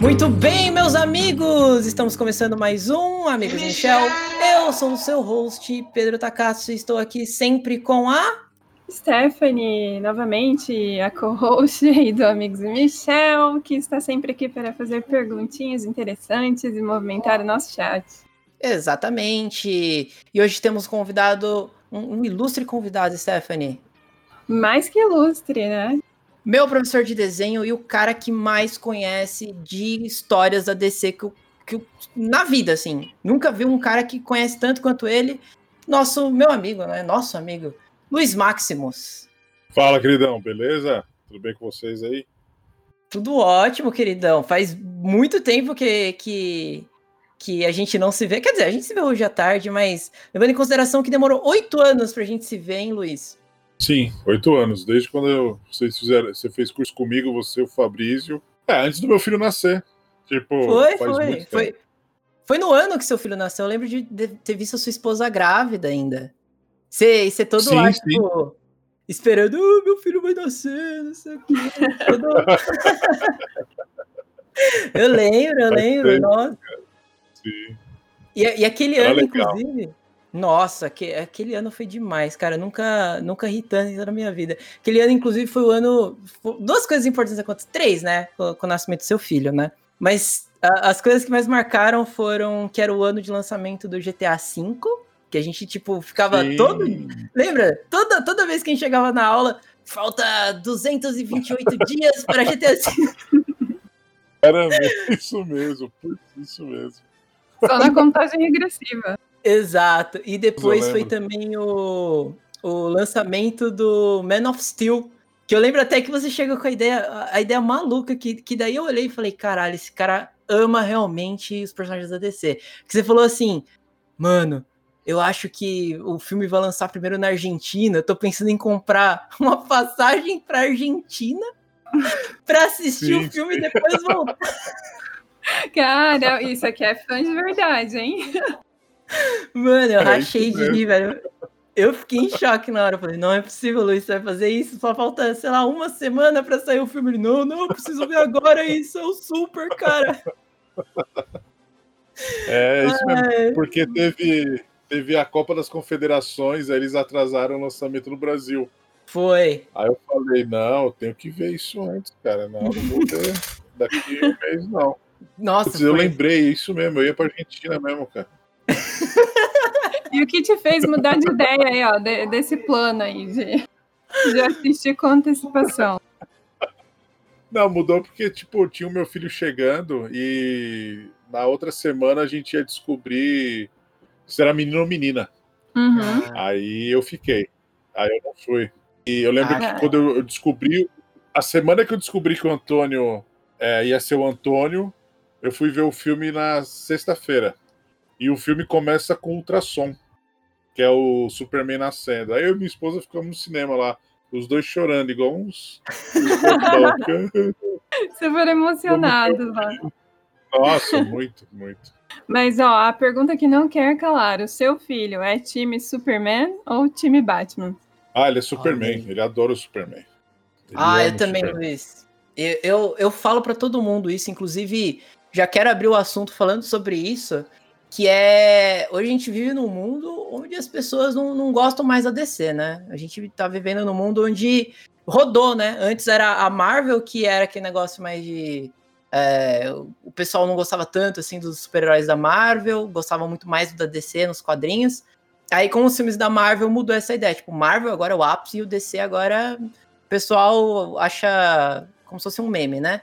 Muito bem, meus amigos! Estamos começando mais um Amigos Michel. Eu sou o seu host, Pedro Takasso, e estou aqui sempre com a. Stephanie, novamente, a co-host aí do Amigos Michel, que está sempre aqui para fazer perguntinhas interessantes e movimentar o nosso chat. Exatamente! E hoje temos convidado, um, um ilustre convidado, Stephanie. Mais que ilustre, né? meu professor de desenho e o cara que mais conhece de histórias da DC que eu, que eu, na vida, assim. Nunca vi um cara que conhece tanto quanto ele. Nosso, meu amigo, né? Nosso amigo, Luiz Maximus. Fala, queridão, beleza? Tudo bem com vocês aí? Tudo ótimo, queridão. Faz muito tempo que, que, que a gente não se vê. Quer dizer, a gente se vê hoje à tarde, mas levando em consideração que demorou oito anos pra gente se ver, hein, Luiz? Sim, oito anos. Desde quando eu, vocês fizeram, você fez curso comigo, você, o Fabrício. É, antes do meu filho nascer. Tipo, foi, foi, foi. Foi no ano que seu filho nasceu. Eu lembro de ter visto a sua esposa grávida ainda. Você, você todo sim, lá, sim. tipo, esperando, oh, meu filho vai nascer, não sei o quê. Todo... eu lembro, eu lembro, nossa. Sim. E, e aquele Era ano, legal. inclusive, nossa, que, aquele ano foi demais, cara. nunca, nunca ri tanto na minha vida. Aquele ano, inclusive, foi o ano. Duas coisas importantes aconteceram. Três, né? Com, com, o nascimento do seu filho, né? Mas a, as coisas que mais marcaram foram que era o ano de lançamento do GTA V. Que a gente, tipo, ficava Sim. todo. Lembra? Toda, toda vez que a gente chegava na aula, falta 228 dias para GTA V. Era isso mesmo, isso mesmo. Só na contagem regressiva. Exato. E depois foi também o, o lançamento do Man of Steel. Que eu lembro até que você chegou com a ideia, a ideia maluca, que, que daí eu olhei e falei, caralho, esse cara ama realmente os personagens da DC. Que você falou assim, mano, eu acho que o filme vai lançar primeiro na Argentina. Eu tô pensando em comprar uma passagem pra Argentina pra assistir sim, o filme sim. e depois voltar. Cara, isso aqui é fã de verdade, hein? Mano, eu é rachei de rir, velho. Eu fiquei em choque na hora. Eu falei, não é possível, Luiz, você vai fazer isso. Só falta, sei lá, uma semana pra sair o filme. Ele, não, não, eu preciso ver agora isso. É o super, cara. É, isso mesmo. Porque teve, teve a Copa das Confederações, aí eles atrasaram o lançamento no Brasil. Foi. Aí eu falei, não, eu tenho que ver isso antes, cara. Não, não vou ver daqui um mês, não. Nossa, Putz, eu lembrei, isso mesmo, eu ia pra Argentina mesmo, cara. E o que te fez mudar de ideia aí, ó, de, desse plano aí de, de assistir com antecipação? Não, mudou porque, tipo, tinha o meu filho chegando e na outra semana a gente ia descobrir se era menino ou menina. Uhum. Aí eu fiquei. Aí eu não fui. E eu lembro que quando eu descobri, a semana que eu descobri que o Antônio é, ia ser o Antônio, eu fui ver o filme na sexta-feira. E o filme começa com ultrassom, que é o Superman nascendo. Aí eu e minha esposa ficamos no cinema lá, os dois chorando, igual uns. Super emocionados lá. Nossa, muito, muito. Mas, ó, a pergunta que não quer calar: o seu filho é time Superman ou time Batman? Ah, ele é Superman, ele adora o Superman. Ele ah, eu também, Superman. Luiz. Eu, eu, eu falo para todo mundo isso, inclusive já quero abrir o assunto falando sobre isso, que é. Hoje a gente vive num mundo onde as pessoas não, não gostam mais da DC, né? A gente tá vivendo num mundo onde rodou, né? Antes era a Marvel, que era aquele negócio mais de. É, o pessoal não gostava tanto assim dos super-heróis da Marvel, gostava muito mais da DC nos quadrinhos. Aí, com os filmes da Marvel, mudou essa ideia. Tipo, Marvel agora é o ápice e o DC agora o pessoal acha como se fosse um meme, né?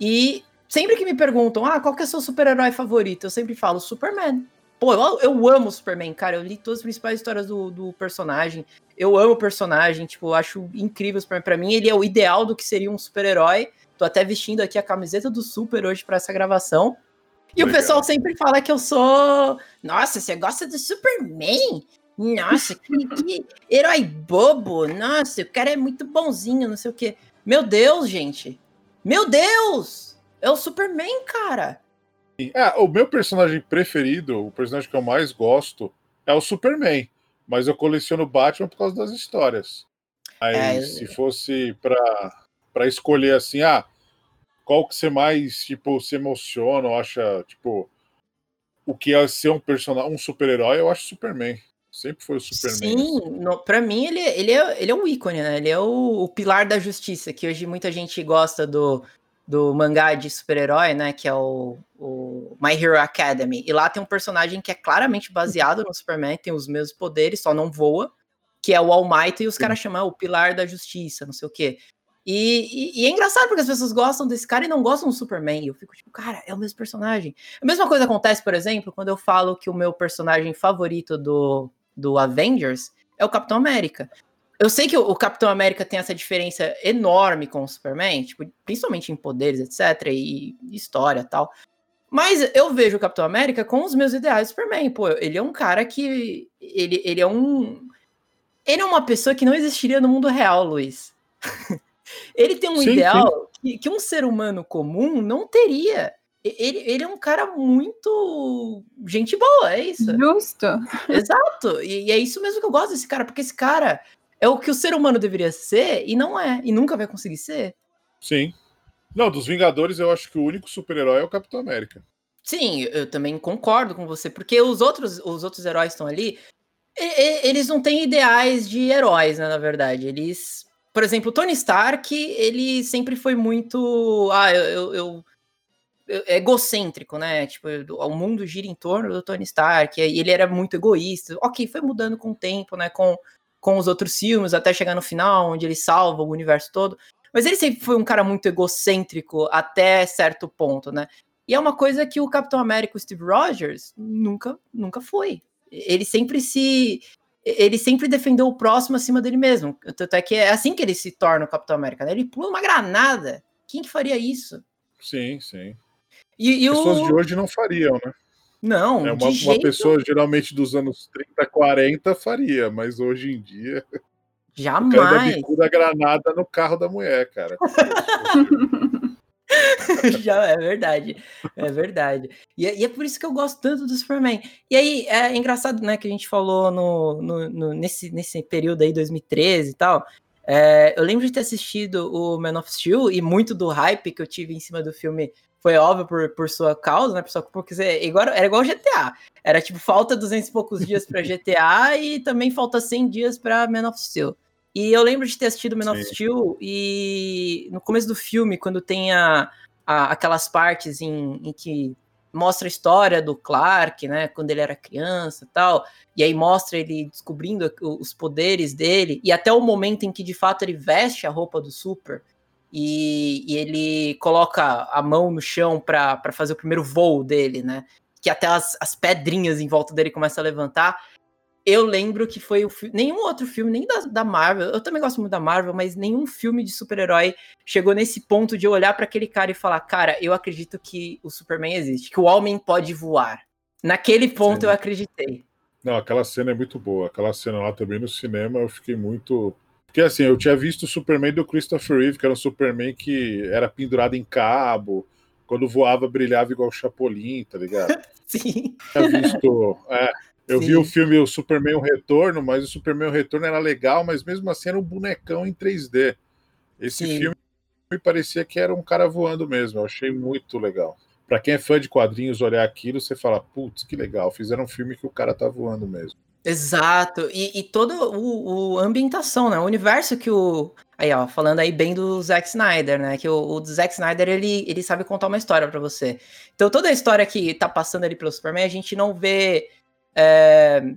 E Sempre que me perguntam, ah, qual que é o seu super-herói favorito? Eu sempre falo Superman. Pô, eu, eu amo Superman, cara. Eu li todas as principais histórias do, do personagem. Eu amo o personagem, tipo, acho incrível o Superman. Pra mim, ele é o ideal do que seria um super-herói. Tô até vestindo aqui a camiseta do Super hoje para essa gravação. E Legal. o pessoal sempre fala que eu sou. Nossa, você gosta do Superman? Nossa, que, que herói bobo. Nossa, o cara é muito bonzinho, não sei o quê. Meu Deus, gente. Meu Deus! É o Superman, cara. Ah, o meu personagem preferido, o personagem que eu mais gosto, é o Superman. Mas eu coleciono Batman por causa das histórias. Aí, é, se fosse para escolher assim, ah, qual que você mais, tipo, se emociona ou acha, tipo, o que é ser um personagem, um super-herói, eu acho Superman. Sempre foi o Superman. Sim, no, pra mim ele, ele, é, ele é um ícone, né? Ele é o, o pilar da justiça, que hoje muita gente gosta do, do mangá de super-herói, né? Que é o, o My Hero Academy. E lá tem um personagem que é claramente baseado no Superman, tem os mesmos poderes, só não voa, que é o All Might, e os caras chamam o pilar da justiça, não sei o quê. E, e, e, é engraçado porque as pessoas gostam desse cara e não gostam do Superman. Eu fico tipo, cara, é o mesmo personagem. A mesma coisa acontece, por exemplo, quando eu falo que o meu personagem favorito do, do Avengers é o Capitão América. Eu sei que o, o Capitão América tem essa diferença enorme com o Superman, tipo, principalmente em poderes, etc., e, e história tal. Mas eu vejo o Capitão América com os meus ideais do Superman. Pô, ele é um cara que. Ele, ele é um. Ele é uma pessoa que não existiria no mundo real, Luiz. Ele tem um sim, ideal sim. Que, que, um ser humano comum não teria. Ele, ele é um cara muito gente boa, é isso. Justo. Exato. E, e é isso mesmo que eu gosto desse cara, porque esse cara é o que o ser humano deveria ser e não é, e nunca vai conseguir ser. Sim. Não, dos Vingadores eu acho que o único super-herói é o Capitão América. Sim, eu também concordo com você, porque os outros, os outros heróis estão ali, eles não têm ideais de heróis, né, na verdade. Eles por exemplo, Tony Stark, ele sempre foi muito. Ah, eu, eu, eu é egocêntrico, né? Tipo, o mundo gira em torno do Tony Stark, e ele era muito egoísta. Ok, foi mudando com o tempo, né? Com, com os outros filmes, até chegar no final, onde ele salva o universo todo. Mas ele sempre foi um cara muito egocêntrico até certo ponto, né? E é uma coisa que o Capitão América, o Steve Rogers, nunca, nunca foi. Ele sempre se ele sempre defendeu o próximo acima dele mesmo. Tanto é que é assim que ele se torna o Capitão América, né? Ele pula uma granada. Quem que faria isso? Sim, sim. E, e Pessoas o... de hoje não fariam, né? Não, é uma, jeito... uma pessoa geralmente dos anos 30, 40 faria, mas hoje em dia. Jamais. O cara granada no carro da mulher, cara. Já é verdade, é verdade. E é, e é, por isso que eu gosto tanto do Superman. E aí é engraçado, né, que a gente falou no, no, no nesse, nesse período aí, 2013 e tal. É, eu lembro de ter assistido o Man of Steel e muito do hype que eu tive em cima do filme foi óbvio por, por sua causa, né? Sua, porque igual, era igual GTA. Era tipo, falta 200 e poucos dias para GTA e também falta 100 dias para Man of Steel. E eu lembro de ter assistido Sim. of Steel e no começo do filme, quando tem a, a, aquelas partes em, em, que mostra a história do Clark, né, quando ele era criança e tal, e aí mostra ele descobrindo os poderes dele, e até o momento em que de fato ele veste a roupa do Super, e, e ele coloca a mão no chão para fazer o primeiro voo dele, né, que até as, as pedrinhas em volta dele começam a levantar, eu lembro que foi o nenhum outro filme, nem da, da, Marvel, eu também gosto muito da Marvel, mas nenhum filme de super-herói chegou nesse ponto de eu olhar para aquele cara e falar, cara, eu acredito que o Superman existe, que o homem pode voar. Naquele ponto Sim. eu acreditei. Não, aquela cena é muito boa. Aquela cena lá também no cinema eu fiquei muito. Porque assim, eu tinha visto o Superman do Christopher Reeve, que era um Superman que era pendurado em cabo, quando voava brilhava igual o Chapolin, tá ligado? Sim. Tinha visto. É, eu Sim. vi o filme O Superman o Retorno, mas o Superman o Retorno era legal, mas mesmo assim era um bonecão em 3D. Esse Sim. filme me parecia que era um cara voando mesmo. Eu achei muito legal. Para quem é fã de quadrinhos, olhar aquilo, você fala, putz, que legal, fizeram um filme que o cara tá voando mesmo. Exato, e, e toda o, o, ambientação, né? O universo que o. Aí, ó, falando aí bem do Zack Snyder, né? Que o, o Zack Snyder ele, ele sabe contar uma história para você. Então, toda a história que tá passando ali pelo Superman, a gente não vê é,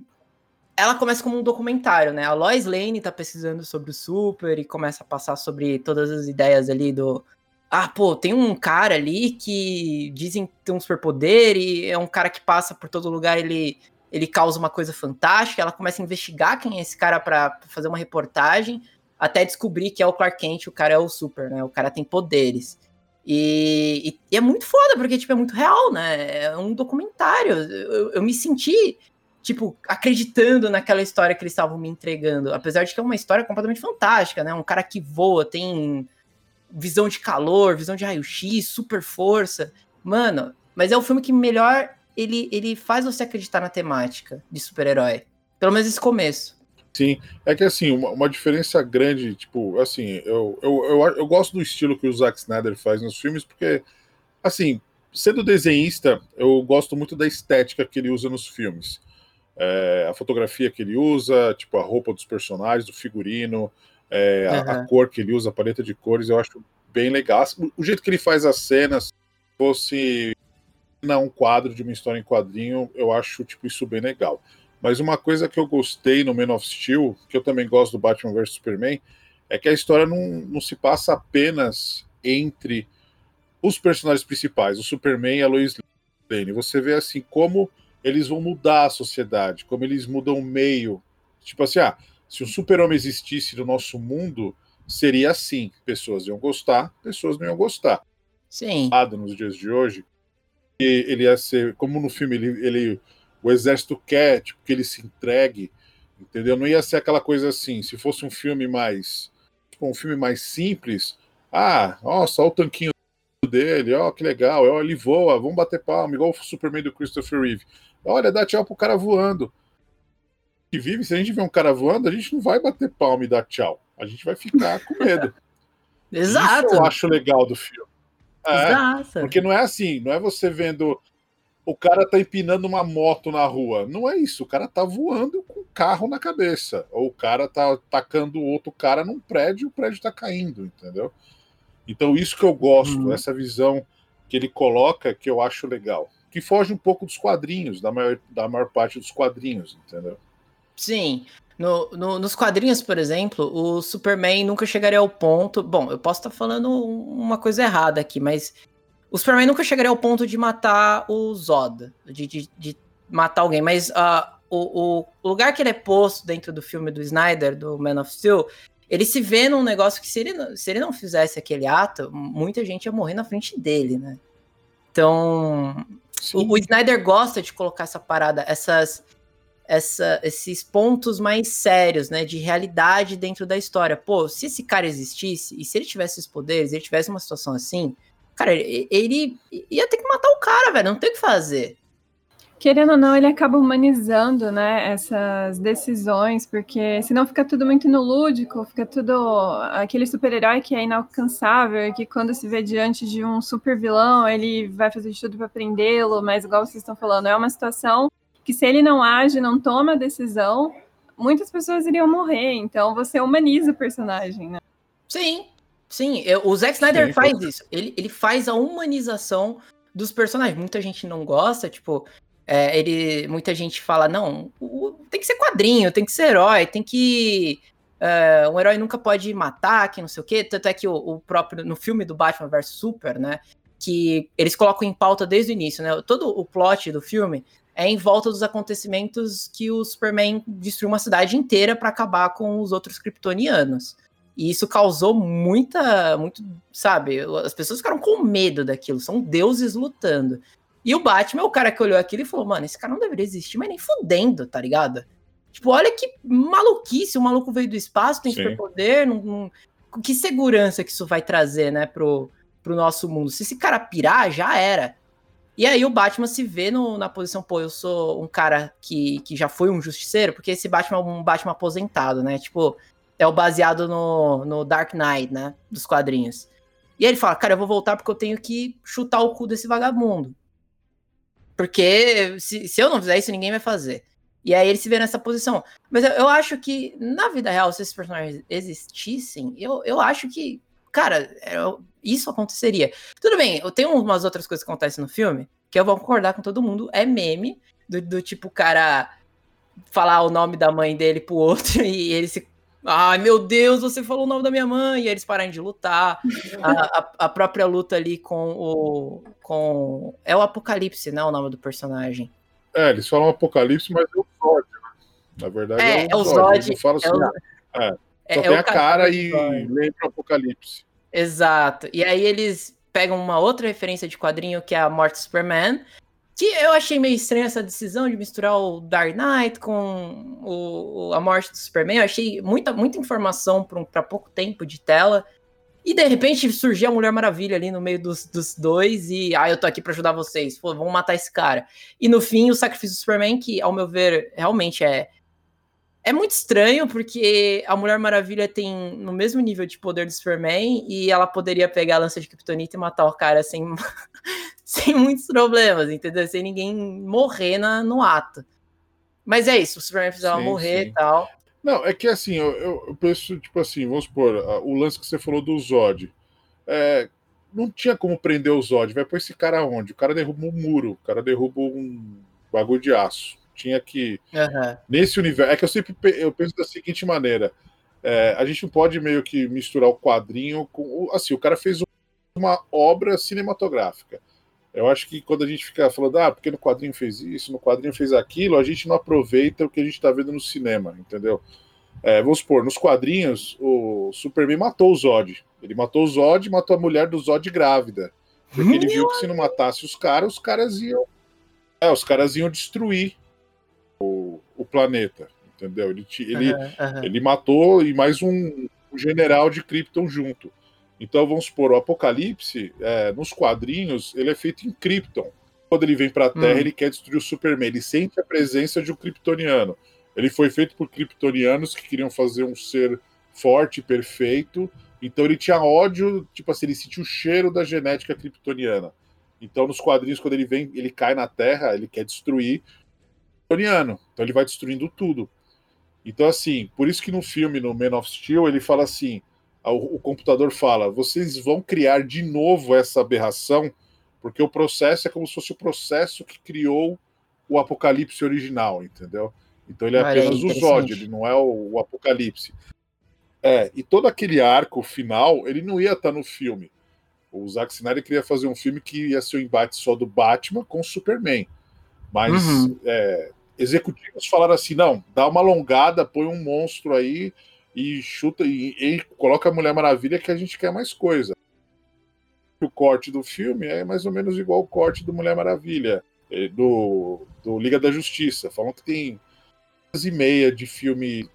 ela começa como um documentário, né? A Lois Lane tá pesquisando sobre o Super e começa a passar sobre todas as ideias ali do. Ah, pô, tem um cara ali que dizem que tem um superpoder e é um cara que passa por todo lugar, ele, ele causa uma coisa fantástica. Ela começa a investigar quem é esse cara para fazer uma reportagem, até descobrir que é o Clark Kent, o cara é o Super, né? O cara tem poderes. E, e, é muito foda, porque, tipo, é muito real, né? É um documentário. Eu, eu me senti, tipo, acreditando naquela história que eles estavam me entregando. Apesar de que é uma história completamente fantástica, né? Um cara que voa, tem visão de calor, visão de raio-x, super força. Mano, mas é o filme que melhor ele, ele faz você acreditar na temática de super-herói. Pelo menos esse começo. Sim, é que assim, uma, uma, diferença grande, tipo, assim, eu, eu, eu, eu, gosto do estilo que o Zack Snyder faz nos filmes, porque, assim, sendo desenhista, eu gosto muito da estética que ele usa nos filmes. É, a fotografia que ele usa, tipo, a roupa dos personagens, do figurino, é, uhum. a, a, cor que ele usa, a paleta de cores, eu acho bem legal. O, o jeito que ele faz as cenas, fosse não um quadro de uma história em quadrinho, eu acho tipo isso bem legal. Mas uma coisa que eu gostei no Man of Steel, que eu também gosto do Batman vs Superman, é que a história não, não se passa apenas entre os personagens principais, o Superman e a Lois Lane. Você vê assim como eles vão mudar a sociedade, como eles mudam o meio. Tipo assim, ah, se um super-homem existisse no nosso mundo, seria assim. Pessoas iam gostar, pessoas não iam gostar. Sim. Nos dias de hoje, ele ia ser, como no filme ele, ele o exército quer tipo, que ele se entregue, entendeu? Não ia ser aquela coisa assim, se fosse um filme mais tipo, um filme mais simples, ah, ó, só o tanquinho dele, ó, que legal, ó, ele voa, vamos bater palma, igual o Superman do Christopher Reeve. Olha, dá tchau pro cara voando. Que vive, se a gente vê um cara voando, a gente não vai bater palma e dar tchau. A gente vai ficar com medo. Exato. Isso eu acho legal do filme. É, Exato. Porque não é assim, não é você vendo o cara tá empinando uma moto na rua. Não é isso, o cara tá voando com o carro na cabeça. Ou o cara tá tacando outro cara num prédio e o prédio tá caindo, entendeu? Então, isso que eu gosto, uhum. essa visão que ele coloca, que eu acho legal. Que foge um pouco dos quadrinhos, da maior, da maior parte dos quadrinhos, entendeu? Sim. No, no, nos quadrinhos, por exemplo, o Superman nunca chegaria ao ponto. Bom, eu posso estar falando uma coisa errada aqui, mas o Superman nunca chegaria ao ponto de matar o Zod, de, de, de matar alguém, mas uh, o, o, lugar que ele é posto dentro do filme do Snyder, do Man of Steel, ele se vê num negócio que se ele, se ele não fizesse aquele ato, muita gente ia morrer na frente dele, né? Então, o, o, Snyder gosta de colocar essa parada, essas, essa, esses pontos mais sérios, né, de realidade dentro da história. Pô, se esse cara existisse e se ele tivesse os poderes, ele tivesse uma situação assim, Cara, ele ia ter que matar o cara, velho. Não tem o que fazer. Querendo ou não, ele acaba humanizando, né, essas decisões, porque senão fica tudo muito no lúdico, fica tudo aquele super-herói que é inalcançável e que quando se vê diante de um super vilão, ele vai fazer de tudo para prendê-lo, mas igual vocês estão falando, é uma situação que se ele não age, não toma a decisão, muitas pessoas iriam morrer, então você humaniza o personagem, né? Sim, Sim, o Zack Snyder Sim, faz isso. Ele, ele faz a humanização dos personagens. Muita gente não gosta, tipo, é, ele, muita gente fala, não, o, tem que ser quadrinho, tem que ser herói, tem que. Uh, um herói nunca pode matar, que não sei o quê. Tanto é que o, o, próprio, no filme do Batman vs Super, né? Que eles colocam em pauta desde o início, né? Todo o plot do filme é em volta dos acontecimentos que o Superman destruiu uma cidade inteira para acabar com os outros kryptonianos. E isso causou muita, muito, sabe? As pessoas ficaram com medo daquilo, são deuses lutando. E o Batman é o cara que olhou aquilo e falou: mano, esse cara não deveria existir, mas nem fudendo, tá ligado? Tipo, olha que maluquice, o maluco veio do espaço, tem superpoder, não, não, que segurança que isso vai trazer, né, pro, pro nosso mundo. Se esse cara pirar, já era. E aí o Batman se vê no, na posição, pô, eu sou um cara que, que já foi um justiceiro, porque esse Batman é um Batman aposentado, né? Tipo, é o baseado no, no Dark Knight, né? Dos quadrinhos. E aí ele fala, cara, eu vou voltar porque eu tenho que chutar o cu desse vagabundo. Porque se, se eu não fizer isso, ninguém vai fazer. E aí ele se vê nessa posição. Mas eu, eu acho que, na vida real, se esses personagens existissem, eu, eu acho que, cara, é, isso aconteceria. Tudo bem, eu tenho umas outras coisas que acontecem no filme, que eu vou concordar com todo mundo, é meme, do, do tipo, cara falar o nome da mãe dele pro outro e ele se Ai, meu Deus, você falou o nome da minha mãe. E eles pararem de lutar. A, a, a, própria luta ali com o. com É o Apocalipse, né? O nome do personagem. É, eles falam Apocalipse, mas é o Zod, né? Na verdade é, é o Zod. É o Zod. assim, é, o... é, é só é, tem a cara e lembra o Apocalipse. Exato. E aí eles pegam uma outra referência de quadrinho que é a morte Superman. Que eu achei meio estranha essa decisão de misturar o Dark Knight com o, a morte do Superman. Eu achei muita, muita informação para um, pouco tempo de tela. E de repente surgia a Mulher Maravilha ali no meio dos, dos dois e, ah, eu tô aqui para ajudar vocês, pô, vamos matar esse cara. E no fim, o sacrifício do Superman, que ao meu ver, realmente é. É muito estranho, porque a Mulher Maravilha tem no mesmo nível de poder do Superman e ela poderia pegar a lança de Kryptonita e matar o cara sem, sem muitos problemas, entendeu? Sem ninguém morrer na, no ato. Mas é isso, o Superman precisava sim, morrer sim. e tal. Não, é que assim, eu, eu, penso, tipo assim, vamos supor, o lance que você falou do Zod. É, não tinha como prender o Zod, vai pôr esse cara onde? O cara derruba um muro, o cara derruba um bagulho de aço. Tinha que. Uhum. Nesse universo. É que eu sempre eu penso da seguinte maneira: é, a gente não pode meio que misturar o quadrinho com. Assim, o cara fez uma obra cinematográfica. Eu acho que quando a gente fica falando, ah, porque no quadrinho fez isso, no quadrinho fez aquilo, a gente não aproveita o que a gente está vendo no cinema, entendeu? É, vamos supor, nos quadrinhos, o Superman matou o Zod. Ele matou o Zod matou a mulher do Zod grávida. Porque ele viu que se não matasse os caras, os caras iam. É, os caras iam destruir o, o planeta. Entendeu? Ele, ele, uhum, uhum. ele matou e mais um, um general de Krypton junto. Então, vamos supor, o Apocalipse, é, nos quadrinhos, ele é feito em Krypton. Quando ele vem para a Terra, hum. ele quer destruir o Superman. Ele sente a presença de um kryptoniano. Ele foi feito por kryptonianos que queriam fazer um ser forte, perfeito. Então ele tinha ódio, tipo assim, ele sentiu o cheiro da genética kryptoniana. Então nos quadrinhos, quando ele vem, ele cai na Terra, ele quer destruir o kryptoniano. Então ele vai destruindo tudo. Então assim, por isso que no filme, no Man of Steel, ele fala assim: o computador fala: vocês vão criar de novo essa aberração, porque o processo é como se fosse o processo que criou o apocalipse original, entendeu? Então ele é apenas é o Zod, ele não é o, o, apocalipse. É, e todo aquele arco final, ele não ia estar no filme. O Zack Snyder queria fazer um filme que ia ser o um embate só do Batman com o Superman. Mas uhum. é, executivos falaram assim: não, dá uma alongada, põe um monstro aí e chuta e, e, coloca a Mulher Maravilha que a gente quer mais coisa. O corte do filme é mais ou menos igual o corte do Mulher Maravilha, eh, do, do Liga da Justiça. Falam que tem e meia de filme,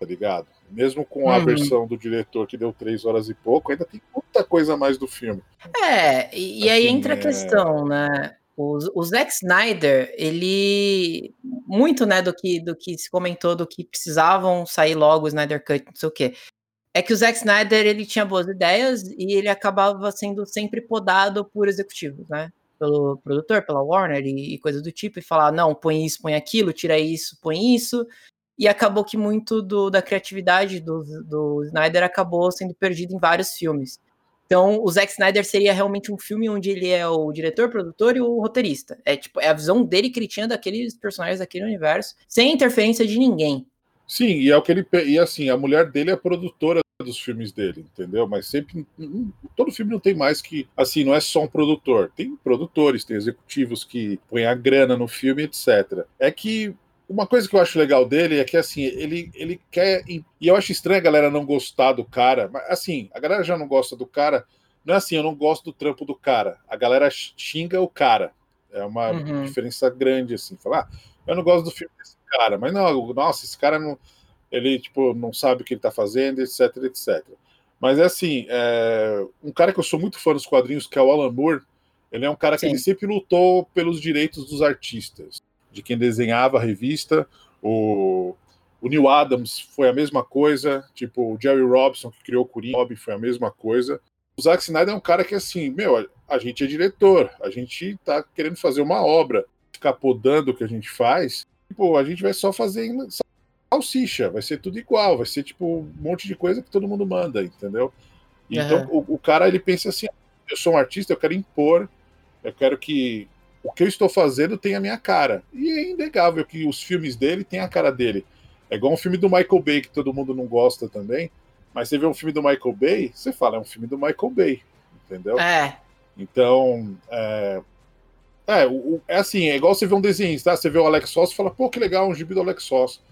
tá ligado? Mesmo com a uhum. versão do diretor que deu três horas e pouco, ainda tem muita coisa mais do filme. É, e, assim, aí entra a questão, né? O, o Zack Snyder, ele. Muito, né, do que, do que se comentou, do que precisavam sair logo o Snyder Cut, não sei o quê. É que o Zack Snyder, ele tinha boas ideias e ele acabava sendo sempre podado por executivos, né? Pelo produtor, pela Warner e, e coisa do tipo, e falar, não, põe isso, põe aquilo, tira isso, põe isso. E acabou que muito do, da criatividade do, do Snyder acabou sendo perdido em vários filmes. Então, o Zack Snyder seria realmente um filme onde ele é o diretor, produtor e o roteirista. É tipo, é a visão dele que ele tinha daqueles personagens daquele universo, sem interferência de ninguém. Sim, e é o que ele e assim, a mulher dele é produtora dos filmes dele, entendeu? Mas sempre todo filme não tem mais que assim, não é só um produtor. Tem produtores, tem executivos que põem a grana no filme, etc. É que uma coisa que eu acho legal dele é que assim, ele, ele quer. E eu acho estranho a galera não gostar do cara, mas assim, a galera já não gosta do cara. Não é assim, eu não gosto do trampo do cara. A galera xinga o cara. É uma uhum. diferença grande, assim. Falar, ah, eu não gosto do filme desse cara, mas não, nossa, esse cara não. Ele, tipo, não sabe o que ele tá fazendo, etc, etc. Mas é assim, é, um cara que eu sou muito fã dos quadrinhos, que é o Alan Moore, ele é um cara Sim. que ele sempre lutou pelos direitos dos artistas de quem desenhava a revista. O, o Neil Adams foi a mesma coisa, tipo, o Jerry Robson, que criou o Coringa, foi a mesma coisa. O Zack Snyder é um cara que, assim, meu, a gente é diretor, a gente tá querendo fazer uma obra, ficar podando o que a gente faz, tipo, a gente vai só fazer salsicha, vai ser tudo igual, vai ser, tipo, um monte de coisa que todo mundo manda, entendeu? Então, uhum. o, o cara, ele pensa assim, eu sou um artista, eu quero impor, eu quero que o que eu estou fazendo tem a minha cara. E é inegável que os filmes dele têm a cara dele. É igual um filme do Michael Bay, que todo mundo não gosta também. Mas você vê um filme do Michael Bay, você fala, é um filme do Michael Bay. Entendeu? É. Então, é, é, o, é assim, é igual você vê um desenho, tá? Você vê o Alex Ross e fala, pô, que legal, um gibi do Alex Ross.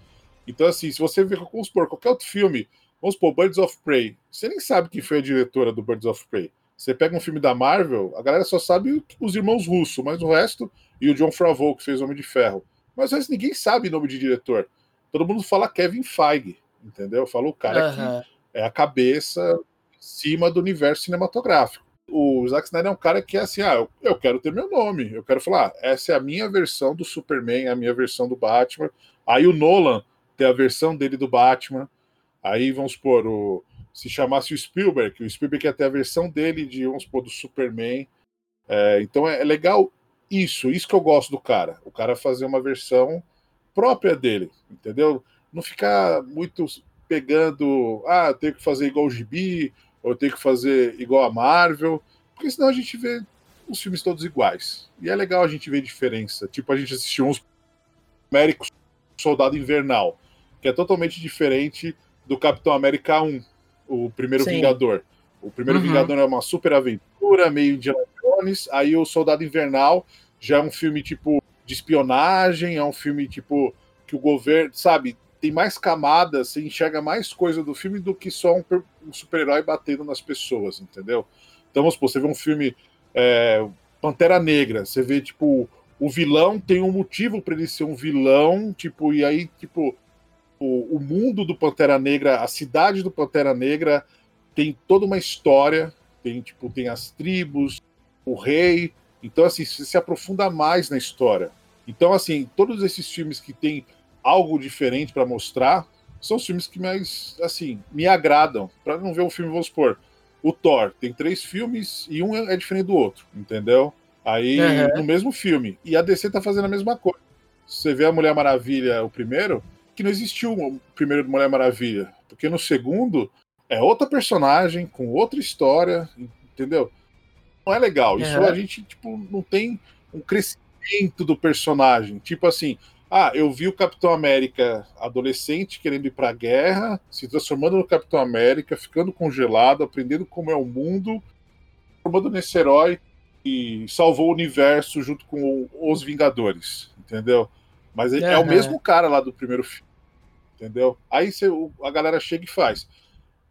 Então, assim, se você vê, vamos supor, qualquer outro filme, vamos supor, Birds of Prey, você nem sabe quem foi a diretora do Birds of Prey. Você pega um filme da Marvel, a galera só sabe os irmãos russos, mas o resto, e o John Favreau, que fez Homem de Ferro. Mas o resto ninguém sabe o nome de diretor. Todo mundo fala Kevin Feige, entendeu? Fala o cara que é a cabeça acima do universo cinematográfico. O Zack Snyder é um cara que é assim, ah, eu, eu quero ter meu nome, eu quero falar, ah, essa é a minha versão do Superman, a minha versão do Batman. Aí o Nolan tem a versão dele do Batman. Aí vamos supor, o, se chamasse o Spielberg, o Spielberg ia ter a versão dele de, vamos supor, do Superman. É, então é, é legal isso, isso que eu gosto do cara. O cara fazer uma versão própria dele, entendeu? Não ficar muito pegando, ah, eu tenho que fazer igual o Gibi, ou eu tenho que fazer igual a Marvel, porque senão a gente vê os filmes todos iguais. E é legal a gente ver diferença. Tipo, a gente assistiu uns Américo Soldado Invernal, que é totalmente diferente do Capitão América 1, o primeiro Sim. Vingador. O primeiro uhum. Vingador é uma super aventura, meio de Jones, aí o Soldado Invernal já é um filme tipo de espionagem, é um filme tipo que o governo, sabe, tem mais camadas, você enxerga mais coisa do filme do que só um, um super-herói batendo nas pessoas, entendeu? Então, vamos supor, você vê um filme é, Pantera Negra, você vê, tipo, o vilão tem um motivo para ele ser um vilão, tipo, e aí, tipo, o, o mundo do Pantera Negra, a cidade do Pantera Negra tem toda uma história, tem, tipo, tem as tribos, o rei, então, assim, você se aprofunda mais na história. Então, assim, todos esses filmes que tem algo diferente para mostrar são os filmes que mais, assim, me agradam. Para não ver um filme, vamos supor, o Thor tem três filmes e um é diferente do outro, entendeu? Aí, uhum. no mesmo filme. E a DC tá fazendo a mesma coisa. Você vê a Mulher Maravilha, o primeiro, que não existiu o primeiro Mulher Maravilha. Porque no segundo é outra personagem, com outra história, entendeu? Não é legal. Isso uhum. a gente, tipo, não tem um crescimento do personagem. Tipo assim, ah, eu vi o Capitão América adolescente querendo ir para a guerra, se transformando no Capitão América, ficando congelado, aprendendo como é o mundo, formando nesse herói e salvou o universo junto com os Vingadores, entendeu? Mas é, é o mesmo cara lá do primeiro filme, entendeu? Aí você, a galera chega e faz.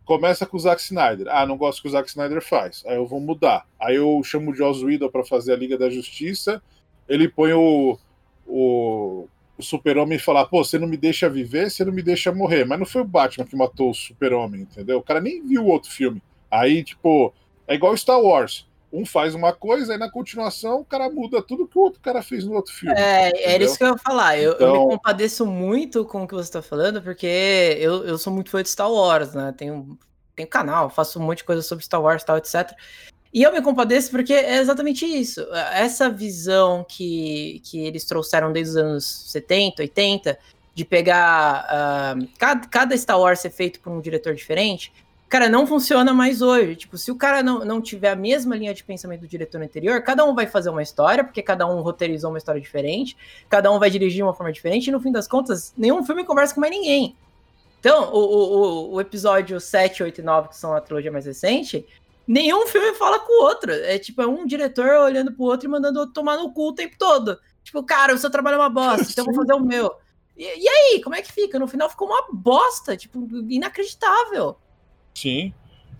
Começa com o Zack Snyder. Ah, não gosto que o Zack Snyder faz. Aí eu vou mudar. Aí eu chamo o Joss Whedon para fazer a Liga da Justiça. Ele põe o, o o super-homem falar, pô, você não me deixa viver, você não me deixa morrer. Mas não foi o Batman que matou o super-homem, entendeu? O cara nem viu o outro filme. Aí, tipo, é igual Star Wars. Um faz uma coisa, aí na continuação o cara muda tudo que o outro cara fez no outro filme. É, entendeu? era isso que eu ia falar. Eu, então... eu, me compadeço muito com o que você tá falando, porque eu, eu sou muito fã de Star Wars, né? Tenho, tenho canal, faço um monte de coisa sobre Star Wars e tal, etc. E eu me compadeço porque é exatamente isso. Essa visão que, que eles trouxeram desde os anos 70, 80, de pegar uh, cada, cada Star Wars ser feito por um diretor diferente, cara, não funciona mais hoje. Tipo, se o cara não, não tiver a mesma linha de pensamento do diretor anterior, cada um vai fazer uma história, porque cada um roteirizou uma história diferente, cada um vai dirigir de uma forma diferente, e no fim das contas, nenhum filme conversa com mais ninguém. Então, o, o, o episódio 7, 8 e 9, que são a trilogia mais recente, nenhum filme fala com o outro. É tipo, é um diretor olhando pro outro e mandando o outro tomar no cu o tempo todo. Tipo, cara, o seu trabalho é uma bosta, então eu vou fazer o meu. E, e, aí, como é que fica? No final ficou uma bosta, tipo, inacreditável. Sim.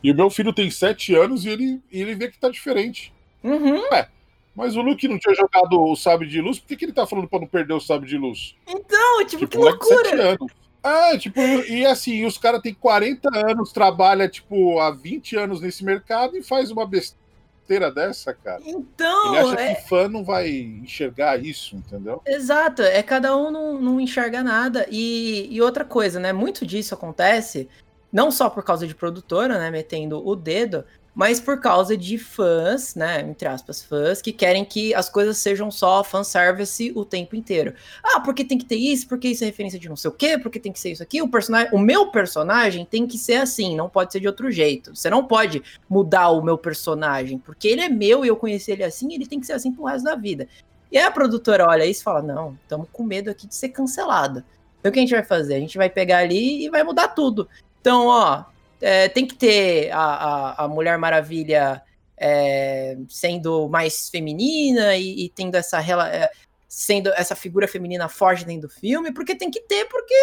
E o meu filho tem sete anos e ele, ele vê que tá diferente. Uhum. É. Mas o Luke não tinha jogado o sabre de luz, por que, que ele tá falando pra não perder o sabre de luz? Então, tipo, tipo que loucura! Ah, tipo, e assim, os caras têm 40 anos, trabalha, tipo, há 20 anos nesse mercado e faz uma besteira dessa, cara. Então. Ele acha é... que fã não vai enxergar isso, entendeu? Exato, é cada um não, não enxerga nada. E, e outra coisa, né? Muito disso acontece, não só por causa de produtora, né? Metendo o dedo, mas por causa de fãs, né, entre aspas, fãs, que querem que as coisas sejam só fanservice o tempo inteiro. Ah, porque tem que ter isso, porque isso é referência de não sei o quê, porque tem que ser isso aqui, o personagem, o meu personagem tem que ser assim, não pode ser de outro jeito. Você não pode mudar o meu personagem, porque ele é meu e eu conheci ele assim, ele tem que ser assim pro resto da vida. E aí a produtora olha isso e fala: "Não, estamos com medo aqui de ser cancelado". Então o que a gente vai fazer? A gente vai pegar ali e vai mudar tudo. Então, ó, é, tem que ter a, a, a Mulher Maravilha é, sendo mais feminina e, e tendo essa é, sendo essa figura feminina forte dentro do filme, porque tem que ter, porque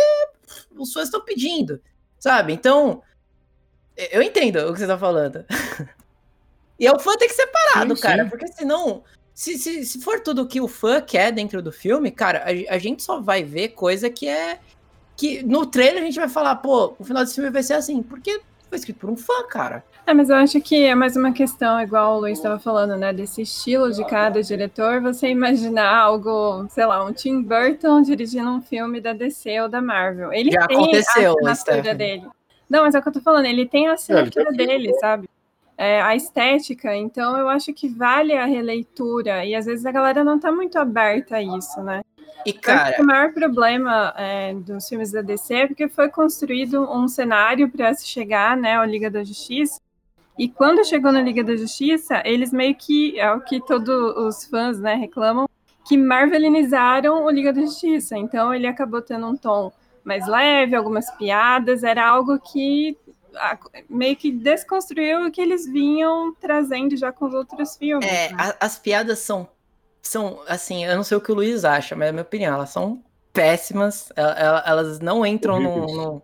os fãs estão pedindo, sabe? Então, eu entendo o que você está falando. e o fã tem que ser parado, sim, cara, sim. porque senão, se, se, se for tudo que o fã quer dentro do filme, cara, a, a gente só vai ver coisa que é que no trailer a gente vai falar, pô, o final desse filme vai ser assim, porque foi escrito por um fã, cara. É, mas eu acho que é mais uma questão, igual o Luiz estava falando, né? Desse estilo de cada diretor, você imaginar algo, sei lá, um Tim Burton dirigindo um filme da DC ou da Marvel. Ele Já tem aconteceu, a assinatura dele. Não, mas é o que eu tô falando, ele tem a assinatura é, dele, sabe? É, a estética, então eu acho que vale a releitura, e às vezes a galera não tá muito aberta a isso, né? E, cara... o maior problema é, dos filmes da DC é porque foi construído um cenário para se chegar né, à Liga da Justiça. E quando chegou na Liga da Justiça, eles meio que, é o que todos os fãs né, reclamam, que marvelinizaram o Liga da Justiça. Então ele acabou tendo um tom mais leve, algumas piadas, era algo que meio que desconstruiu o que eles vinham trazendo já com os outros filmes. É, né? a, as piadas são são, assim, eu não sei o que o Luiz acha, mas é a minha opinião, elas são péssimas, elas não entram no, no,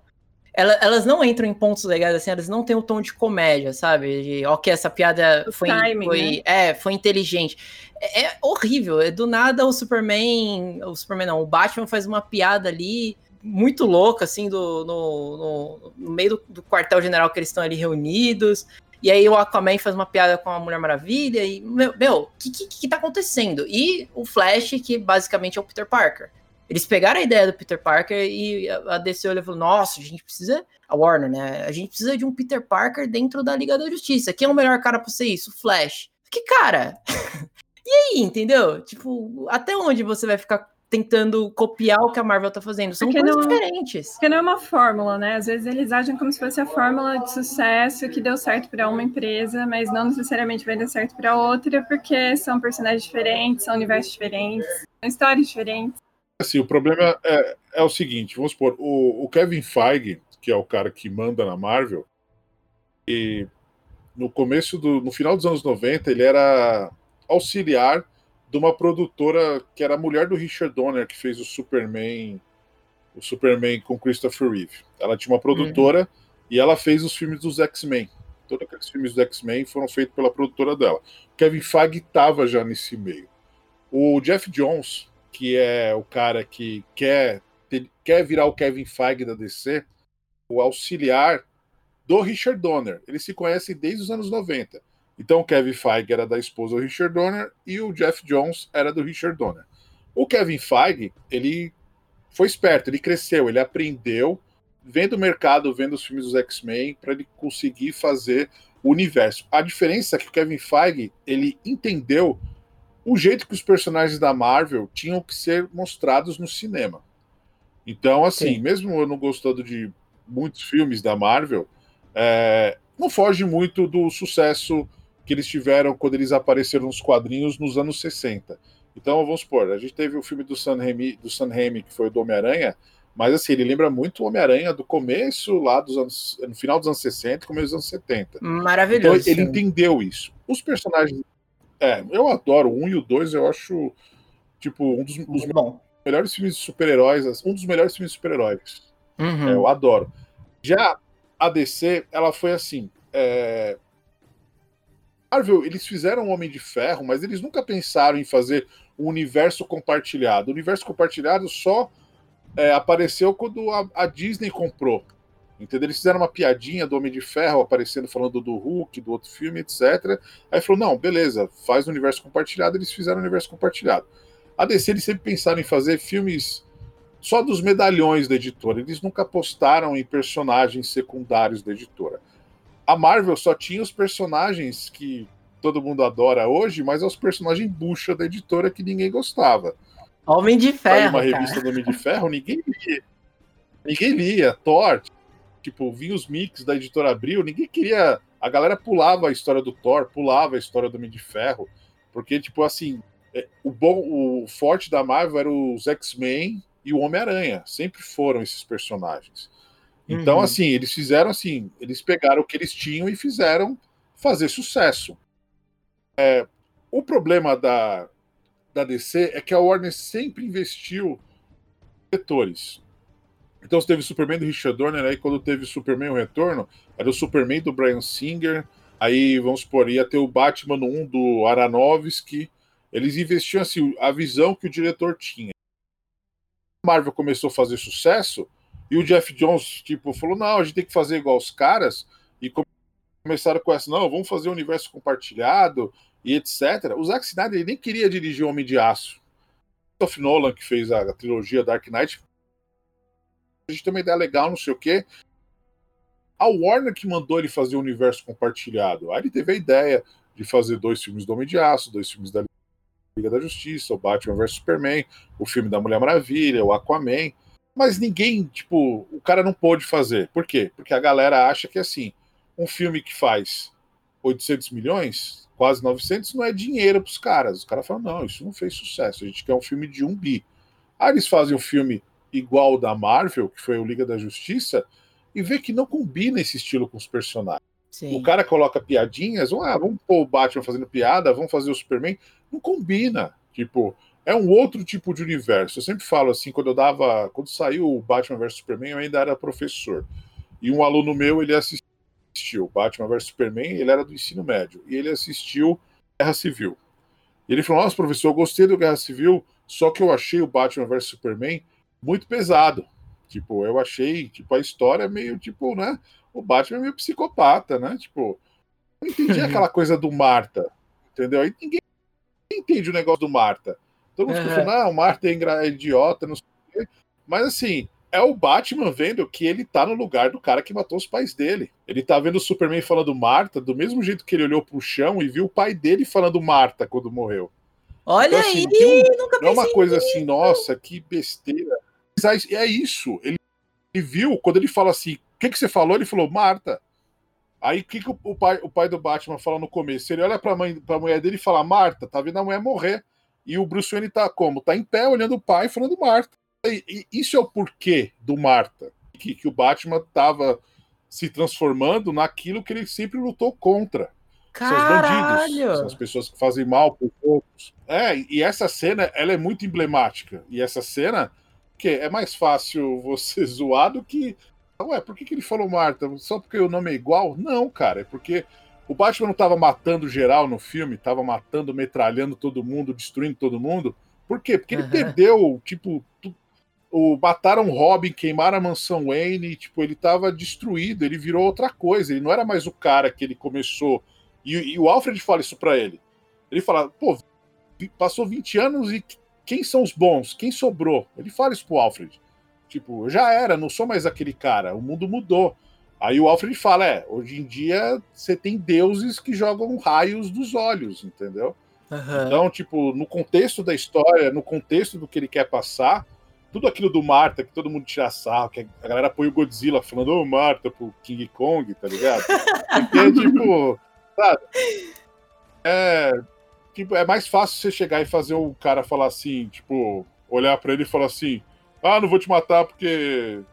elas não entram em pontos legais, assim, elas não têm o tom de comédia, sabe? De, ok, essa piada foi, timing, foi, né? é, foi inteligente. É, é, horrível, é do nada o Superman, o Superman não, o Batman faz uma piada ali muito louca, assim, do, no, no, no meio do, do quartel-general que eles estão ali reunidos. E aí o Aquaman faz uma piada com a Mulher Maravilha e, meu, o que, que, que tá acontecendo? E o Flash, que basicamente é o Peter Parker. Eles pegaram a ideia do Peter Parker e a DC olhou e falou: Nossa, a gente precisa. A Warner, né? A gente precisa de um Peter Parker dentro da Liga da Justiça. Quem é o melhor cara pra ser isso? O Flash. Que cara? e aí, entendeu? Tipo, até onde você vai ficar tentando copiar o que a Marvel tá fazendo. São porque coisas não, diferentes. Porque não é uma fórmula, né? Às vezes eles agem como se fosse a fórmula de sucesso que deu certo para uma empresa, mas não necessariamente vai dar certo para outra, porque são personagens diferentes, são universos diferentes, são histórias diferentes. Assim, o problema é, é o seguinte, vamos supor, o, o Kevin Feige, que é o cara que manda na Marvel, e no começo do, no final dos anos 90, ele era auxiliar de uma produtora que era a mulher do Richard Donner, que fez o Superman, o Superman com Christopher Reeve. Ela tinha uma produtora uhum. e ela fez os filmes dos X-Men. Todos aqueles filmes dos X-Men foram feitos pela produtora dela. Kevin Feige estava já nesse meio. O Jeff Jones, que é o cara que quer, quer virar o Kevin Feige da DC, o auxiliar do Richard Donner. Eles se conhecem desde os anos 90. Então o Kevin Feige era da esposa do Richard Donner e o Jeff Jones era do Richard Donner. O Kevin Feige, ele foi esperto, ele cresceu, ele aprendeu vendo o mercado, vendo os filmes dos X-Men para ele conseguir fazer o universo. A diferença é que o Kevin Feige, ele entendeu o jeito que os personagens da Marvel tinham que ser mostrados no cinema. Então, assim, Sim. mesmo eu não gostando de muitos filmes da Marvel, é, não foge muito do sucesso que eles tiveram quando eles apareceram nos quadrinhos nos anos 60. Então, vamos supor, a gente teve o filme do Sam Raimi, do Sam Raimi que foi o do Homem-Aranha, mas assim, ele lembra muito o Homem-Aranha do começo lá dos anos, no final dos anos 60 começo dos anos 70. Maravilhoso. Então, ele entendeu isso. Os personagens, é, eu adoro o 1 e o 2, eu acho tipo um dos, dos melhores filmes de super-heróis, um dos melhores filmes de super-heróis. Uhum. É, eu adoro. Já a DC, ela foi assim, é, Marvel, eles fizeram Homem de Ferro, mas eles nunca pensaram em fazer um universo compartilhado. O universo compartilhado só é, apareceu quando a, a, Disney comprou. Entendeu? Eles fizeram uma piadinha do Homem de Ferro aparecendo falando do Hulk, do outro filme, etc. Aí falou: não, beleza, faz o universo compartilhado. Eles fizeram o universo compartilhado. A DC eles sempre pensaram em fazer filmes só dos medalhões da editora. Eles nunca apostaram em personagens secundários da editora a Marvel só tinha os personagens que todo mundo adora hoje, mas é os personagens bucha da editora que ninguém gostava. Homem de Ferro. uma revista cara. do Homem de Ferro, ninguém lia. Ninguém lia. Thor, tipo, vinha os mix da editora Abril, ninguém queria. A galera pulava a história do Thor, pulava a história do Homem de Ferro, porque, tipo, assim, é, o bom, o forte da Marvel era os X-Men e o Homem-Aranha. Sempre foram esses personagens. Então, uhum. assim, eles fizeram assim, eles pegaram o que eles tinham e fizeram fazer sucesso. É, o problema da, da DC é que a Warner sempre investiu em setores. Então teve o Superman do Richard Donner, aí quando teve o Superman o Retorno, era o Superman do Brian Singer, aí vamos supor, ia ter o Batman 1 do Aronofsky, eles investiam assim, a visão que o diretor tinha. A Marvel começou a fazer sucesso, e o Jeff Jones, tipo, falou: não, a gente tem que fazer igual os caras, e começaram com essa, não, vamos fazer um universo compartilhado e etc. O Zack Snyder nem queria dirigir o Homem de Aço. O Christopher Nolan, que fez a, a trilogia Dark Knight, a gente tem uma ideia legal, não sei o quê. A Warner que mandou ele fazer o universo compartilhado. Aí ele teve a ideia de fazer dois filmes do Homem de Aço, dois filmes da Liga da Justiça, o Batman vs Superman, o filme da Mulher Maravilha, o Aquaman. Mas ninguém, tipo, o cara não pôde fazer. Por quê? Porque a galera acha que assim, um filme que faz 800 milhões, quase 900, não é dinheiro para os caras. Os caras falam, não, isso não fez sucesso, a gente quer um filme de um bi. Aí eles fazem um filme igual o da Marvel, que foi o Liga da Justiça, e vê que não combina esse estilo com os personagens. Sim. O cara coloca piadinhas, ah, vamos pôr o Batman fazendo piada, vamos fazer o Superman. Não combina. Tipo, é um outro tipo de universo. Eu sempre falo assim, quando eu dava. Quando saiu o Batman vs Superman, eu ainda era professor. E um aluno meu, ele assistiu Batman vs Superman, ele era do ensino médio. E ele assistiu Guerra Civil. E ele falou: Nossa, professor, eu gostei do Guerra Civil, só que eu achei o Batman vs Superman muito pesado. Tipo, eu achei, tipo, a história meio, tipo, né? O Batman é meio psicopata, né? Tipo, eu não entendi aquela coisa do Marta, entendeu? Aí ninguém entende o negócio do Marta. Todo mundo uhum. falando, ah, o Marta é, é idiota, não sei o quê. Mas assim, é o Batman vendo que ele tá no lugar do cara que matou os pais dele. Ele tá vendo o Superman falando Marta, do mesmo jeito que ele olhou pro chão e viu o pai dele falando Marta quando morreu. Olha então, assim, aí, um, nunca Não é uma coisa assim, nossa, que besteira. Mas é isso. Ele, ele viu, quando ele fala assim, o que, que você falou? Ele falou, Marta. Aí o que, que o, pai, o pai do Batman fala no começo? Ele olha pra, mãe, pra mulher dele e fala, Marta, tá vendo a mulher morrer. E o Bruce Wayne tá como? Tá em pé, olhando o pai, falando Marta. E, e isso é o porquê do Marta. Que, que o Batman tava se transformando naquilo que ele sempre lutou contra. Caralho. São os bandidos, são as pessoas que fazem mal para os outros. É, e essa cena, ela é muito emblemática. E essa cena, que é mais fácil você zoar do que. Ué, por que, que ele falou Marta? Só porque o nome é igual? Não, cara, é porque o Batman não estava matando geral no filme, estava matando, metralhando todo mundo, destruindo todo mundo. Por quê? Porque ele uhum. perdeu, tipo, o mataram Robin, queimaram a mansão Wayne, tipo, ele estava destruído, ele virou outra coisa, ele não era mais o cara que ele começou. E, e o Alfred fala isso para ele. Ele fala, pô, passou 20 anos e quem são os bons? Quem sobrou? Ele fala isso pro Alfred. Tipo, eu já era, não sou mais aquele cara, o mundo mudou. Aí o Alfred fala: é, hoje em dia você tem deuses que jogam raios dos olhos, entendeu? Uhum. Então, tipo, no contexto da história, no contexto do que ele quer passar, tudo aquilo do Marta, que todo mundo tira sarro, que a galera põe o Godzilla falando, ô oh, Marta, pro King Kong, tá ligado? Porque, tipo, sabe? É, tipo, é mais fácil você chegar e fazer o cara falar assim, tipo, olhar para ele e falar assim: ah, não vou te matar porque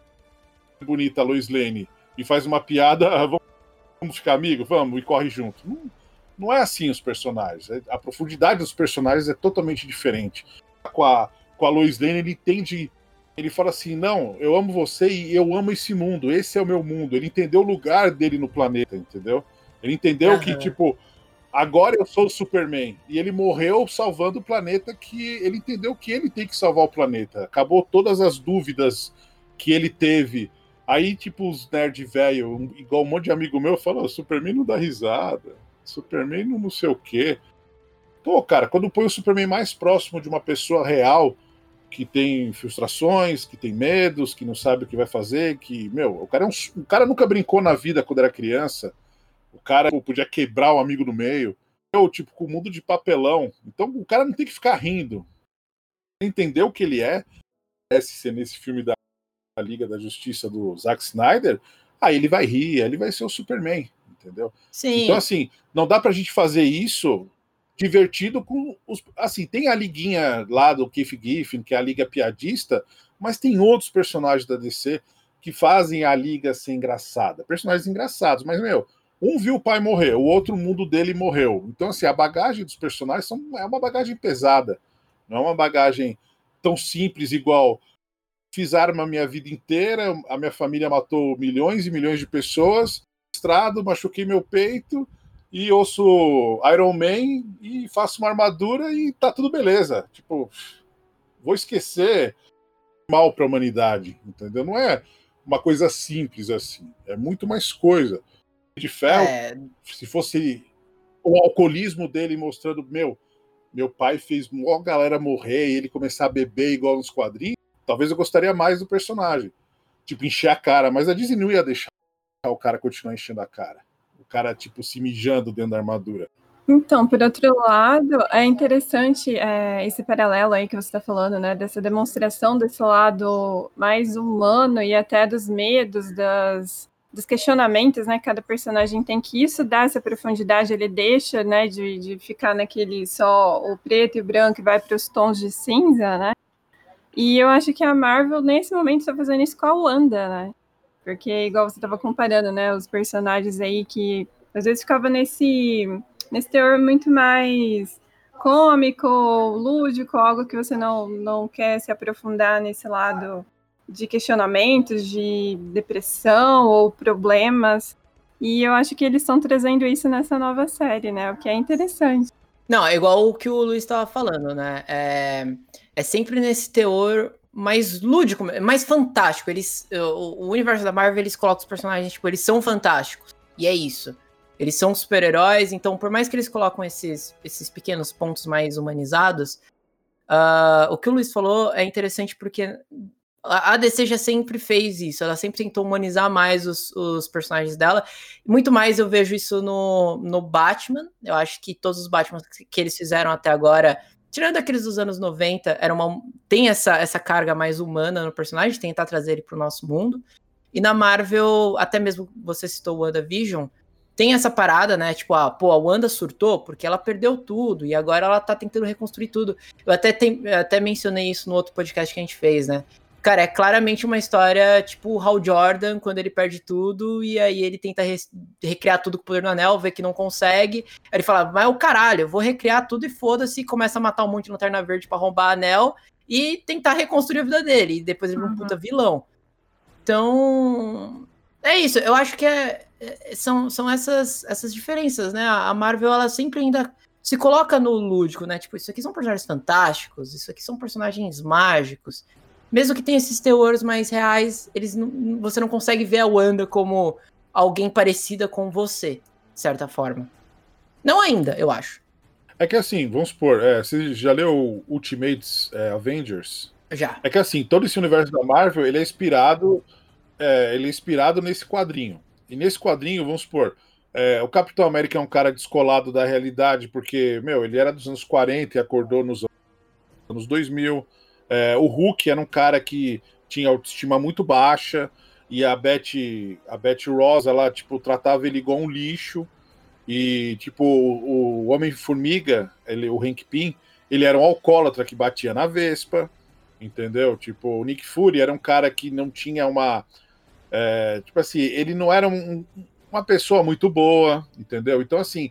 é bonita a Lois Lane. E faz uma piada, vamos ficar amigos? Vamos, e corre junto. Não, não é assim os personagens. É, a profundidade dos personagens é totalmente diferente. Com a, com a Lois Lane, ele entende. Ele fala assim: não, eu amo você e eu amo esse mundo. Esse é o meu mundo. Ele entendeu o lugar dele no planeta, entendeu? Ele entendeu uhum. que, tipo, agora eu sou o Superman. E ele morreu salvando o planeta que ele entendeu que ele tem que salvar o planeta. Acabou todas as dúvidas que ele teve. Aí, tipo, os nerd velho, igual um monte de amigo meu, fala: Superman não dá risada. Superman não, sei o quê. Pô, cara, quando põe o Superman mais próximo de uma pessoa real que tem frustrações, que tem medos, que não sabe o que vai fazer, que, meu, o cara, é um, o cara nunca brincou na vida quando era criança o cara podia quebrar o amigo no meio. Eu, tipo, com o mundo de papelão. Então o cara não tem que ficar rindo. Entender o que ele é, ser nesse filme da Liga da Justiça do Zack Snyder, aí ele vai rir, ele vai ser o Superman, entendeu? Sim. Então, assim, não dá pra gente fazer isso divertido com os. Assim, tem a liguinha lá do Keith Giffen, que é a Liga Piadista, mas tem outros personagens da DC que fazem a Liga ser engraçada. Personagens engraçados, mas, meu, um viu o pai morrer, o outro mundo dele morreu. Então, assim, a bagagem dos personagens são, é uma bagagem pesada. Não é uma bagagem tão simples igual fiz arma a minha vida inteira, a minha família matou milhões e milhões de pessoas, estrado, machuquei meu peito e ouço Iron Man e faço uma armadura e tá tudo beleza. Tipo, vou esquecer mal para a humanidade, entendeu? Não é uma coisa simples assim, é muito mais coisa. de Ferro, é... se fosse o alcoolismo dele mostrando, meu, meu pai fez uma galera morrer e ele começar a beber igual nos quadrinhos, talvez eu gostaria mais do personagem. Tipo, encher a cara, mas a Disney não ia deixar o cara continuar enchendo a cara. O cara, tipo, se mijando dentro da armadura. Então, por outro lado, é interessante é, esse paralelo aí que você está falando, né? Dessa demonstração desse lado mais humano e até dos medos, das, dos questionamentos, né? Cada personagem tem que isso dá essa profundidade, ele deixa, né? De, de ficar naquele só o preto e o branco e vai para os tons de cinza, né? E eu acho que a Marvel, nesse momento, está fazendo isso com a Wanda, né? Porque, igual você estava comparando, né? Os personagens aí que às vezes ficava nesse, nesse teor muito mais cômico, lúdico, algo que você não, não quer se aprofundar nesse lado de questionamentos, de depressão ou problemas. E eu acho que eles estão trazendo isso nessa nova série, né? O que é interessante. Não, é igual o que o Luiz estava falando, né? É, é sempre nesse teor mais lúdico, mais fantástico. Eles, o, o universo da Marvel, eles colocam os personagens, tipo, eles são fantásticos. E é isso. Eles são super-heróis, então por mais que eles colocam esses, esses pequenos pontos mais humanizados, uh, o que o Luiz falou é interessante porque a DC já sempre fez isso, ela sempre tentou humanizar mais os, os, personagens dela. Muito mais eu vejo isso no, no Batman. Eu acho que todos os Batman que eles fizeram até agora, tirando aqueles dos anos 90, era uma, tem essa, essa carga mais humana no personagem, tentar trazer ele para o nosso mundo. E na Marvel, até mesmo você citou o WandaVision, tem essa parada, né? Tipo, ah, pô, a Wanda surtou porque ela perdeu tudo e agora ela tá tentando reconstruir tudo. Eu até, tem, até mencionei isso no outro podcast que a gente fez, né? Cara, é claramente uma história tipo Hal Jordan, quando ele perde tudo, e aí ele tenta re recriar tudo com o poder do anel, vê que não consegue. Aí ele fala, mas o caralho, eu vou recriar tudo e foda-se, começa a matar um monte de lanterna verde para arrombar anel e tentar reconstruir a vida dele. E depois ele é um puta vilão. Então. É isso, eu acho que é, é, são, são essas, essas diferenças, né? A Marvel, ela sempre ainda se coloca no lúdico, né? Tipo, isso aqui são personagens fantásticos, isso aqui são personagens mágicos mesmo que tenha esses teores mais reais, eles não, você não consegue ver a Wanda como alguém parecida com você, de certa forma. Não ainda, eu acho. É que assim, vamos supor, é, você já leu Ultimates é, Avengers? Já. É que assim, todo esse universo da Marvel, ele é inspirado, é, ele é inspirado nesse quadrinho. E nesse quadrinho, vamos supor, é, o Capitão América é um cara descolado da realidade, porque, meu, ele era dos anos 40 e acordou nos anos 2000. É, o Hulk era um cara que tinha autoestima muito baixa e a Beth, a Beth Ross, ela tipo tratava ele igual um lixo e tipo o, o Homem-Formiga, ele, o Hank Pym, ele era um alcoólatra que batia na Vespa, entendeu? Tipo o Nick Fury era um cara que não tinha uma é, tipo assim, ele não era um, uma pessoa muito boa, entendeu? Então assim,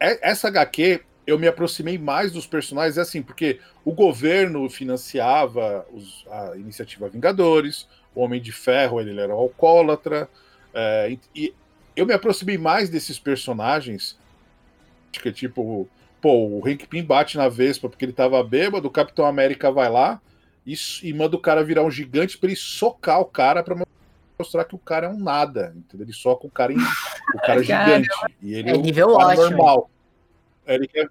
é, essa HQ eu me aproximei mais dos personagens, é assim, porque o governo financiava os, a iniciativa Vingadores, o Homem de Ferro ele era um alcoólatra, é, e eu me aproximei mais desses personagens, que é tipo, pô, o Hank Pym bate na Vespa porque ele tava bêbado, o Capitão América vai lá e, e manda o cara virar um gigante para ele socar o cara para mostrar que o cara é um nada, entendeu? Ele soca o cara em, o cara gigante. E ele é, é nível ótimo. normal. Ele quer,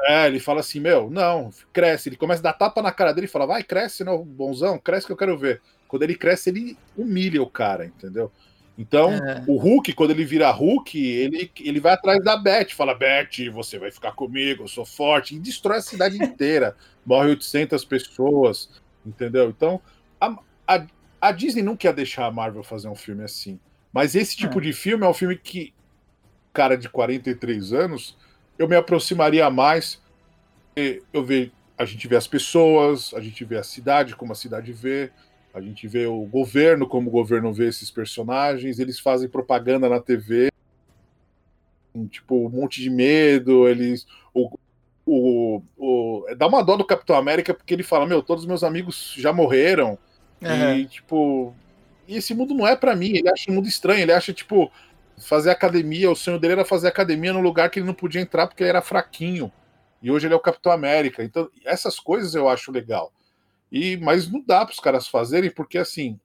é, ele fala assim, meu, não, cresce. Ele começa a dar tapa na cara dele e fala, vai, cresce, não, bonzão, cresce que eu quero ver. Quando ele cresce, ele humilha o cara, entendeu? Então, é. o Hulk, quando ele vira Hulk, ele, ele vai atrás da Beth, fala, Beth, você vai ficar comigo, eu sou forte, e destrói a cidade inteira. Morre 800 pessoas, entendeu? Então, a, a, a, Disney não quer deixar a Marvel fazer um filme assim. Mas esse tipo é. de filme é um filme que, cara de 43 anos, eu me aproximaria mais. Eu vejo, a gente vê as pessoas, a gente vê a cidade como a cidade vê, a gente vê o governo como o governo vê esses personagens, eles fazem propaganda na TV, tipo, um monte de medo, eles. O, o, o, dá uma dó do Capitão América porque ele fala: Meu, todos os meus amigos já morreram. Uhum. E, tipo, e esse mundo não é para mim. Ele acha um mundo estranho. Ele acha, tipo, fazer academia, o sonho dele era fazer academia num lugar que ele não podia entrar porque ele era fraquinho. E hoje ele é o Capitão América. Então, essas coisas eu acho legal. E mas não dá para os caras fazerem porque assim,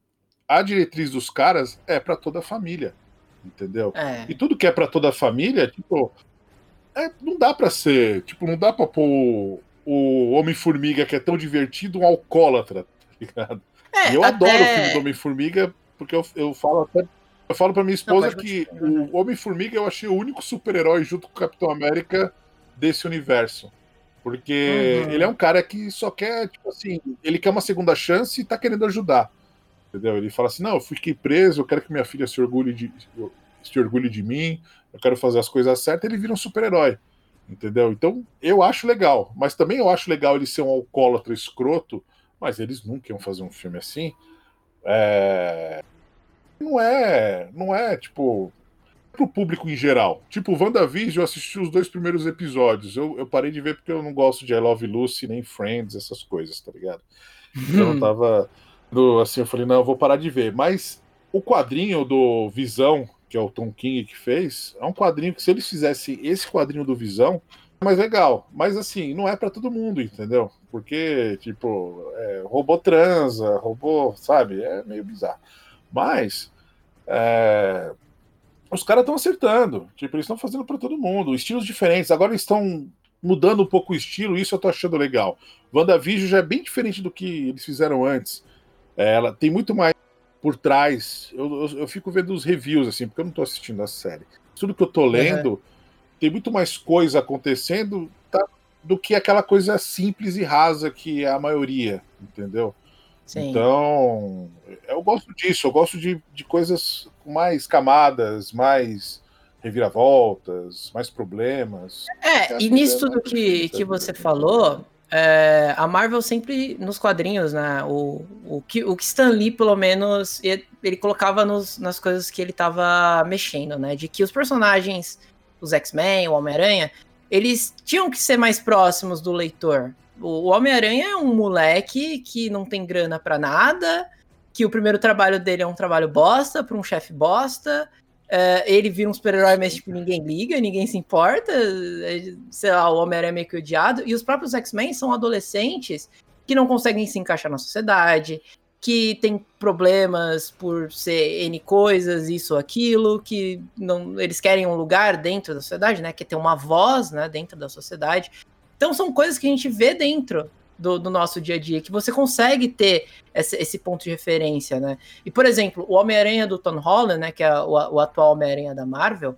a diretriz dos caras é para toda a família. entendeu? É. E tudo que é para toda a família, tipo, é, não dá para ser, tipo, não dá para pôr o Homem-Formiga, que é tão divertido, um alcoólatra, tá ligado? É, e eu até... adoro o filme do Homem-Formiga, porque eu, eu falo até. Eu falo pra minha esposa não, que o Homem-Formiga eu achei o único super-herói junto com o Capitão América desse universo. Porque uhum. ele é um cara que só quer, tipo assim, ele quer uma segunda chance e tá querendo ajudar. Entendeu? Ele fala assim: não, eu fiquei preso, eu quero que minha filha se orgulhe de, se orgulhe de mim, eu quero fazer as coisas certas, ele vira um super-herói. Entendeu? Então, eu acho legal. Mas também eu acho legal ele ser um alcoólatra escroto, mas eles nunca iam fazer um filme assim. É... Não é. Não é, tipo pro público em geral. Tipo, WandaVision, eu assisti os dois primeiros episódios. Eu, eu parei de ver porque eu não gosto de I Love Lucy, nem Friends, essas coisas, tá ligado? Então eu tava. assim, eu falei, não, eu vou parar de ver. Mas o quadrinho do Visão, que é o Tom King que fez, é um quadrinho que, se eles fizessem esse quadrinho do Visão, é mais legal. Mas assim, não é para todo mundo, entendeu? Porque, tipo, é, robô transa, robô, sabe? É meio bizarro. Mas. É, os caras estão acertando. Tipo, eles estão fazendo para todo mundo. Estilos diferentes. Agora eles estão mudando um pouco o estilo, isso eu tô achando legal. WandaVision já é bem diferente do que eles fizeram antes. É, ela tem muito mais por trás. Eu, eu, eu, fico vendo os reviews, assim, porque eu não tô assistindo a série. Tudo que eu tô lendo, uhum. tem muito mais coisa acontecendo tá, do que aquela coisa simples e rasa que é a maioria, entendeu? Sim. Então, eu gosto disso, eu gosto de, de coisas com mais camadas, mais reviravoltas, mais problemas. É, e nisso tudo que, que você falou, é, a Marvel sempre, nos quadrinhos, né, o, o, que, o que Stan Lee, pelo menos, ele, ele colocava nos, nas coisas que ele estava mexendo, né, de que os personagens, os X-Men, o Homem-Aranha, eles tinham que ser mais próximos do leitor, o Homem-Aranha é um moleque que não tem grana para nada, que o primeiro trabalho dele é um trabalho bosta, para um chefe bosta. É, ele vira um super-herói, mas tipo, ninguém liga, ninguém se importa. É, sei lá, o Homem-Aranha é meio que odiado. E os próprios X-Men são adolescentes que não conseguem se encaixar na sociedade, que tem problemas por ser N coisas, isso aquilo, que não, eles querem um lugar dentro da sociedade, né? Que ter uma voz né, dentro da sociedade. Então são coisas que a gente vê dentro do, do nosso dia a dia, que você consegue ter esse, esse ponto de referência, né? E, por exemplo, o Homem-Aranha do Tom Holland, né, que é o, o atual Homem-Aranha da Marvel,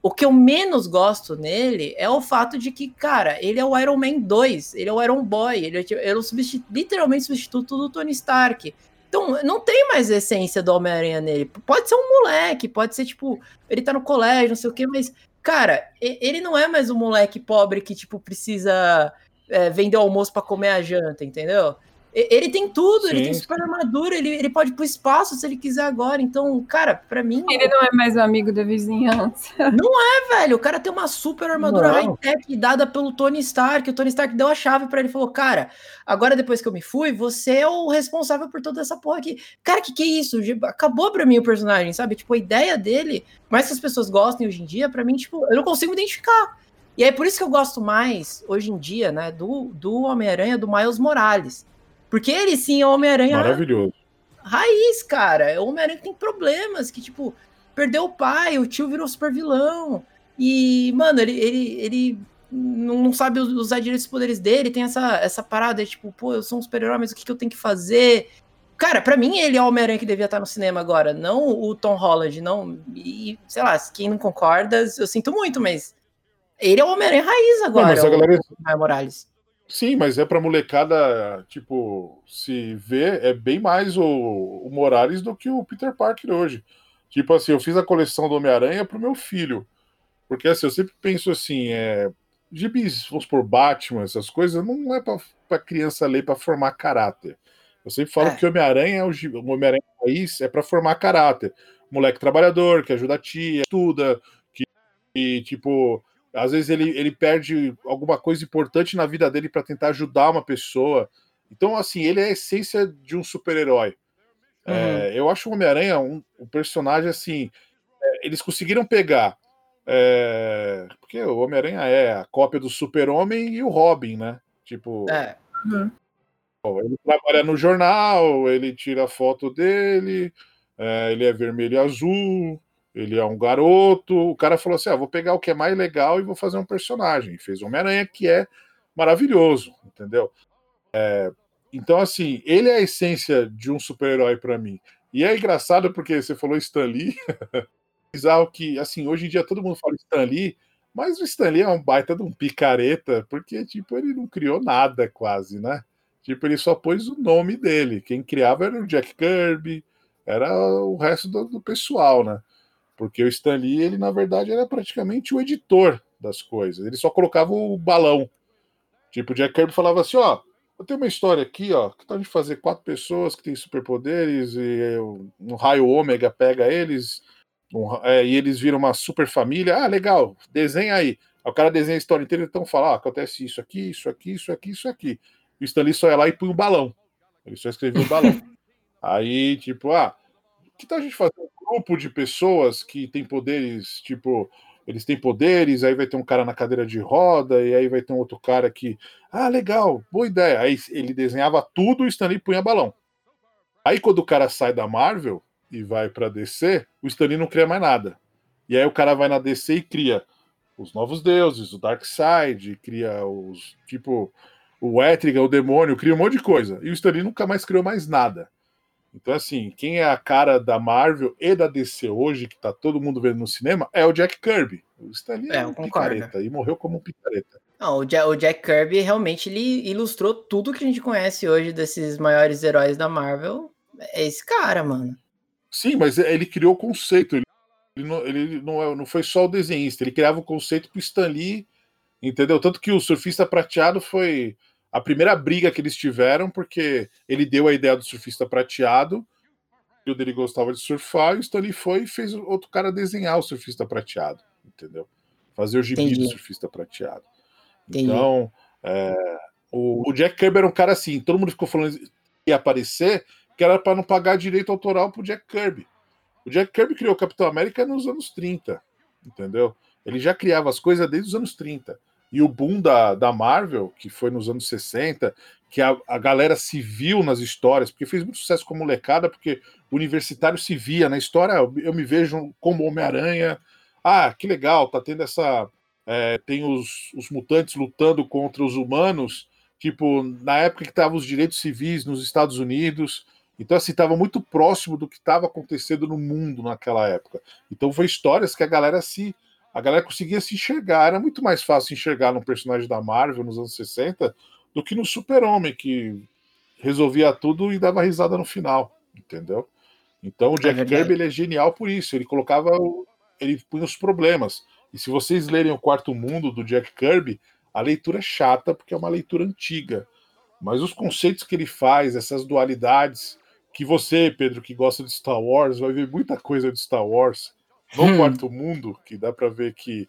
o que eu menos gosto nele é o fato de que, cara, ele é o Iron Man 2, ele é o Iron Boy, ele é, tipo, ele é o substitu literalmente substituto do Tony Stark. Então, não tem mais essência do Homem-Aranha nele. Pode ser um moleque, pode ser, tipo, ele tá no colégio, não sei o quê, mas Cara, ele não é mais um moleque pobre que, tipo, precisa é, vender almoço para comer a janta, entendeu? Ele tem tudo, Sim. ele tem super armadura, ele, ele pode ir pro espaço se ele quiser agora. Então, cara, para mim. Ele não é mais o amigo da vizinhança. Não é, velho. O cara tem uma super armadura high-tech dada pelo Tony Stark. O Tony Stark deu a chave para ele e falou: Cara, agora depois que eu me fui, você é o responsável por toda essa porra aqui. Cara, que que é isso? Acabou pra mim o personagem, sabe? Tipo, a ideia dele, mais que as pessoas gostem hoje em dia, para mim, tipo, eu não consigo identificar. E é por isso que eu gosto mais, hoje em dia, né, do, do Homem-Aranha do Miles Morales porque ele sim é o Homem-Aranha. Maravilhoso. Raiz, cara. É o Homem-Aranha que tem problemas, que, tipo, perdeu o pai, o tio virou super vilão. E, mano, ele, ele, ele não sabe usar direito os poderes dele, tem essa, essa parada, tipo, pô, eu sou um super-herói, mas o que, que eu tenho que fazer? Cara, para mim ele é o Homem-Aranha que devia estar no cinema agora, não o Tom Holland, não. E, sei lá, quem não concorda, eu sinto muito, mas ele é o Homem-Aranha raiz agora, não, mas a galera... o Morales. Sim, mas é pra molecada, tipo, se ver, é bem mais o, o Morales do que o Peter Parker hoje. Tipo assim, eu fiz a coleção do Homem-Aranha pro meu filho. Porque assim, eu sempre penso assim, é, gibis, vamos por Batman, essas coisas, não é pra, pra criança ler para formar caráter. Eu sempre falo é. que o Homem-Aranha é o, o Homem-Aranha país é para formar caráter. Moleque trabalhador, que ajuda a tia, estuda, que, que tipo, às vezes ele, ele perde alguma coisa importante na vida dele para tentar ajudar uma pessoa. Então, assim, ele é a essência de um super-herói. É, uhum. É, eu acho o Homem-Aranha um, um, personagem assim. É, eles conseguiram pegar. É, porque o Homem-Aranha é a cópia do Super-Homem e o Robin, né? Tipo. É. Uhum. Ele trabalha no jornal, ele tira a foto dele, é, ele é vermelho e azul, ele é um garoto. O cara falou assim: ah, vou pegar o que é mais legal e vou fazer um personagem. Fez Homem-Aranha, que é maravilhoso, entendeu? É, então, assim, ele é a essência de um super-herói para mim. E é engraçado porque você falou Stan Lee. bizarro que, assim, hoje em dia todo mundo fala Stan Lee, mas o Stan Lee é um baita de um picareta, porque, tipo, ele não criou nada quase, né? Tipo, ele só pôs o nome dele. Quem criava era o Jack Kirby, era o resto do, do pessoal, né? Porque o Stan Lee, ele na verdade era praticamente o editor das coisas. Ele só colocava o balão. Tipo, o Jack Kirby falava assim: ó, eu tenho uma história aqui, ó, que tá de fazer quatro pessoas que têm superpoderes e um raio ômega pega eles um, é, e eles viram uma super família. Ah, legal, desenha aí. o cara desenha a história inteira, então fala: ah, acontece isso aqui, isso aqui, isso aqui, isso aqui. O Stanley só ia lá e põe o balão. Ele só escreveu o balão. aí, tipo, ah, que tal a gente fazer um grupo de pessoas que tem poderes, tipo, eles têm poderes, aí vai ter um cara na cadeira de roda, e aí vai ter um outro cara que, ah, legal, boa ideia. Aí ele desenhava tudo e Stanley punha balão. Aí quando o cara sai da Marvel e vai para DC, o Stanley não cria mais nada. E aí o cara vai na DC e cria os novos deuses, o Darkseid, cria os, tipo, o Etrigan, o demônio, cria um monte de coisa. E o Stanley nunca mais criou mais nada. Então, assim, quem é a cara da Marvel e da DC hoje, que tá todo mundo vendo no cinema, é o Jack Kirby. O Stanley é, é um picareta e morreu como um picareta. Não, o, Jack, o Jack Kirby realmente ele ilustrou tudo que a gente conhece hoje desses maiores heróis da Marvel. É esse cara, mano. Sim, mas ele criou o conceito. Ele, ele, não, ele não, é, não foi só o desenhista, ele criava o conceito pro Stanley, entendeu? Tanto que o surfista prateado foi a primeira briga que eles tiveram, porque ele deu a ideia do surfista prateado, e o dele gostava de surfar, e o Stanley foi e fez outro cara desenhar o surfista prateado, entendeu? Fazer o gibi Entendi. do surfista prateado. Entendi. Então, é, o, o, Jack Kirby era um cara assim, todo mundo ficou falando que ia aparecer, que era para não pagar direito autoral pro Jack Kirby. O Jack Kirby criou o Capitão América nos anos 30, entendeu? Ele já criava as coisas desde os anos 30 e o boom da, da Marvel, que foi nos anos 60, que a, a galera se viu nas histórias, porque fez muito sucesso com molecada, porque o universitário se via na história, eu me vejo como Homem-Aranha, ah, que legal, tá tendo essa. É, tem os, os mutantes lutando contra os humanos, tipo, na época que estavam os direitos civis nos Estados Unidos. Então, assim, estava muito próximo do que estava acontecendo no mundo naquela época. Então, foi histórias que a galera se a galera conseguia se enxergar. Era muito mais fácil enxergar num personagem da Marvel nos anos 60 do que no Super-Homem, que resolvia tudo e dava risada no final, entendeu? Então o é Jack é Kirby ele é genial por isso. Ele colocava. Ele punha os problemas. E se vocês lerem o Quarto Mundo do Jack Kirby, a leitura é chata porque é uma leitura antiga. Mas os conceitos que ele faz, essas dualidades, que você, Pedro, que gosta de Star Wars, vai ver muita coisa de Star Wars no hum. Quarto Mundo, que dá para ver que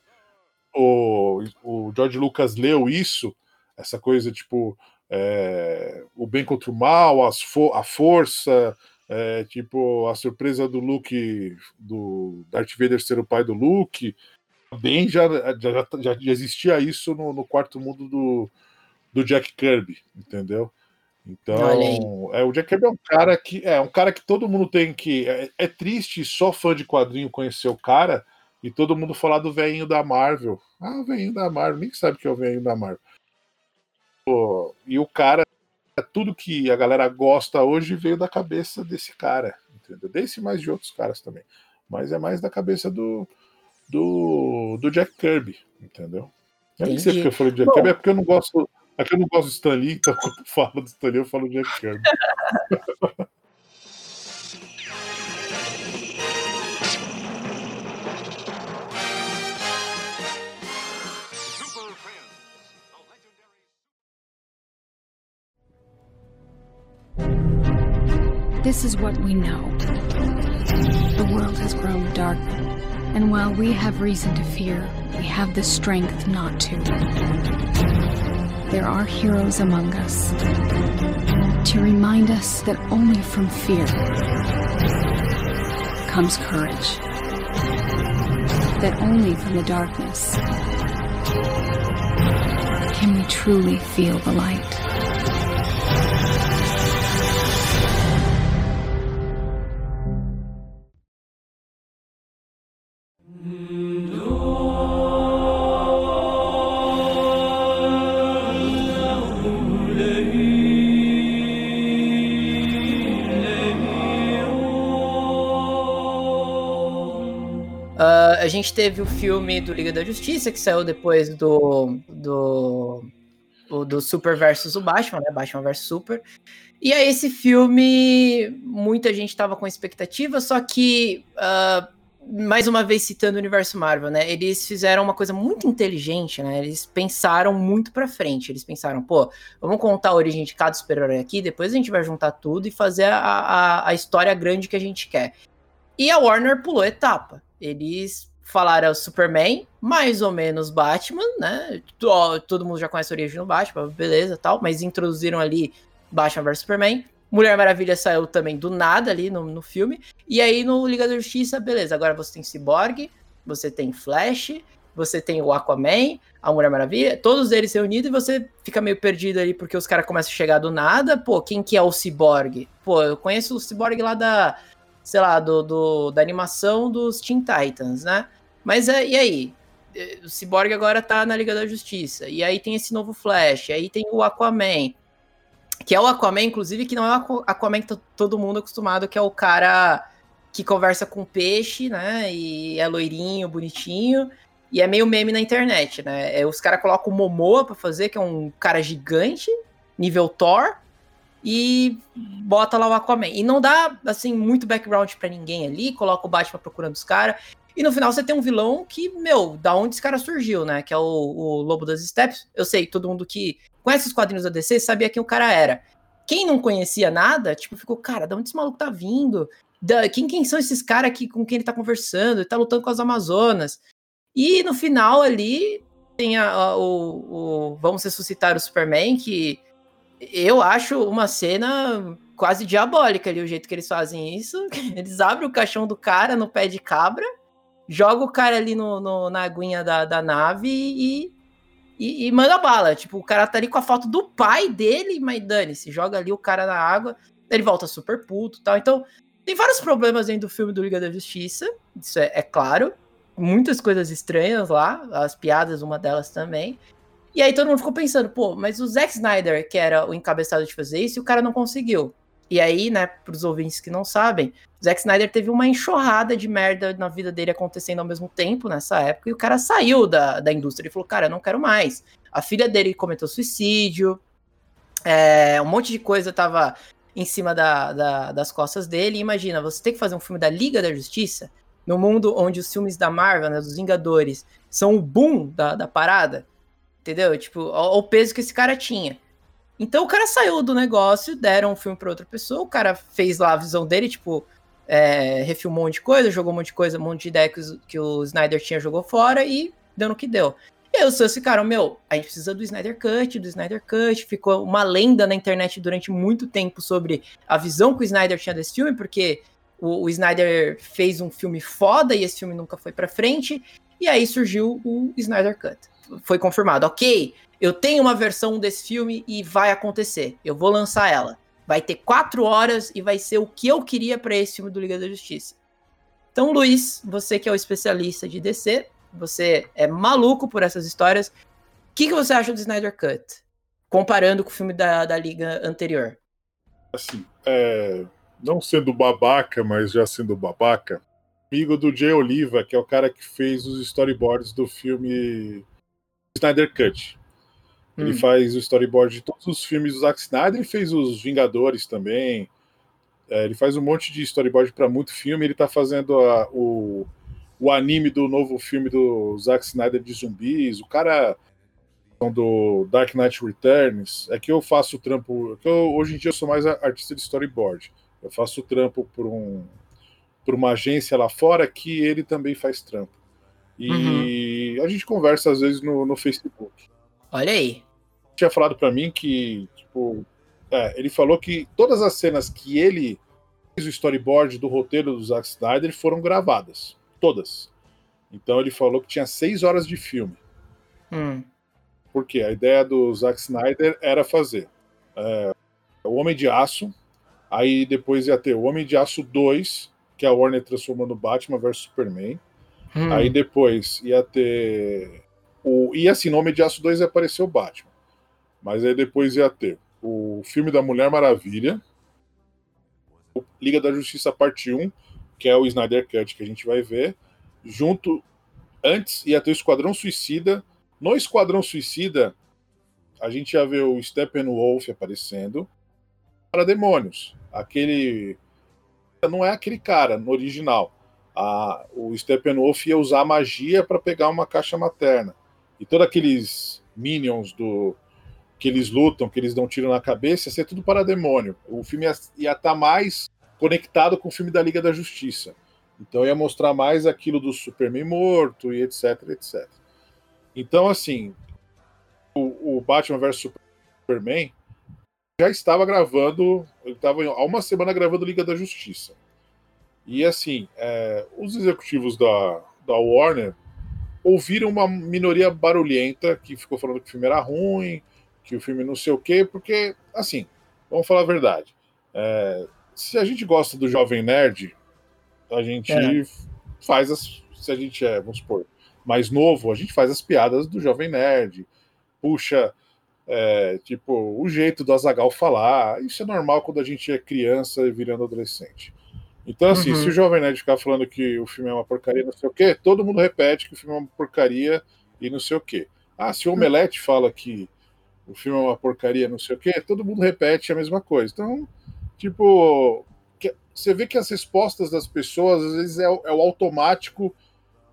o, o George Lucas leu isso, essa coisa tipo é, o bem contra o mal, fo a força, é, tipo a surpresa do Luke, do Darth Vader ser o pai do Luke, bem já, já, já, já existia isso no, no quarto mundo do, do Jack Kirby, entendeu? Então, é, o Jack Kirby é um cara que é um cara que todo mundo tem que. É, é, triste só fã de quadrinho conhecer o cara e todo mundo falar do velhinho da Marvel. Ah, o velhinho da Marvel, nem sabe que é o velhinho da Marvel. Pô, e o cara, tudo que a galera gosta hoje veio da cabeça desse cara, entendeu? Desse mais de outros caras também. Mas é mais da cabeça do, do, do Jack Kirby, entendeu? Eu nem sei porque eu falei de Jack Bom, Kirby, é porque eu não gosto Aqui eu não gosto do Stanley, então quando falo do Stanley, eu falo Jack Kirby. This is what we know. The world has grown dark, and while we have reason to fear, we have the strength not to there are heroes among us to remind us that only from fear comes courage, that only from the darkness can we truly feel the light. Gente teve o filme do Liga da Justiça, que saiu depois do, do, do Super versus o Batman, né? Batman versus Super. E aí, esse filme, muita gente estava com expectativa, só que, uh, mais uma vez citando o universo Marvel, né? Eles fizeram uma coisa muito inteligente, né? Eles pensaram muito pra frente. Eles pensaram, pô, vamos contar a origem de cada super-herói aqui, depois a gente vai juntar tudo e fazer a, a, a história grande que a gente quer. E a Warner pulou etapa. Eles falaram Superman, mais ou menos Batman, né? Todo mundo já conhece a origem do Batman, beleza, tal, mas introduziram ali Batman vs Superman. Mulher Maravilha saiu também do nada ali no, no filme. E aí no Liga da Justiça, beleza, agora você tem Cyborg, você tem Flash, você tem o Aquaman, a Mulher Maravilha, todos eles reunidos e você fica meio perdido ali porque os caras começam a chegar do nada. Pô, quem que é o Cyborg? Pô, eu conheço o Cyborg lá da, sei lá, do, do, da animação dos Teen Titans, né? Mas é, e aí? É, o Cyborg agora tá na Liga da Justiça. E aí tem esse novo Flash. Aí tem o Aquaman. Que é o Aquaman, inclusive, que não é o Aquaman que todo mundo acostumado, que é o cara que conversa com peixe, né? E é loirinho, bonitinho. E é meio meme na internet, né? É, os caras colocam o Momoa pra fazer, que é um cara gigante, nível Thor e bota lá o Aquaman. E não dá, assim, muito background para ninguém ali, coloca o Batman procurando os caras. E no final você tem um vilão que, meu, da onde esse cara surgiu, né? Que é o, o Lobo das Steps. Eu sei, todo mundo que conhece os quadrinhos da DC sabia quem o cara era. Quem não conhecia nada, tipo, ficou, cara, da onde esse maluco tá vindo? Da, quem, quem são esses caras que, com quem ele tá conversando? Ele tá lutando com as Amazonas. E no final ali tem a, a, o, o Vamos Ressuscitar o Superman, que eu acho uma cena quase diabólica ali, o jeito que eles fazem isso. Eles abrem o caixão do cara no pé de cabra, joga o cara ali no, no na aguinha da, da nave e, e, e, manda bala. Tipo, o cara tá ali com a foto do pai dele, mas dane-se, joga ali o cara na água, ele volta super puto tal. Então, tem vários problemas dentro do filme do Liga da Justiça, isso é, é claro. Muitas coisas estranhas lá, as piadas, uma delas também. E aí todo mundo ficou pensando, pô, mas o Zack Snyder, que era o encabeçado de fazer isso, o cara não conseguiu. E aí, né, pros ouvintes que não sabem, Zack Snyder teve uma enxurrada de merda na vida dele acontecendo ao mesmo tempo nessa época, e o cara saiu da, da indústria e falou, cara, eu não quero mais. A filha dele cometeu suicídio, é, um monte de coisa tava em cima da, da, das costas dele. E imagina, você tem que fazer um filme da Liga da Justiça, no mundo onde os filmes da Marvel, né, dos Vingadores, são o boom da, da parada. Entendeu? Tipo, o peso que esse cara tinha. Então o cara saiu do negócio, deram um filme para outra pessoa, o cara fez lá a visão dele, tipo, é, refilmou um monte de coisa, jogou um monte de coisa, um monte de ideia que, que o Snyder tinha, jogou fora e deu no que deu. E aí os fãs ficaram, meu, a gente precisa do Snyder Cut, do Snyder Cut. Ficou uma lenda na internet durante muito tempo sobre a visão que o Snyder tinha desse filme, porque o, o Snyder fez um filme foda e esse filme nunca foi pra frente. E aí surgiu o Snyder Cut foi confirmado, ok, eu tenho uma versão desse filme e vai acontecer. Eu vou lançar ela. Vai ter quatro horas e vai ser o que eu queria para esse filme do Liga da Justiça. Então, Luiz, você que é o especialista de DC, você é maluco por essas histórias. O que, que você acha do Snyder Cut? Comparando com o filme da, da Liga anterior. Assim, é, não sendo babaca, mas já sendo babaca, amigo do Jay Oliva, que é o cara que fez os storyboards do filme Snyder Cut. Ele hum. faz o storyboard de todos os filmes do Zack Snyder, ele fez os Vingadores também. É, ele faz um monte de storyboard para muito filme. Ele tá fazendo a, o, o anime do novo filme do Zack Snyder de zumbis. O cara do Dark Knight Returns. É que eu faço trampo. Que eu, hoje em dia eu sou mais artista de storyboard. Eu faço trampo por, um, por uma agência lá fora que ele também faz trampo. E uhum. A gente conversa às vezes no, no Facebook. Olha aí. Tinha falado para mim que, tipo, é, ele falou que todas as cenas que ele fez o storyboard do roteiro do Zack Snyder foram gravadas. Todas. Então ele falou que tinha seis horas de filme. Hum. Porque a ideia do Zack Snyder era fazer é, o Homem de Aço, aí depois ia ter o Homem de Aço 2, que a Warner transformou no Batman vs Superman. Hum. Aí depois ia ter. O, e assim, no Homem de Aço 2 ia aparecer o Batman. Mas aí depois ia ter o filme da Mulher Maravilha, Liga da Justiça Parte 1, que é o Snyder Cut que a gente vai ver, junto antes ia ter o Esquadrão Suicida. No Esquadrão Suicida, a gente ia ver o Steppenwolf aparecendo para demônios. Aquele. Não é aquele cara no original. A, o Steppenwolf ia usar magia para pegar uma caixa materna. E todos aqueles minions do que eles lutam, que eles dão tiro na cabeça, ia ser tudo para demônio. O filme ia estar tá mais conectado com o filme da Liga da Justiça. Então ia mostrar mais aquilo do Superman morto e etc, etc. Então, assim, o, o Batman vs Superman já estava gravando, ele estava há uma semana gravando Liga da Justiça. E assim, é, os executivos da, da Warner ouviram uma minoria barulhenta que ficou falando que o filme era ruim, que o filme não sei o quê, porque, assim, vamos falar a verdade. É, se a gente gosta do Jovem Nerd, a gente é. faz as. Se a gente é, vamos supor, mais novo, a gente faz as piadas do Jovem Nerd, puxa, é, tipo, o jeito do Azagal falar. Isso é normal quando a gente é criança e virando adolescente. Então, assim, uhum. se o Jovem Nerd ficar falando que o filme é uma porcaria, não sei o quê, todo mundo repete que o filme é uma porcaria e não sei o quê. Ah, se o Omelete fala que o filme é uma porcaria, não sei o quê, todo mundo repete a mesma coisa. Então, tipo, você vê que as respostas das pessoas, às vezes, é, é o automático,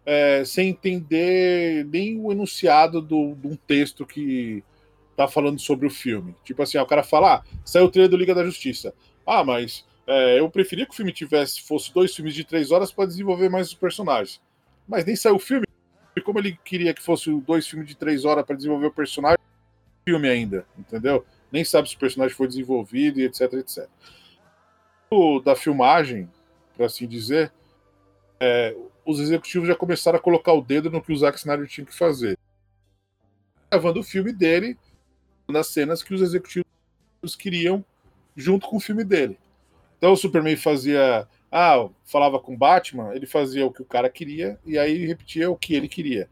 é, sem entender nem o enunciado do, de um texto que tá falando sobre o filme. Tipo assim, ó, o cara fala, ah, saiu o trailer do Liga da Justiça. Ah, mas é, eu preferia que o filme tivesse, fosse dois filmes de três horas para desenvolver mais os personagens. Mas nem saiu o filme. E como ele queria que fosse dois filmes de três horas para desenvolver o personagem, filme ainda, entendeu? Nem sabe se o personagem foi desenvolvido e etc, etc da filmagem, para assim dizer, é, os executivos já começaram a colocar o dedo no que o Zack Snyder tinha que fazer. Gravando o filme dele, nas cenas que os executivos queriam junto com o filme dele. Então o Superman fazia. Ah, falava com Batman, ele fazia o que o cara queria e aí repetia o que ele queria.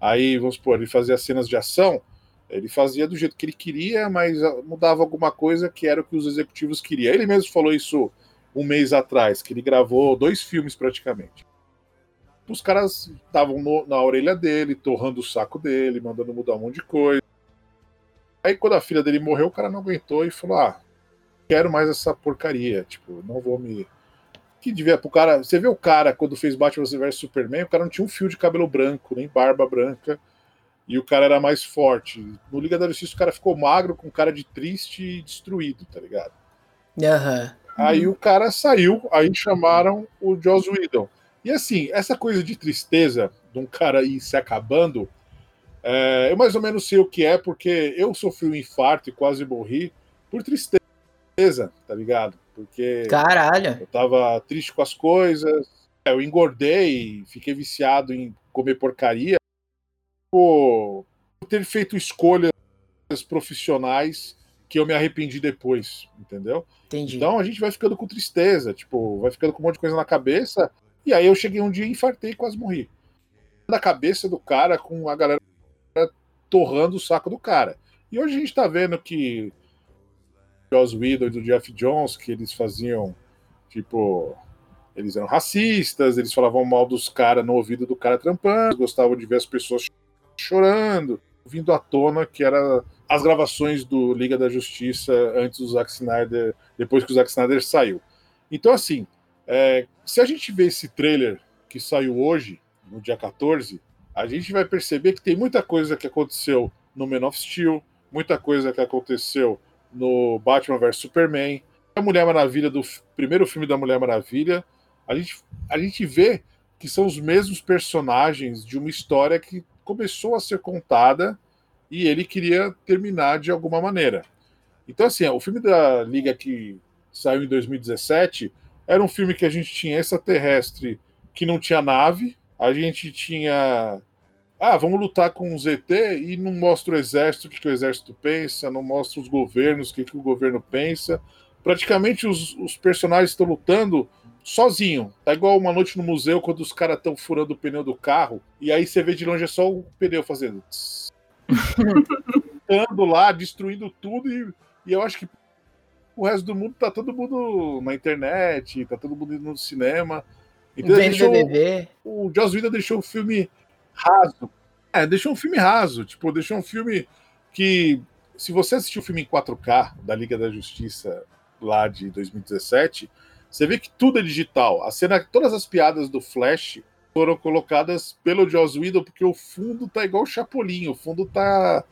Aí, vamos supor, ele fazia cenas de ação, ele fazia do jeito que ele queria, mas mudava alguma coisa que era o que os executivos queriam. Ele mesmo falou isso um mês atrás, que ele gravou dois filmes praticamente. Os caras estavam na orelha dele, torrando o saco dele, mandando mudar um monte de coisa. Aí quando a filha dele morreu, o cara não aguentou e falou: Ah, quero mais essa porcaria. Tipo, não vou me. Que devia pro cara. Você vê o cara quando fez Batman vs Superman, o cara não tinha um fio de cabelo branco, nem barba branca. E o cara era mais forte. No Liga da Justiça, o cara ficou magro, com cara de triste e destruído, tá ligado? Aham. Uhum. Aí o cara saiu, aí chamaram o Joss Whedon. E assim, essa coisa de tristeza de um cara ir se acabando, é, eu mais ou menos sei o que é, porque eu sofri um infarto e quase morri por tristeza, tá ligado? Porque Caralho. eu tava triste com as coisas, eu engordei, fiquei viciado em comer porcaria, por ter feito escolhas profissionais que eu me arrependi depois, entendeu? Entendi. Então a gente vai ficando com tristeza, tipo, vai ficando com um monte de coisa na cabeça. E aí eu cheguei um dia e infartei e quase morri. Na cabeça do cara com a galera torrando o saco do cara. E hoje a gente tá vendo que Joss Whedon e do Jeff Jones, que eles faziam, tipo, eles eram racistas, eles falavam mal dos caras no ouvido do cara trampando, gostavam de ver as pessoas chorando, vindo à tona que era as gravações do Liga da Justiça antes do Zack Snyder, depois que o Zack Snyder saiu. Então, assim, é, se a gente vê esse trailer que saiu hoje, no dia 14, a gente vai perceber que tem muita coisa que aconteceu no Man of Steel, muita coisa que aconteceu no Batman vs Superman, a Mulher Maravilha do primeiro filme da Mulher Maravilha. A gente, a gente vê que são os mesmos personagens de uma história que começou a ser contada e ele queria terminar de alguma maneira. Então, assim, o filme da Liga que saiu em 2017 era um filme que a gente tinha extraterrestre que não tinha nave, a gente tinha. Ah, vamos lutar com o ZT e não mostra o exército, o que, que o exército pensa, não mostra os governos, o que, que o governo pensa. Praticamente os, os personagens estão lutando sozinho. Tá igual uma noite no museu quando os caras estão furando o pneu do carro e aí você vê de longe é só o pneu fazendo. Ando lá, destruindo tudo, e, e eu acho que o resto do mundo tá todo mundo na internet, tá todo mundo no cinema. Então deixou, o Joss Whedon deixou o filme raso. É, deixou um filme raso. Tipo, deixou um filme que. Se você assistiu o filme em 4K da Liga da Justiça lá de 2017, você vê que tudo é digital. A cena, todas as piadas do Flash foram colocadas pelo Joss Whedon porque o fundo tá igual o Chapolin, o fundo tá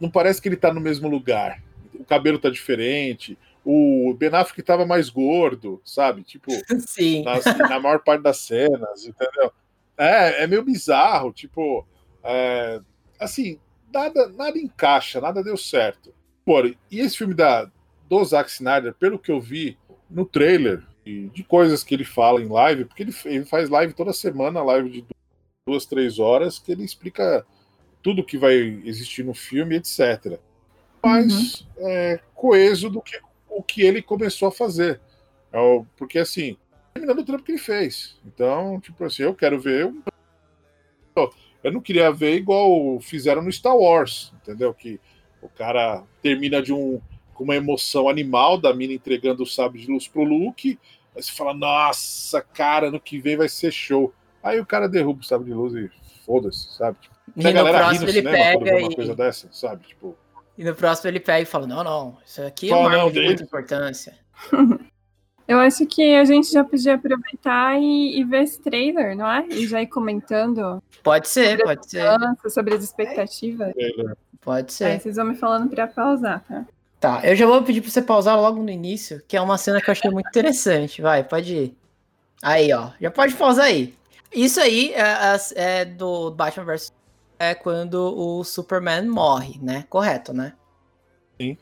não parece que ele tá no mesmo lugar. O cabelo tá diferente, o Ben Affleck tava mais gordo, sabe? Tipo, Sim. Na, na maior parte das cenas, entendeu? É, é meio bizarro, tipo, é, assim, nada, nada encaixa, nada deu certo. Pô, e esse filme da, do Zack Snyder, pelo que eu vi no trailer, e de coisas que ele fala em live, porque ele, ele faz live toda semana, live de duas, três horas, que ele explica tudo que vai existir no filme, etc. Mas uhum. é, coeso do que o que ele começou a fazer. É porque assim, terminando o trampo que ele fez. Então, tipo assim, eu quero ver. Eu não queria ver igual fizeram no Star Wars, entendeu? Que o cara termina de um com uma emoção animal da mina entregando o sábio de luz pro Luke. Aí você fala, nossa, cara, no que vem vai ser show. Aí o cara derruba o sábio de luz e foda-se, sabe? Tipo, e a galera ri no ele pega uma e... coisa dessa, sabe? Tipo, e no próximo ele pega e fala: Não, não, isso aqui é uma de muita importância. Eu acho que a gente já podia aproveitar e, e, ver esse trailer, não é? E já ir comentando. Pode ser, pode ser. Sobre as expectativas. Pode ser. Aí vocês vão me falando pra pausar, tá? Tá, eu já vou pedir pra você pausar logo no início, que é uma cena que eu achei muito interessante. Vai, pode ir. Aí, ó. Já pode pausar aí. Isso aí é, é, é do Batman vs é quando o Superman morre, né? Correto, né? Sim.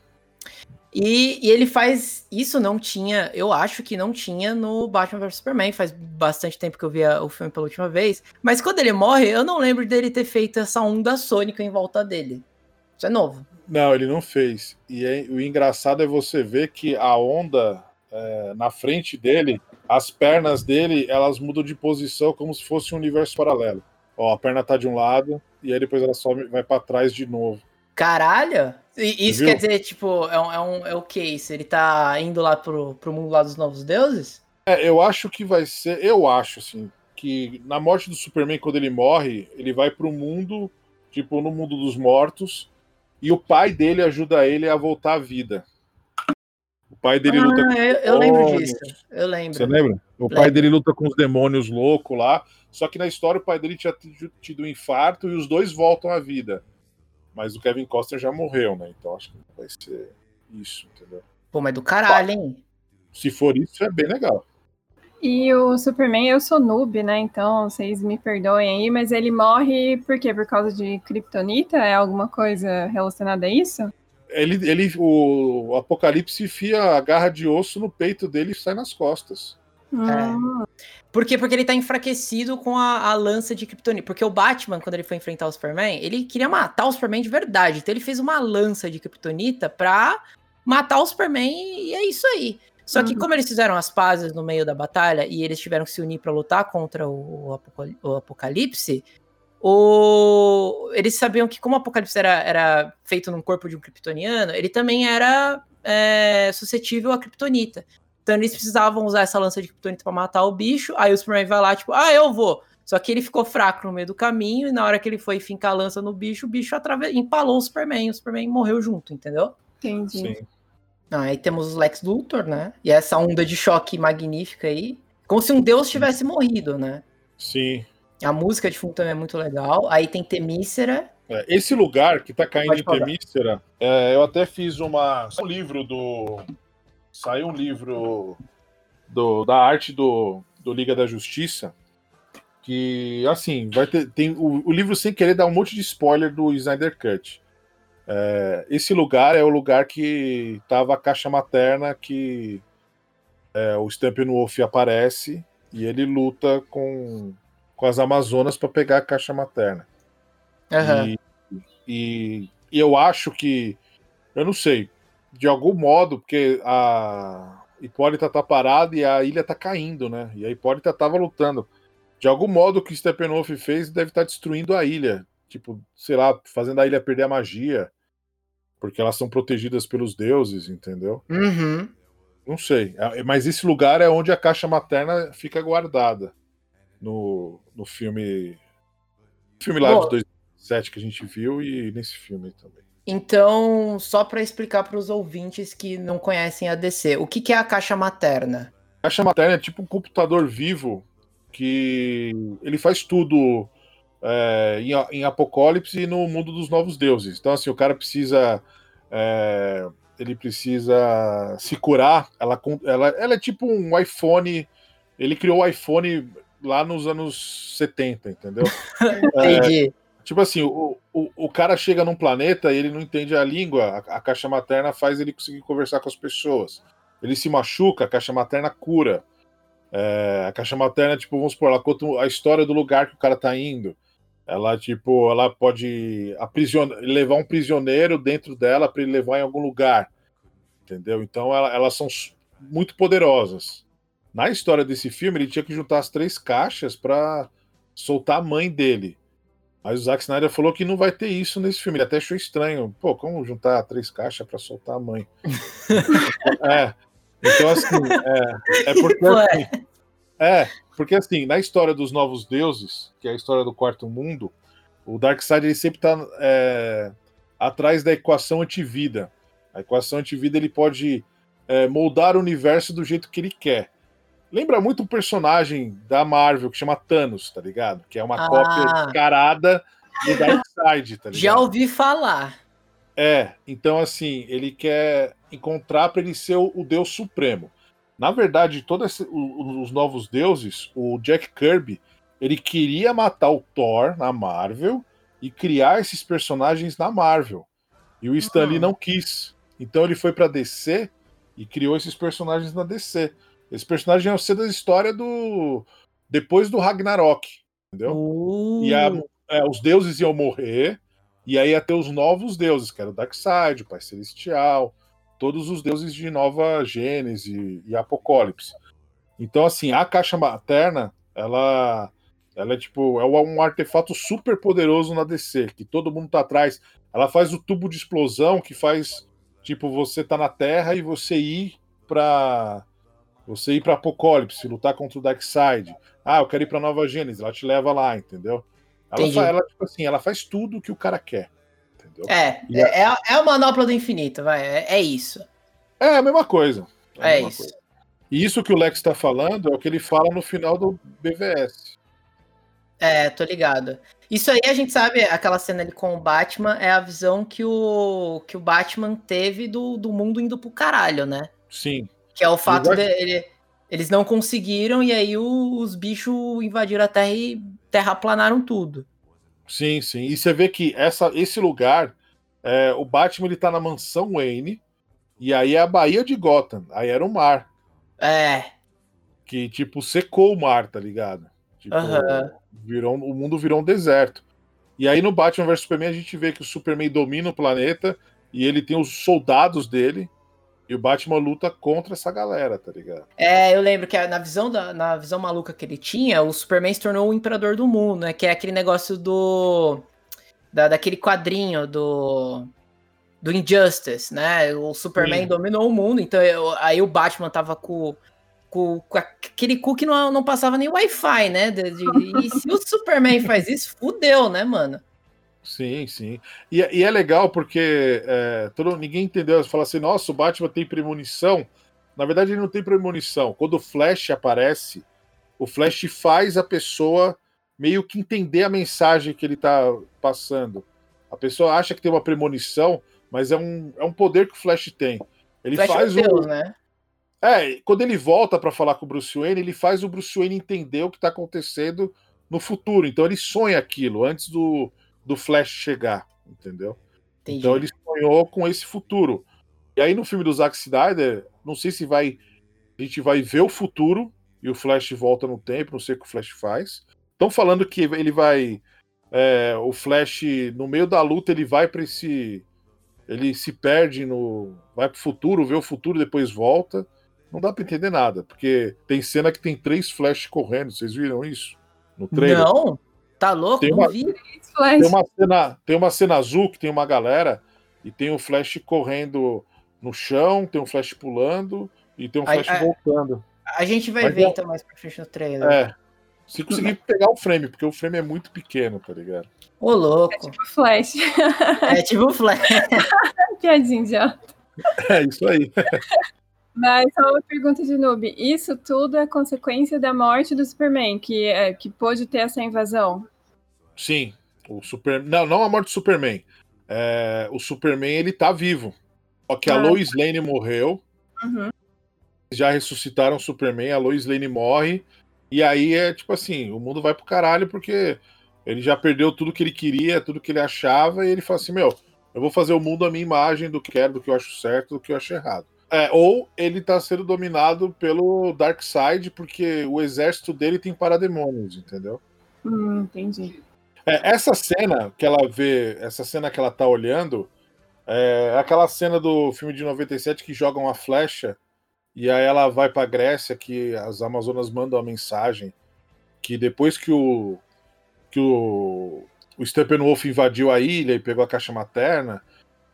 E, e, ele faz. Isso não tinha. Eu acho que não tinha no Batman vs Superman. Faz bastante tempo que eu vi o filme pela última vez. Mas quando ele morre, eu não lembro dele ter feito essa onda sônica em volta dele. Isso é novo. Não, ele não fez. E é, o engraçado é você ver que a onda é, na frente dele, as pernas dele, elas mudam de posição como se fosse um universo paralelo. Ó, a perna tá de um lado e aí depois ela só vai para trás de novo. Caralho! E isso quer dizer, tipo, é, um, é, um, é o que isso? Ele tá indo lá pro, pro mundo lá dos novos deuses? É, eu acho que vai ser. Eu acho, assim, que na morte do Superman, quando ele morre, ele vai pro mundo, tipo, no mundo dos mortos, e o pai dele ajuda ele a voltar à vida. O pai dele ah, luta com eu, eu lembro disso. Eu lembro. Você lembra? O pai dele luta com os demônios loucos lá. Só que na história o pai dele tinha tido um infarto e os dois voltam à vida. Mas o Kevin Costner já morreu, né? Então acho que vai ser isso, entendeu? Pô, mas do caralho, hein? Se for isso, é bem legal. E o Superman, eu sou noob, né? Então vocês me perdoem aí, mas ele morre por quê? Por causa de Kryptonita? É alguma coisa relacionada a isso? Ele, ele, o Apocalipse enfia a garra de osso no peito dele e sai nas costas. É. Por quê? Porque ele tá enfraquecido com a, a lança de Kryptonita. Porque o Batman, quando ele foi enfrentar o Superman, ele queria matar o Superman de verdade. Então ele fez uma lança de Kryptonita pra matar o Superman e é isso aí. Só uhum. que como eles fizeram as pazes no meio da batalha e eles tiveram que se unir para lutar contra o, o Apocalipse, o... eles sabiam que como o Apocalipse era, era feito num corpo de um kryptoniano, ele também era é, suscetível à Kryptonita. Então eles precisavam usar essa lança de kryptonita para matar o bicho. Aí o Superman vai lá, tipo, ah, eu vou. Só que ele ficou fraco no meio do caminho, e na hora que ele foi fincar a lança no bicho, o bicho atrave... empalou o Superman, o Superman morreu junto, entendeu? Entendi. Sim. Ah, aí temos o Lex Luthor, né? E essa onda de choque magnífica aí. Como se um deus tivesse morrido, né? Sim. A música de fundo também é muito legal. Aí tem Temícera. É, esse lugar que tá caindo em Temícera, é, eu até fiz uma, um livro do saiu um livro do, da arte do, do Liga da Justiça que, assim, vai ter. Tem, o, o livro, sem querer, dá um monte de spoiler do Snyder Cut. É, esse lugar é o lugar que tava a caixa materna que é, o Steppenwolf aparece e ele luta com, com as Amazonas para pegar a caixa materna. Uhum. E, e, e, eu acho que. Eu não sei de algum modo, porque a Hipólita tá parada e a ilha tá caindo, né? E a Hipólita tava lutando. De algum modo, o que Steppenwolf fez deve estar tá destruindo a ilha. Tipo, sei lá, fazendo a ilha perder a magia. Porque elas são protegidas pelos deuses, entendeu? Uhum. Não sei. É, mas esse lugar é onde a caixa materna fica guardada no, no filme filme lá Bom, de 2007 que a gente viu e nesse filme também. Então, só para explicar para os ouvintes que não conhecem a DC, o que, que é a caixa materna? A caixa materna é tipo um computador vivo que ele faz tudo é, em, em, Apocalipse e no mundo dos novos deuses. Então, assim, o cara precisa. É, ele precisa se curar. Ela, ela, ela é tipo um iPhone. Ele criou o iPhone lá nos anos 70, entendeu? Entendi. É, tipo assim, o, o, o cara chega num planeta e ele não entende a língua, a, a caixa materna faz ele conseguir conversar com as pessoas. Ele se machuca, a caixa materna cura. É, a caixa materna, tipo, vamos supor, ela conta a história do lugar que o cara tá indo. Ela, tipo, ela pode levar um prisioneiro dentro dela para ele levar em algum lugar. Entendeu? Então ela, elas são muito poderosas. Na história desse filme, ele tinha que juntar as três caixas para soltar a mãe dele. Mas o Zack Snyder falou que não vai ter isso nesse filme. Ele até achou estranho. Pô, como juntar três caixas para soltar a mãe? é. Então, assim, é, é porque. Assim, é, porque assim, na história dos novos deuses, que é a história do quarto mundo, o Darkseid ele sempre está é, atrás da equação antivida. A equação antivida ele pode é, moldar o universo do jeito que ele quer. Lembra muito um personagem da Marvel que chama Thanos, tá ligado? Que é uma ah. cópia descarada do Darkseid, tá ligado? Já ouvi falar. É, então assim, ele quer encontrar para ele ser o, o Deus Supremo. Na verdade, todos os novos deuses, o Jack Kirby, ele queria matar o Thor na Marvel e criar esses personagens na Marvel. E o Stan Lee uhum. não quis. Então ele foi para DC e criou esses personagens na DC. Esse personagem é ser da história do depois do Ragnarok, entendeu? Uh. E a, é, os deuses iam morrer e aí ia ter os novos deuses, que era o Darkseid, o Pai Celestial, todos os deuses de Nova Gênese e Apocalipse. Então, assim, a caixa materna, ela, ela é tipo, é um artefato super poderoso na DC, que todo mundo tá atrás. Ela faz o tubo de explosão que faz, tipo, você tá na Terra e você ir pra. Você ir pra Apocalipse, lutar contra o Darkseid. Ah, eu quero ir pra Nova Gênese, ela te leva lá, entendeu? Ela, faz, ela, tipo assim, ela faz tudo que o cara quer entendeu? É, é, é, é a manopla do infinito, vai, é, é isso. É a mesma coisa. É, a mesma isso. Coisa. E isso que o Lex está falando é o que ele fala no final do BVS. É, tô ligado. Isso aí a gente sabe, aquela cena ali com o Batman, é a visão que o, que o Batman teve do, do mundo indo pro caralho, né? Sim. Que é o fato de ele, eles não conseguiram e aí o, os bichos invadiram a Terra e terraplanaram tudo. Sim, sim. E você vê que essa, esse lugar, é, o Batman ele tá na mansão Wayne, e aí é a Baía de Gotham, aí era o mar. É. Que, tipo, secou o mar, tá ligado? Tipo, uhum. virou, o mundo virou um deserto. E aí no Batman vs Superman a gente vê que o Superman domina o planeta e ele tem os soldados dele, e o Batman luta contra essa galera, tá ligado? É, eu lembro que na visão, da, na visão maluca que ele tinha, o Superman se tornou o imperador do mundo, né? Que é aquele negócio do. Da, daquele quadrinho do. Do Injustice, né? O Superman Sim. dominou o mundo, então eu, aí o Batman tava com, com, com aquele cu que não, não passava nem Wi-Fi, né? De, de, e se o Superman faz isso, fudeu, né, mano? Sim, sim. E, e é legal porque é, todo, ninguém entendeu. Fala assim, nossa, o Batman tem premonição. Na verdade, ele não tem premonição. Quando o Flash aparece, o Flash faz a pessoa meio que entender a mensagem que ele está passando. A pessoa acha que tem uma premonição, mas é um, é um poder que o Flash tem. Ele Flash faz é Deus, o. Né? É, quando ele volta para falar com o Bruce Wayne, ele faz o Bruce Wayne entender o que está acontecendo no futuro. Então ele sonha aquilo antes do, do Flash chegar, entendeu? Entendi. Então ele sonhou com esse futuro. E aí no filme do Zack Snyder, não sei se vai a gente vai ver o futuro e o Flash volta no tempo, não sei o que o Flash faz. Estão falando que ele vai é, o Flash no meio da luta ele vai para esse ele se perde no vai pro futuro, vê o futuro depois volta. Não dá para entender nada, porque tem cena que tem três Flash correndo, vocês viram isso? No trailer? Não. Tá louco? Tem uma, vi. Tem uma, cena, tem uma cena azul que tem uma galera e tem o Flash correndo no chão, tem um Flash pulando e tem um Flash a, voltando. A gente vai Mas ver é... então mais pra frente no trailer. É. Se conseguir pegar o frame, porque o frame é muito pequeno, tá ligado? Ô, louco. É tipo Flash. É tipo Flash. Piadinha idiota. É isso aí. Mas só uma pergunta de noob. Isso tudo é consequência da morte do Superman, que, é, que pôde ter essa invasão? Sim. O Super... Não, não a morte do Superman. É... O Superman, ele tá vivo. Só que ah. a Lois Lane morreu. Uhum. Já ressuscitaram o Superman, a Lois Lane morre. E aí é tipo assim, o mundo vai pro caralho porque ele já perdeu tudo que ele queria, tudo que ele achava, e ele fala assim, meu, eu vou fazer o mundo a minha imagem do que quero, do que eu acho certo, do que eu acho errado. É, ou ele tá sendo dominado pelo Dark Side, porque o exército dele tem parademônios, entendeu? Hum, entendi. É, essa cena que ela vê, essa cena que ela tá olhando, é aquela cena do filme de 97 que jogam a flecha e aí ela vai pra Grécia, que as Amazonas mandam a mensagem que depois que o que o, o Steppenwolf invadiu a ilha e pegou a caixa materna,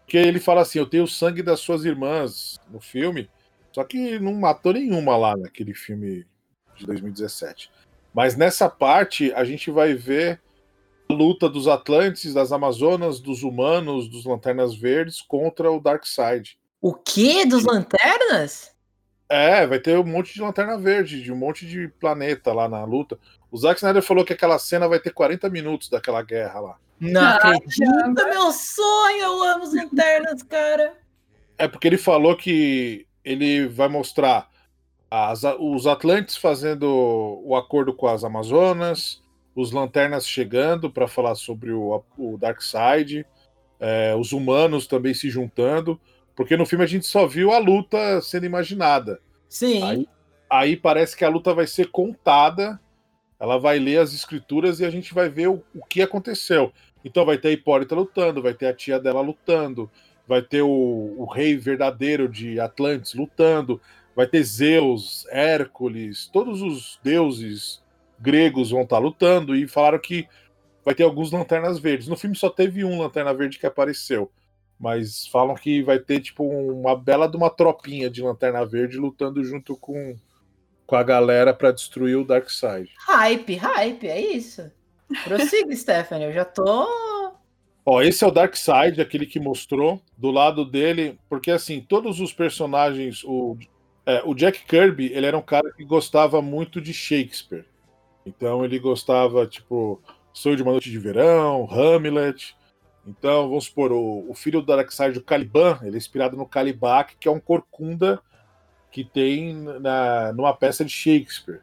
que ele fala assim: Eu tenho o sangue das suas irmãs no filme, só que não matou nenhuma lá naquele filme de 2017. Mas nessa parte a gente vai ver luta dos Atlantes, das Amazonas, dos humanos, dos Lanternas Verdes contra o Darkseid. O que? Dos Lanternas? É, vai ter um monte de Lanterna Verde, de um monte de planeta lá na luta. O Zack Snyder falou que aquela cena vai ter 40 minutos daquela guerra lá. Não acredito, meu sonho, eu amo os Lanternas, cara. É porque ele falou que ele vai mostrar as, os Atlantes fazendo o acordo com as Amazonas, os Lanternas chegando para falar sobre o, o Darkseid, é, os humanos também se juntando, porque no filme a gente só viu a luta sendo imaginada. Sim. Aí, aí parece que a luta vai ser contada, ela vai ler as escrituras e a gente vai ver o, o que aconteceu. Então vai ter a Hipólita lutando, vai ter a tia dela lutando, vai ter o, o rei verdadeiro de Atlantis lutando, vai ter Zeus, Hércules, todos os deuses gregos vão estar lutando e falaram que vai ter alguns lanternas verdes. No filme só teve um lanterna verde que apareceu, mas falam que vai ter tipo uma bela de uma tropinha de lanterna verde lutando junto com com a galera para destruir o Darkseid. Hype, hype, é isso. Prossiga, Stephanie, eu já tô. Ó, esse é o Dark Side, aquele que mostrou do lado dele, porque assim, todos os personagens, o, é, o Jack Kirby, ele era um cara que gostava muito de Shakespeare. Então ele gostava, tipo, Sonho de uma Noite de Verão, Hamlet. Então, vamos supor, o, o filho do Darkseid, o Caliban, ele é inspirado no Calibac, que é um corcunda que tem na, numa peça de Shakespeare.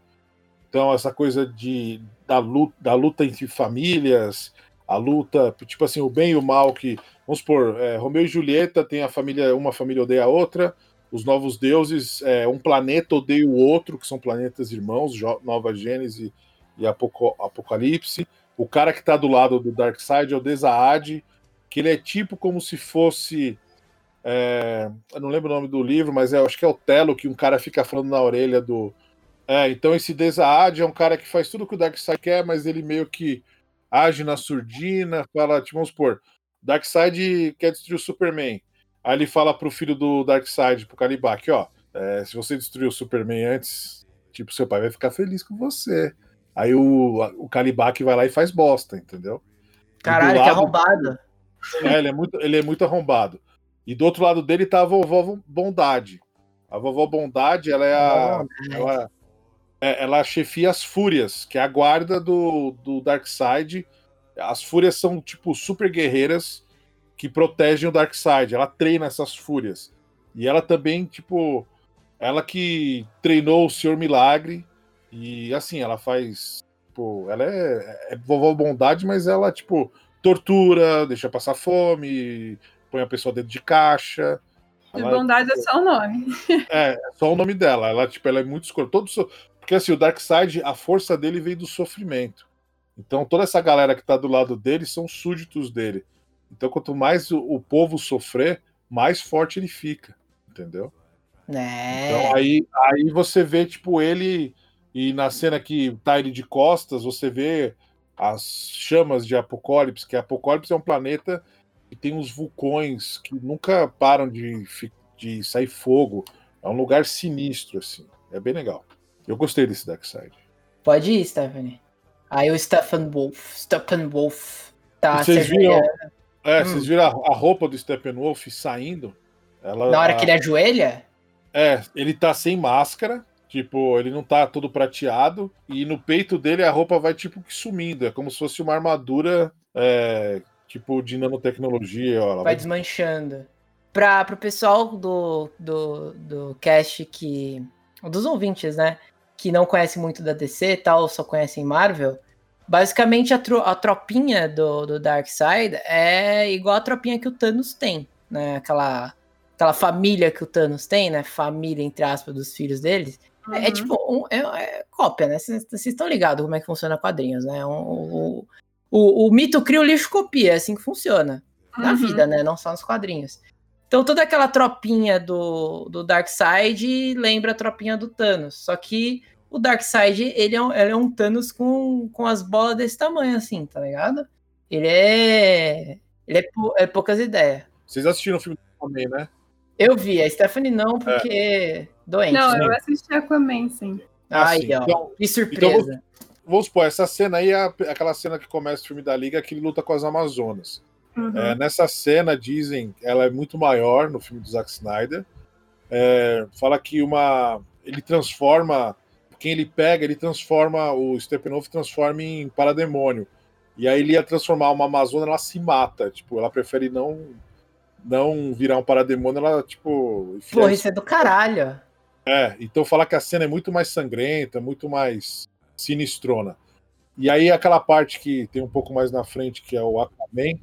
Então, essa coisa de, da, luta, da luta entre famílias, a luta, tipo assim, o bem e o mal, que, vamos supor, é, Romeu e Julieta tem a família, uma família odeia a outra, os novos deuses, é, um planeta odeia o outro, que são planetas irmãos, Nova Gênese e Apocalipse. O cara que tá do lado do Darkseid é o Desaad, que ele é tipo como se fosse. É, eu não lembro o nome do livro, mas é, acho que é o Telo, que um cara fica falando na orelha do, é, então esse Desaad é um cara que faz tudo que o Darkseid quer, mas ele meio que age na surdina, fala, tipo, vamos supor, Darkseid quer destruir o Superman. Aí ele fala pro filho do Darkseid, pro Kalibak, ó, é, se você destruir o Superman antes, tipo, seu pai vai ficar feliz com você. Aí o, o Kalibak vai lá e faz bosta, entendeu? Caralho, lado, que arrombado. É, ele é, muito, ele é muito arrombado. E do outro lado dele tá a vovó Bondade. A vovó Bondade, ela é a. Oh, ela, é, ela chefia as Fúrias, que é a guarda do, do Darkseid. As Fúrias são, tipo, super guerreiras que protegem o Darkseid. Ela treina essas Fúrias. E ela também, tipo, ela que treinou o Senhor Milagre. E, assim, ela faz. Tipo, ela é, é vovó bondade, mas ela, tipo, tortura, deixa passar fome, põe a pessoa dentro de caixa. De bondade é só o nome. É, é só o nome dela. Ela, tipo, ela é muito escura. Todo, porque assim, o Darkseid, a força dele vem do sofrimento. Então toda essa galera que tá do lado dele são súditos dele. Então quanto mais o, o povo sofrer, mais forte ele fica, entendeu? É. Então aí, aí você vê tipo ele e na cena que tá ele de costas, você vê as chamas de Apocalipse, que Apocalipse é um planeta que tem uns vulcões que nunca param de, de sair fogo. É um lugar sinistro assim. É bem legal. Eu gostei desse Darkseid. Pode ir, Stephanie. Aí o Steppenwolf, Steppenwolf tá Vocês viram, é, hum. vocês viram a, a, roupa do Steppenwolf saindo? Ela, Na hora a, que ele ajoelha? É, ele tá sem máscara, tipo, ele não tá todo prateado, e no peito dele a roupa vai tipo que sumindo, é como se fosse uma armadura é, tipo de nanotecnologia. Ó, vai, vai desmanchando. Para o pessoal do, do, do cast que. dos ouvintes, né? Que não conhece muito da DC e tal, só conhecem Marvel. Basicamente, a, tro a tropinha do, do Darkseid é igual a tropinha que o Thanos tem, né? Aquela, aquela família que o Thanos tem, né? Família, entre aspas, dos filhos deles. Uhum. É, é, tipo, um, é, é, cópia, né? Vocês estão ligados como é que funciona quadrinhos, né? Um, um, o, o mito cria o lixo copia, é assim que funciona. Na uhum. vida, né? Não só nos quadrinhos. Então toda aquela tropinha do, do Darkseid lembra a tropinha do Thanos. Só que o Darkseid, ele é um, ele é um Thanos com, com as bolas desse tamanho, assim, tá ligado? Ele é. Ele é, é poucas ideias. Vocês assistiram o filme do Aquaman, né? Eu vi, a Stephanie não, porque é. doente. Não, né? eu assisti Aquaman, sim. Ai, ó, então, que surpresa. Então, vamos supor, essa cena aí é aquela cena que começa o filme da Liga que ele luta com as Amazonas. Uhum. É, nessa cena, dizem, ela é muito maior no filme do Zack Snyder. É, fala que uma. Ele transforma. Quem ele pega, ele transforma. O Steppenwolf transforma em parademônio. E aí ele ia transformar uma Amazona, ela se mata. Tipo, ela prefere não. Não virar um parademônio, ela, tipo. Porra, isso é do caralho. É, então fala que a cena é muito mais sangrenta, muito mais sinistrona. E aí aquela parte que tem um pouco mais na frente, que é o Aquaman.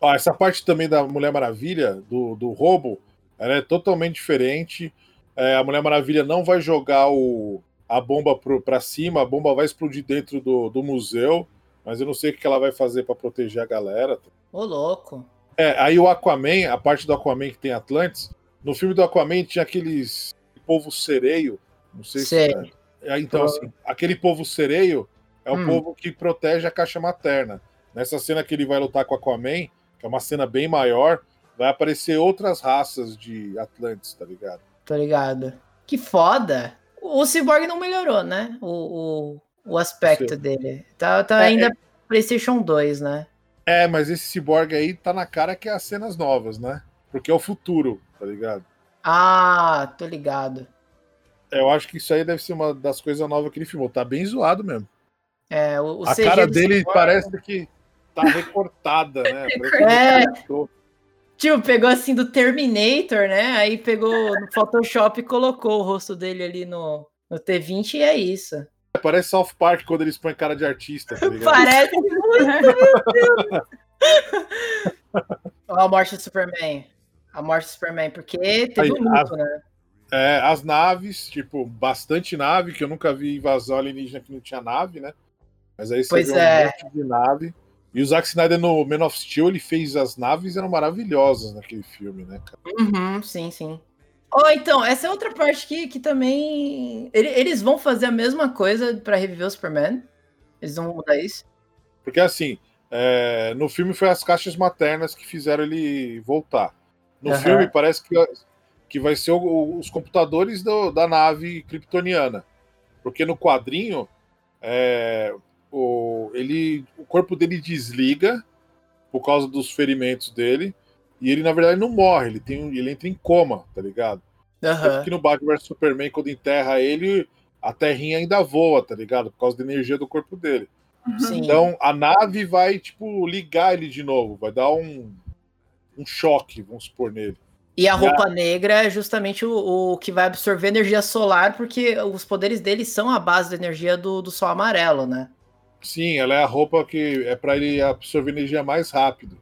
Ó, essa parte também da Mulher Maravilha, do, do roubo, ela é totalmente diferente. É, a Mulher Maravilha não vai jogar o, a bomba para cima, a bomba vai explodir dentro do, do museu, mas eu não sei o que ela vai fazer para proteger a galera. Ô, louco. É, aí o Aquaman, a parte do Aquaman que tem Atlantis, no filme do Aquaman tinha aqueles povo sereio, não sei, sei. se é, é, então, assim, aquele povo sereio é o hum. povo que protege a caixa materna. Nessa cena que ele vai lutar com a Aquaman, que é uma cena bem maior, vai aparecer outras raças de Atlantes, tá ligado? Tá ligado. Que foda! O Cyborg não melhorou, né? O, o, o aspecto Sim. dele. Tá, tá é, ainda é... PlayStation 2, né? É, mas esse Cyborg aí tá na cara que é as cenas novas, né? Porque é o futuro, tá ligado? Ah, tô ligado. Eu acho que isso aí deve ser uma das coisas novas que ele filmou. Tá bem zoado mesmo. É, o, o a cara dele parece que tá recortada, né? é. Tipo, pegou assim do Terminator, né? Aí pegou no Photoshop e colocou o rosto dele ali no, no T20 e é isso. Parece South Park quando eles põem cara de artista, tá Parece muito, a morte do Superman. A morte do Superman, porque teve Aí, um luto, né? É, as naves, tipo, bastante nave, que eu nunca vi invasão alienígena que não tinha nave, né? Mas aí você pois vê é. um monte de nave. E o Zack Snyder no Man of Steel, ele fez as naves, eram maravilhosas naquele filme, né, cara? Uhum, sim, sim. Oh, então, essa é outra parte que, que também. Eles vão fazer a mesma coisa para reviver o Superman? Eles vão mudar isso? Porque assim, é, no filme foi as caixas maternas que fizeram ele voltar. No uhum. filme parece que que vai ser o, os computadores do, da nave kryptoniana. Porque no quadrinho, é, o, ele, o corpo dele desliga por causa dos ferimentos dele. E ele, na verdade, não morre, ele, tem, ele entra em coma, tá ligado? Uhum. Porque no Batman vs Superman, quando enterra ele, a terrinha ainda voa, tá ligado? Por causa da energia do corpo dele. Sim. Então a nave vai, tipo, ligar ele de novo, vai dar um, um choque, vamos supor, nele. E a roupa negra é justamente o, o, que vai absorver energia solar, porque os poderes dele são a base da energia do, do sol amarelo, né? Sim, ela é a roupa que é para ele absorver energia mais rápido.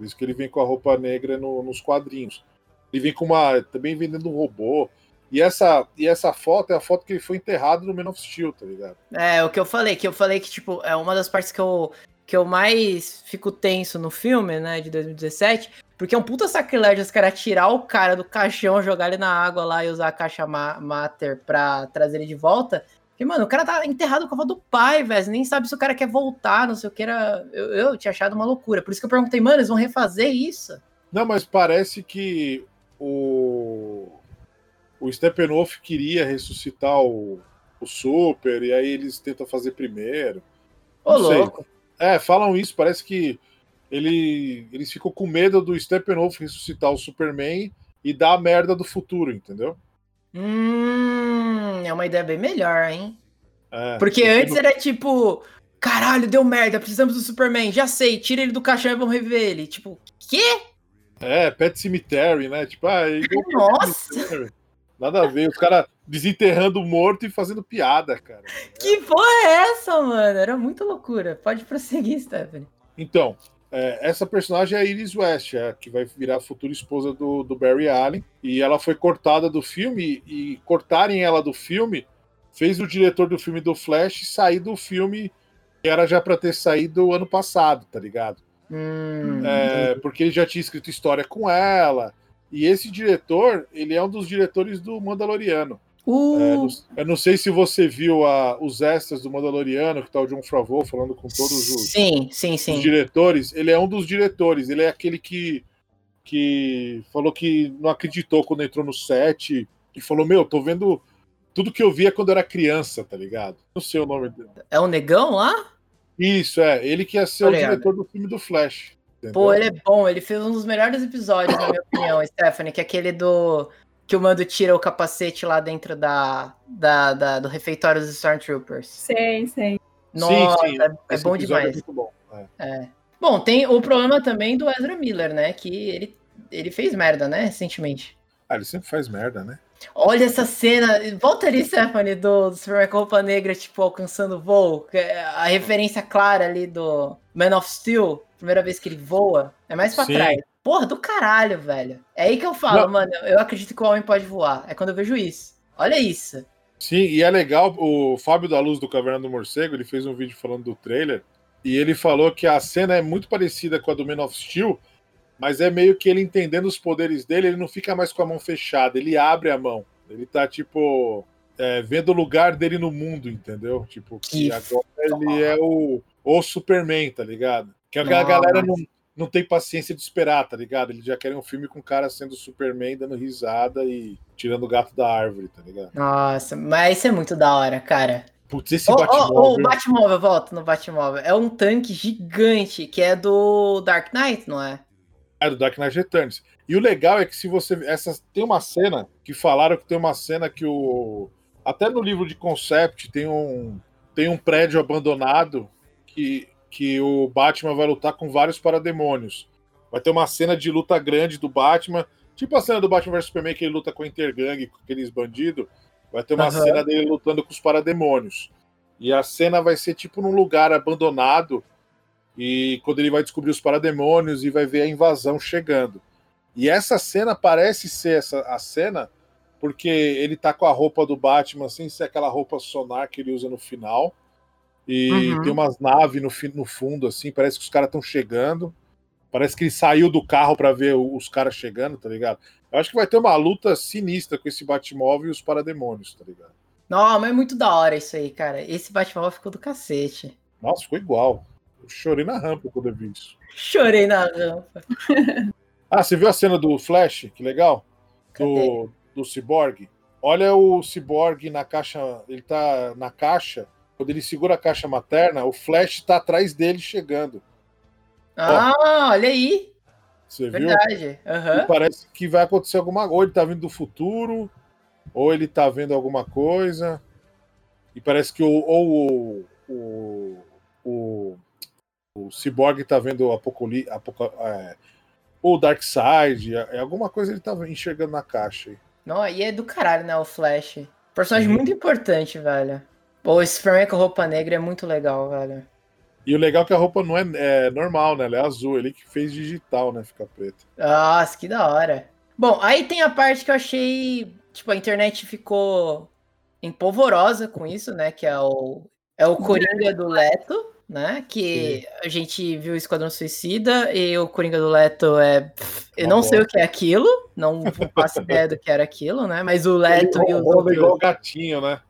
Por isso que ele vem com a roupa negra no, nos quadrinhos. Ele vem com uma. também vendendo um robô. E essa, e essa foto é a foto que ele foi enterrado no Man of Steel, tá ligado? É, o que eu falei, que eu falei que, tipo, é uma das partes que eu, que eu mais fico tenso no filme, né, de 2017, porque é um puta sacrilégio os caras tirar o cara do caixão, jogar ele na água lá e usar a caixa ma mater pra trazer ele de volta. Porque, mano, o cara tá enterrado com a avó do pai, velho. Nem sabe se o cara quer voltar, não sei o que era. Eu, eu tinha achado uma loucura. Por isso que eu perguntei, mano, eles vão refazer isso? Não, mas parece que o. O Steppenwolf queria ressuscitar o, o Super, e aí eles tentam fazer primeiro. Ô, louco. É, falam isso, parece que ele, eles ficam com medo do Steppenwolf ressuscitar o Superman e dar a merda do futuro, entendeu? Hum, é uma ideia bem melhor, hein? É, Porque antes era tipo, caralho, deu merda, precisamos do Superman, já sei, tira ele do caixão e vamos rever ele. Tipo, quê? É, Pet Cemetery, né? Tipo, ah, Nossa! Nada a ver, os caras desenterrando o morto e fazendo piada, cara. Que porra é essa, mano? Era muito loucura. Pode prosseguir, Stephanie. Então, é, essa personagem é a Iris West, é, que vai virar a futura esposa do, do Barry Allen. E ela foi cortada do filme, e cortarem ela do filme fez o diretor do filme do Flash sair do filme que era já para ter saído ano passado, tá ligado? Hum. É, porque ele já tinha escrito história com ela. E esse diretor, ele é um dos diretores do Mandaloriano. Uh. É, eu não sei se você viu a, os extras do Mandaloriano, que tá o John Favreau falando com todos os, sim, sim, sim. os diretores. Ele é um dos diretores, ele é aquele que, que falou que não acreditou quando entrou no set e falou: Meu, tô vendo tudo que eu via quando era criança, tá ligado? Não sei o nome dele. É o Negão lá? Isso, é. Ele que ia ser Olha, o diretor do filme do Flash. Entendeu? Pô, ele é bom. Ele fez um dos melhores episódios, na minha opinião, Stephanie, que é aquele do que o Mando tira o capacete lá dentro da, da, da do refeitório dos Stormtroopers. Sei, sei. Nossa, sim, sim. é, é bom demais. É bom. É. é. Bom, tem o problema também do Ezra Miller, né? Que ele, ele fez merda, né, recentemente. Ah, ele sempre faz merda, né? Olha essa cena. Volta ali, Stephanie, do, do Superman com roupa negra, tipo, alcançando voo. É a referência clara ali do Man of Steel, primeira vez que ele voa. É mais pra Sim. trás. Porra, do caralho, velho. É aí que eu falo, Não. mano, eu acredito que o homem pode voar. É quando eu vejo isso. Olha isso. Sim, e é legal, o Fábio da Luz do Caverna do Morcego, ele fez um vídeo falando do trailer, e ele falou que a cena é muito parecida com a do Man of Steel, mas é meio que ele entendendo os poderes dele, ele não fica mais com a mão fechada, ele abre a mão. Ele tá, tipo, é, vendo o lugar dele no mundo, entendeu? Tipo, que, que agora ele é o, o Superman, tá ligado? Que a galera não, não tem paciência de esperar, tá ligado? Eles já querem um filme com o cara sendo Superman, dando risada e tirando o gato da árvore, tá ligado? Nossa, mas isso é muito da hora, cara. Putz, esse oh, Batmóvel... Oh, oh, o Batmóvel, volta no Batmóvel. É um tanque gigante, que é do Dark Knight, não é? É, do Dark Knight Returns. E o legal é que se você. Essa, tem uma cena que falaram que tem uma cena que o. Até no livro de concept tem um, tem um prédio abandonado que, que o Batman vai lutar com vários parademônios. Vai ter uma cena de luta grande do Batman, tipo a cena do Batman vs Superman que ele luta com a Intergang, com aqueles bandidos. Vai ter uma uhum. cena dele lutando com os parademônios. E a cena vai ser tipo num lugar abandonado. E quando ele vai descobrir os parademônios e vai ver a invasão chegando. E essa cena parece ser essa, a cena porque ele tá com a roupa do Batman, sem ser aquela roupa sonar que ele usa no final. E uhum. tem umas naves no, no fundo, assim, parece que os caras estão chegando. Parece que ele saiu do carro para ver os caras chegando, tá ligado? Eu acho que vai ter uma luta sinistra com esse Batmóvel e os parademônios, tá ligado? Não, mas é muito da hora isso aí, cara. Esse Batmóvel ficou do cacete. Nossa, ficou igual. Eu chorei na rampa quando eu vi isso. Chorei na rampa. Ah, você viu a cena do Flash? Que legal. Do, do Cyborg. Olha o Cyborg na caixa. Ele tá na caixa. Quando ele segura a caixa materna, o Flash tá atrás dele chegando. Ah, Ó, olha aí. Você Verdade. viu? Uhum. parece que vai acontecer alguma coisa. Ou ele tá vindo do futuro, ou ele tá vendo alguma coisa. E parece que o, ou o, o, o, o Cyborg tá vendo o Apocalipse. Apocal, é, ou Darkseid, é, é alguma coisa ele tava enxergando na caixa aí. Não, e é do caralho, né, o Flash. Personagem Sim. muito importante, velho. Pô, esse Superman com roupa negra é muito legal, velho. E o legal é que a roupa não é, é, normal, né? Ela é azul. Ele que fez digital, né? Fica preta. Nossa, que da hora. Bom, aí tem a parte que eu achei. Tipo, a internet ficou empolvorosa com isso, né? Que é o, é o Coringa do Leto né? Que Sim. a gente viu o Esquadrão Suicida e o Coringa do Leto é. Eu não sei o que é aquilo, não faço ideia do que era aquilo, né? Mas o Leto Ele e o. igual gatinho, né?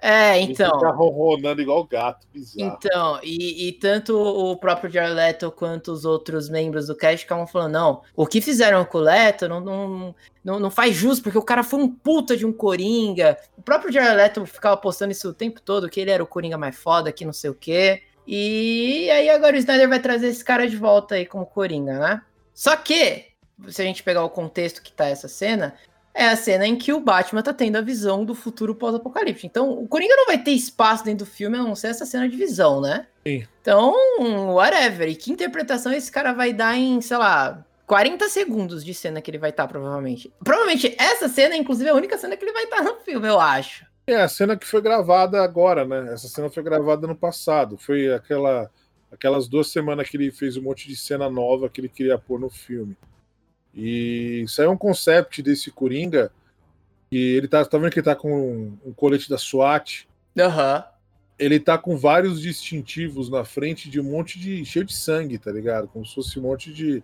É, então. Ele fica ronronando igual gato, bizarro. Então, e, e, tanto o próprio Jared Leto quanto os outros membros do cast ficavam falando, não, o que fizeram com o Leto não, não, não, não faz justo, porque o cara foi um puta de um Coringa. O próprio Jared Leto ficava postando isso o tempo todo, que ele era o Coringa mais foda, que não sei o quê. E aí agora o Snyder vai trazer esse cara de volta aí como Coringa, né? Só que, se a gente pegar o contexto que tá essa cena, é a cena em que o Batman tá tendo a visão do futuro pós-apocalipse. Então, o Coringa não vai ter espaço dentro do filme a não ser essa cena de visão, né? Sim. Então, whatever. E que interpretação esse cara vai dar em, sei lá, 40 segundos de cena que ele vai estar, tá, provavelmente. Provavelmente essa cena, inclusive, é a única cena que ele vai estar tá no filme, eu acho. É a cena que foi gravada agora, né? Essa cena foi gravada no passado. Foi aquela, aquelas duas semanas que ele fez um monte de cena nova que ele queria pôr no filme. E isso aí é um concept desse Coringa. E ele tá, tá vendo que ele tá com um, um colete da SWAT. Aham. Uhum. Ele tá com vários distintivos na frente de um monte de. cheio de sangue, tá ligado? Como se fosse um monte de,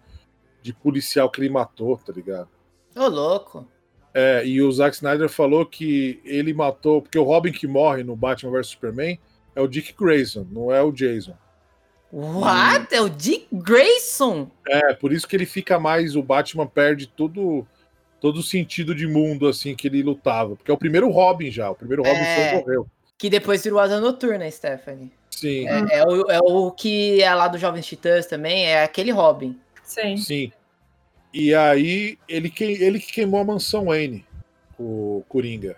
de policial que ele matou, tá ligado? Ô, louco. É, e o Zack Snyder falou que ele matou. Porque o Robin que morre no Batman vs Superman é o Dick Grayson, não é o Jason. What? É o Dick Grayson? É, por isso que ele fica mais. O Batman perde todo todo o sentido de mundo assim que ele lutava. Porque é o primeiro Robin já. O primeiro Robin é, foi morreu. Que depois virou Asa Noturna, Stephanie. Sim. É, é, o, é o que é lá do Jovens Titãs também, é aquele Robin. Sim. Sim. E aí ele, que, ele que queimou a mansão Wayne, o Coringa.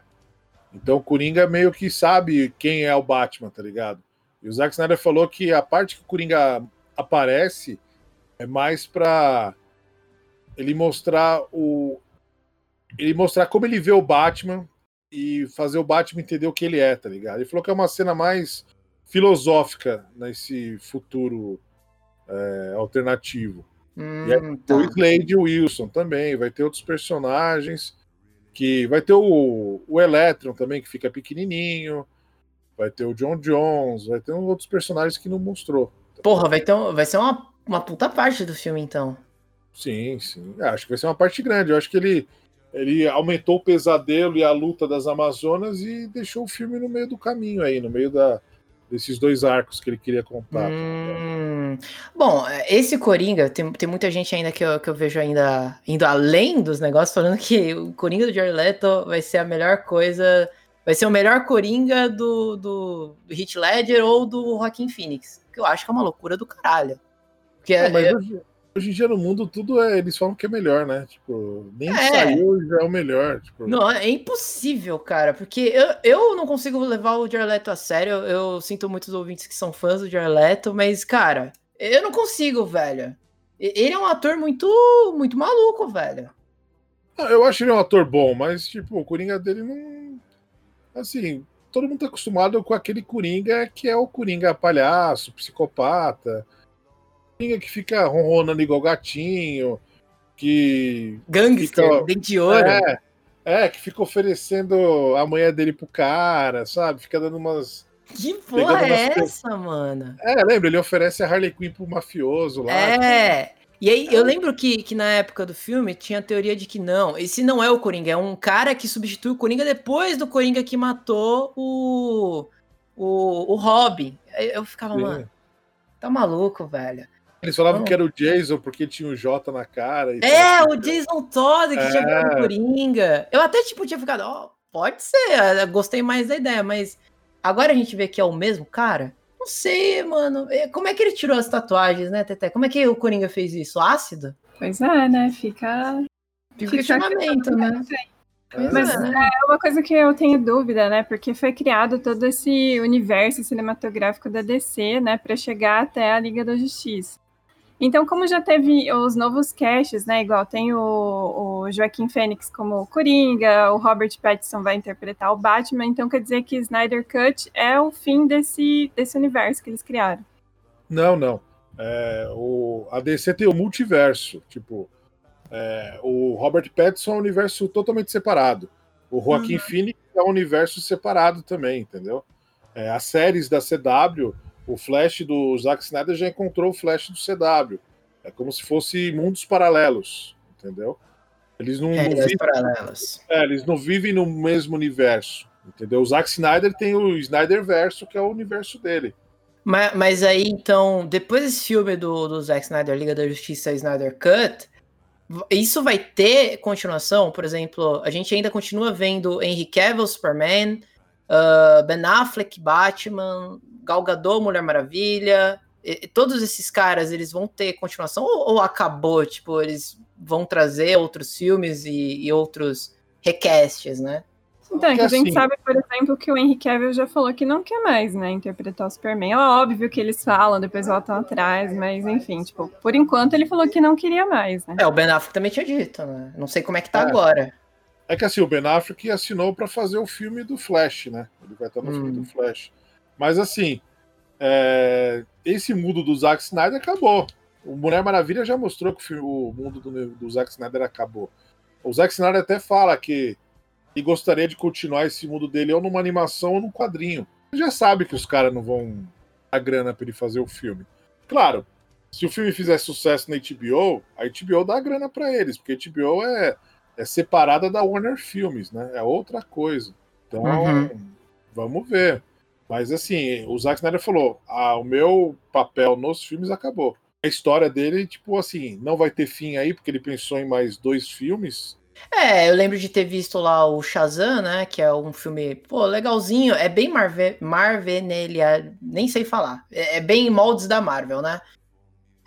Então o Coringa meio que sabe quem é o Batman, tá ligado? E o Zack Snyder falou que a parte que o Coringa aparece é mais para ele mostrar o ele mostrar como ele vê o Batman e fazer o Batman entender o que ele é, tá ligado? Ele falou que é uma cena mais filosófica nesse futuro é, alternativo. Hum, e aí, tá. o Slade Wilson também, vai ter outros personagens que vai ter o, o Electron também que fica pequenininho, vai ter o John Jones, vai ter outros personagens que não mostrou. Porra, vai, ter vai ser uma, uma puta parte do filme, então. Sim, sim. É, acho que vai ser uma parte grande. Eu acho que ele, ele aumentou o pesadelo e a luta das Amazonas e deixou o filme no meio do caminho aí, no meio da, desses dois arcos que ele queria contar. Hum, bom, esse Coringa, tem, tem muita gente ainda que eu, que eu vejo ainda indo além dos negócios, falando que o Coringa do Jared Leto vai ser a melhor coisa vai ser o melhor Coringa do, do, Heath Ledger ou do Joaquin Phoenix. Que eu acho que é uma loucura do caralho. Porque é, mas é... Hoje, hoje, em dia no mundo tudo é. Eles falam que é melhor, né? Tipo, nem é. saiu já é o melhor. Tipo... Não, é impossível, cara. Porque eu, eu não consigo levar o Jared Leto a sério. Eu, eu sinto muitos ouvintes que são fãs do Jared Leto, mas, cara, eu não consigo, velho. Ele é um ator muito, muito maluco, velho. Eu acho ele um ator bom, mas, tipo, o Coringa dele não assim, todo mundo tá acostumado com aquele Coringa que é o Coringa palhaço, psicopata. Coringa que fica ronronando igual gatinho, que. Gangster, fica, dente de ouro. É, é, que fica oferecendo a mulher dele pro cara, sabe? Fica dando umas. Que porra é essa, mano? É, lembra? Ele oferece a Harley Quinn pro mafioso lá. É. E aí, eu lembro que, que na época do filme tinha a teoria de que não, esse não é o Coringa, é um cara que substitui o Coringa depois do Coringa que matou o, o, o Robin. Eu ficava, Sim. mano, tá maluco, velho. Eles falavam que era o Jason porque tinha o J na cara. é, o Jason Todd que é. tinha virado Coringa. Eu até, tipo, tinha ficado, ó, oh, pode ser, gostei mais da ideia, mas agora a gente vê que é o mesmo cara. Não sei, mano. É, como é que ele tirou as tatuagens, né, Tete? Como é que o Coringa fez isso? Ácido? Pois é, né? Fica. Fica questionamento, né? Mas é. é uma coisa que eu tenho dúvida, né? Porque foi criado todo esse universo cinematográfico da DC, né? Para chegar até a Liga da Justiça. Então, como já teve os novos casts, né? Igual tem o, o Joaquim Fênix como Coringa, o Robert Pattinson vai interpretar o Batman, então quer dizer que Snyder Cut é o fim desse, desse universo que eles criaram. Não, não. É, o, a DC tem o multiverso. Tipo, é, o Robert Pattinson é um universo totalmente separado. O Joaquim uhum. Phoenix é um universo separado também, entendeu? É, as séries da CW o Flash do Zack Snyder já encontrou o Flash do CW. É como se fosse mundos paralelos, entendeu? Eles não, é, não vivem, paralelos. É, eles não vivem no mesmo universo, Entendeu? O Zack Snyder tem o Snyder Verso, que é o universo dele. Mas, mas aí, então, depois desse filme do, do Zack Snyder, Liga da Justiça Snyder Cut, isso vai ter continuação? Por exemplo, a gente ainda continua vendo Henry Cavill, Superman, uh, Ben Affleck, Batman, Gal Gadot, Mulher Maravilha, e, todos esses caras, eles vão ter continuação ou, ou, acabou? Tipo, eles vão trazer outros filmes e, e outros recasts, né? Então, é que a gente assim... sabe, por exemplo, que o Henry Cavill já falou que não quer mais, né, interpretar o Superman. É óbvio que eles falam, depois voltam atrás, mas enfim, tipo, por enquanto ele falou que não queria mais, né? É, o Ben Affleck também tinha dito, né? Não sei como é que tá é. agora. É que assim, o Ben Affleck assinou para fazer o filme do Flash, né? Ele vai estar no hum. filme do Flash. Mas assim, é... esse mundo do Zack Snyder acabou. O Mulher Maravilha já mostrou que o mundo do, do Zack Snyder acabou. O Zack Snyder até fala que e gostaria de continuar esse mundo dele ou numa animação ou num quadrinho. Ele já sabe que os caras não vão a grana para ele fazer o filme. Claro, se o filme fizer sucesso na HBO, a HBO dá grana para eles, porque a HBO é, é separada da Warner Filmes, né? É outra coisa. Então, uhum. vamos ver. Mas assim, o Zack Snyder falou: ah, o meu papel nos filmes acabou. A história dele, tipo assim, não vai ter fim aí, porque ele pensou em mais dois filmes. É, eu lembro de ter visto lá o Shazam, né? Que é um filme, pô, legalzinho. É bem Marvel, Marvel nele, nem sei falar. É, é, bem moldes da Marvel, né?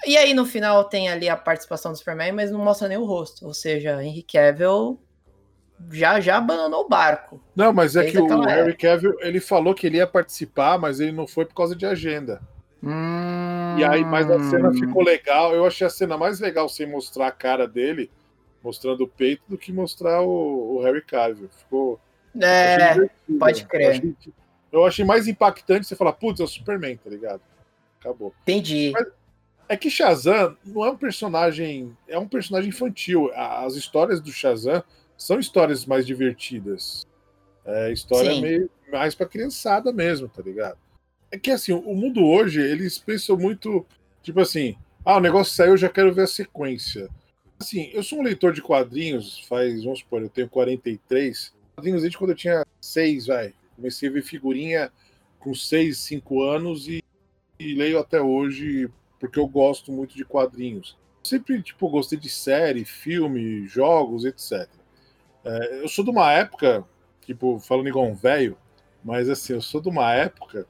E aí no final tem ali a participação do Superman, mas não mostra nem o rosto. Ou seja, Henry Cavill já já abandonou o barco. Não, mas é que o Henry Cavill, ele falou que ele ia participar, mas ele não foi por causa de agenda. Hum... E aí, mas a cena ficou legal. Eu achei a cena mais legal sem mostrar a cara dele mostrando o peito do que mostrar o, o Harry Cavill. Ficou. É, pode crer. Eu achei, eu achei, mais impactante você falar, putz, é o Superman, tá ligado? Acabou. Entendi. Mas é que Shazam não é um personagem. É um personagem infantil. As histórias do Shazam são histórias mais divertidas. É história Sim. meio mais pra criançada mesmo, tá ligado? É que assim, o mundo hoje, eles pensam muito, tipo assim, ah, o negócio saiu, eu já quero ver a sequência. Assim, eu sou um leitor de quadrinhos, faz, vamos supor, eu tenho 43. Quadrinhos desde quando eu tinha 6, vai. Comecei a ver figurinha com 6, 5 anos e, e leio até hoje porque eu gosto muito de quadrinhos. Sempre, tipo, gostei de série, filme, jogos, etc. É, eu sou de uma época, tipo, falando igual um velho, mas assim, eu sou de uma época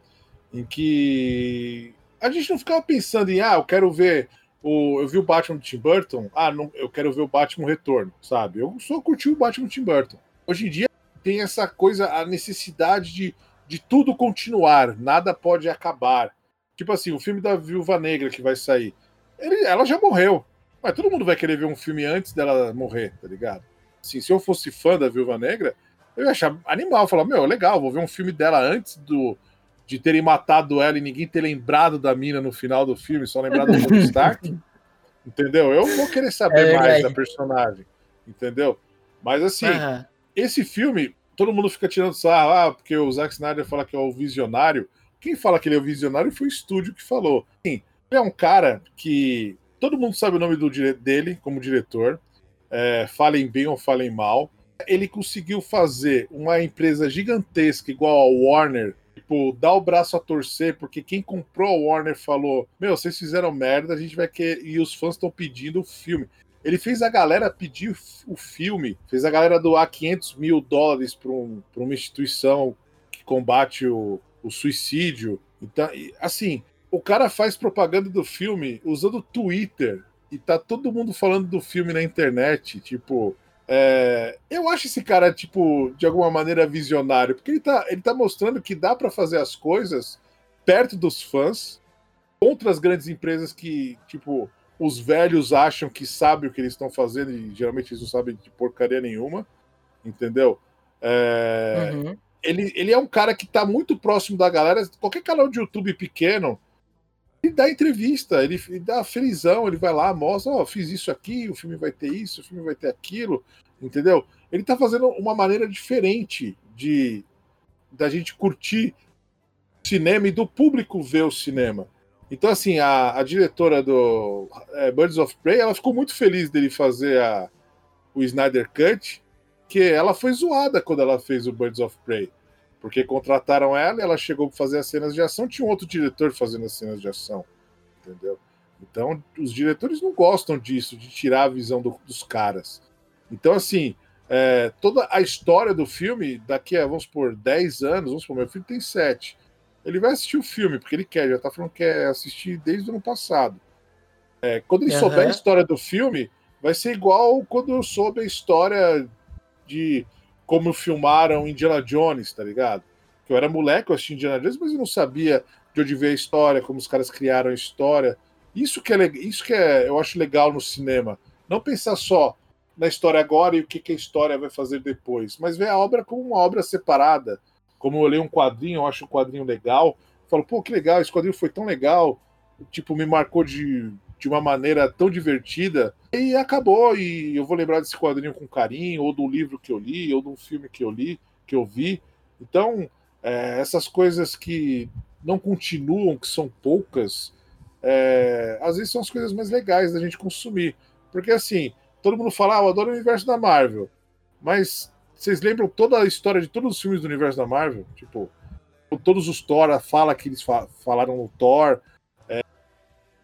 em que a gente não ficava pensando em, ah, eu quero ver o, eu vi o Batman do Tim Burton, ah, não, eu quero ver o Batman Retorno, sabe? Eu só curti o Batman do Tim Burton. Hoje em dia tem essa coisa, a necessidade de, de tudo continuar, nada pode acabar. Tipo assim, o filme da Viúva Negra que vai sair, ele, ela já morreu, mas todo mundo vai querer ver um filme antes dela morrer, tá ligado? Assim, se eu fosse fã da Viúva Negra, eu ia achar animal, falar, meu, legal, vou ver um filme dela antes do, de terem matado ela e ninguém ter lembrado da mina no final do filme, só lembrado do Stark. entendeu? Eu vou querer saber é mais da personagem, entendeu? Mas assim, uhum. esse filme, todo mundo fica tirando sarro, ah, porque o Zack Snyder fala que é o visionário. Quem fala que ele é o visionário foi o estúdio que falou. Sim, ele é um cara que todo mundo sabe o nome do, dele como diretor, é, falem bem ou falem mal. Ele conseguiu fazer uma empresa gigantesca igual a Warner tipo, dar o braço a torcer, porque quem comprou a Warner falou: Meu, vocês fizeram merda, a gente vai querer. E os fãs estão pedindo o filme. Ele fez a galera pedir o filme, fez a galera doar 500 mil dólares para um, uma instituição que combate o, o suicídio. Então, assim, o cara faz propaganda do filme usando Twitter e tá todo mundo falando do filme na internet, tipo, é, eu acho esse cara, tipo, de alguma maneira visionário, porque ele tá, ele tá mostrando que dá para fazer as coisas perto dos fãs, contra as grandes empresas que, tipo, os velhos acham que sabem o que eles estão fazendo e geralmente eles não sabem de porcaria nenhuma, entendeu? É, uhum. Ele, ele é um cara que tá muito próximo da galera. Qualquer canal de YouTube pequeno, ele dá entrevista, ele, ele dá felizão, ele vai lá, mostra, ó, oh, fiz isso aqui, o filme vai ter isso, o filme vai ter aquilo, entendeu? Ele tá fazendo uma maneira diferente de da gente curtir cinema e do público ver o cinema. Então, assim, a, a diretora do é, Birds of Prey, ela ficou muito feliz dele fazer a, o Snyder Cut, que ela foi zoada quando ela fez o Birds of Prey. Porque contrataram ela, ela chegou para fazer as cenas de ação, tinha um outro diretor fazendo as cenas de ação, entendeu? Então, os diretores não gostam disso, de tirar a visão do, dos caras. Então, assim, é, toda a história do filme, daqui a, vamos por 10 anos, vamos supor, meu filho tem 7. Ele vai assistir o filme, porque ele quer, já tá falando que quer assistir desde o ano passado. É, quando ele uhum. souber a história do filme, vai ser igual quando eu soube a história de como filmaram Indiana Jones, tá ligado? Eu era moleque, eu assisti Indiana Jones, mas eu não sabia de onde veio a história, como os caras criaram a história. Isso que é, isso que é, eu acho legal no cinema. Não pensar só na história agora e o que, que a história vai fazer depois, mas ver a obra como uma obra separada. Como eu leio um quadrinho, eu acho um quadrinho legal, falo, pô, que legal, esse quadrinho foi tão legal, tipo, me marcou de, de uma maneira tão divertida, e acabou, e eu vou lembrar desse quadrinho com carinho, ou do livro que eu li, ou de um filme que eu li, que eu vi. Então, é, essas coisas que não continuam, que são poucas, é, às vezes são as coisas mais legais da gente consumir. Porque assim, todo mundo fala, ah, eu adoro o universo da Marvel. Mas vocês lembram toda a história de todos os filmes do universo da Marvel? Tipo, todos os Thor, a fala que eles falaram no Thor,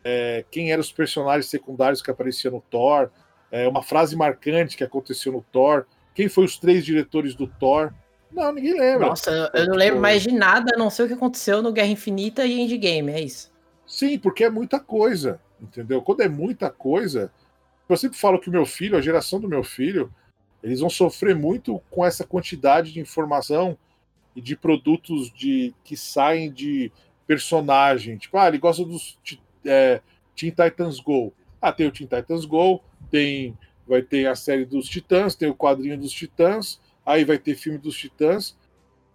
é, quem eram os personagens secundários que apareciam no Thor, é, uma frase marcante que aconteceu no Thor, quem foi os três diretores do Thor. Não, ninguém lembra. Nossa, eu não lembro mais de nada, a não sei o que aconteceu no Guerra Infinita e Endgame, é isso. Sim, porque é muita coisa, entendeu? Quando é muita coisa, eu sempre falo que o meu filho, a geração do meu filho, eles vão sofrer muito com essa quantidade de informação e de produtos de que saem de personagem. Tipo, ah, ele gosta dos é, Teen Titans Go. Ah, tem o Teen Titans Go, tem vai ter a série dos Titãs, tem o quadrinho dos Titãs, aí vai ter filme dos Titãs.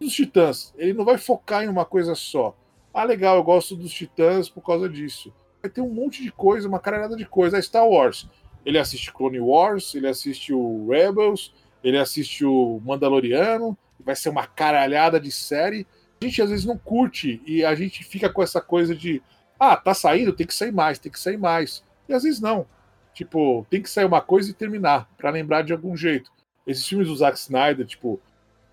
Dos Titãs, ele não vai focar em uma coisa só. Ah, legal, eu gosto dos Titãs por causa disso. Vai ter um monte de coisa, uma caralhada de coisa. A Star Wars. Ele assiste Clone Wars, ele assiste o Rebels, ele assiste o Mandaloriano. Vai ser uma caralhada de série. A gente às vezes não curte e a gente fica com essa coisa de ah, tá saindo, tem que sair mais, tem que sair mais. E às vezes não. Tipo, tem que sair uma coisa e terminar, para lembrar de algum jeito. Esses filmes do Zack Snyder, tipo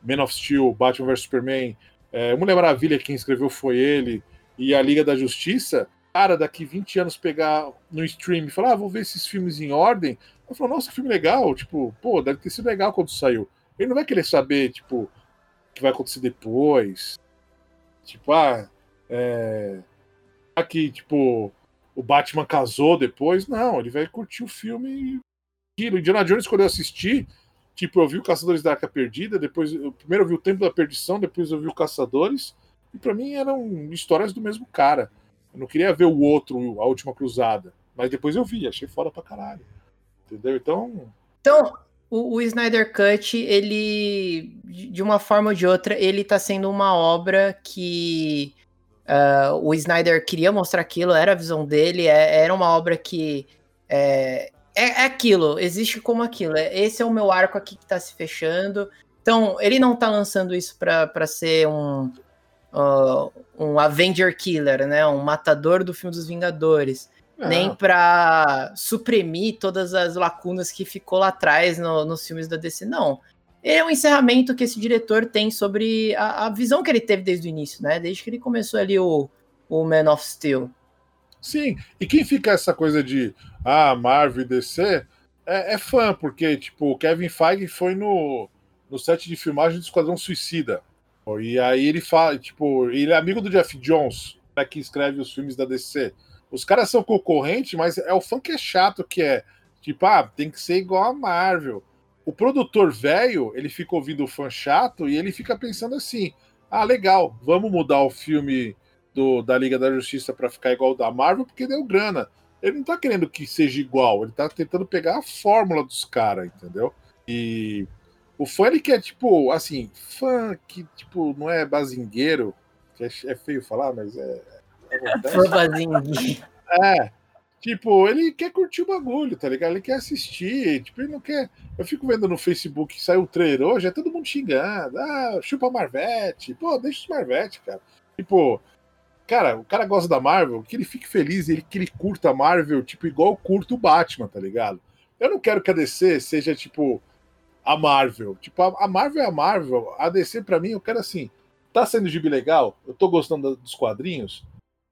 Man of Steel, Batman vs Superman, é, Mulher Maravilha, quem escreveu foi ele, e a Liga da Justiça, cara, daqui 20 anos pegar no stream e falar, ah, vou ver esses filmes em ordem, eu falo, nossa, que filme legal, tipo, pô, deve ter sido legal quando saiu. Ele não vai querer saber, tipo, o que vai acontecer depois. Tipo, ah, é. Aqui, tipo, o Batman casou depois. Não, ele vai curtir o filme e. Indiana Jones, quando eu assisti, Tipo, eu vi o Caçadores da Arca Perdida, depois. Eu, primeiro eu vi o Templo da Perdição, depois eu vi o Caçadores. E para mim eram histórias do mesmo cara. Eu não queria ver o outro, a última cruzada. Mas depois eu vi, achei foda pra caralho. Entendeu? Então. Então, o, o Snyder Cut, ele. De uma forma ou de outra, ele tá sendo uma obra que. Uh, o Snyder queria mostrar aquilo, era a visão dele, é, era uma obra que é, é, é, aquilo, existe como aquilo. É, esse é o meu arco aqui que tá se fechando. Então, ele não tá lançando isso para ser um, uh, um Avenger Killer, né? Um matador do filme dos Vingadores. Não. Nem para suprimir todas as lacunas que ficou lá atrás no, nos filmes da DC. Não. É um encerramento que esse diretor tem sobre a, a, visão que ele teve desde o início, né? Desde que ele começou ali o, o Man of Steel. Sim, e quem fica essa coisa de ah, Marvel e DC é, é, fã, porque tipo, o Kevin Feige foi no, no set de filmagem do Esquadrão Suicida. E aí ele fala, tipo, ele é amigo do Jeff Jones, né, que escreve os filmes da DC. Os caras são concorrentes, mas é o fã que é chato, que é tipo, ah, tem que ser igual a Marvel. O produtor velho, ele fica ouvindo o fã chato e ele fica pensando assim: ah, legal, vamos mudar o filme do, da Liga da Justiça para ficar igual da Marvel porque deu grana. Ele não tá querendo que seja igual, ele tá tentando pegar a fórmula dos caras, entendeu? E o fã ele quer, tipo, assim, fã que, tipo, não é bazingueiro, que é, é feio falar, mas é. é fã bazingueiro. É. Tipo, ele quer curtir o bagulho, tá ligado? Ele quer assistir. Tipo, ele não quer. Eu fico vendo no Facebook que saiu o trailer hoje, é todo mundo xingando. Ah, chupa Marvete. Pô, deixa os Marvete, cara. Tipo, Cara, o cara gosta da Marvel, que ele fique feliz, ele, que ele curta a Marvel, tipo, igual eu curto o Batman, tá ligado? Eu não quero que a DC seja, tipo, a Marvel. Tipo, a, Marvel é a Marvel. A DC, para mim, eu quero assim. tá saindo gibi legal? Eu tô gostando dos quadrinhos?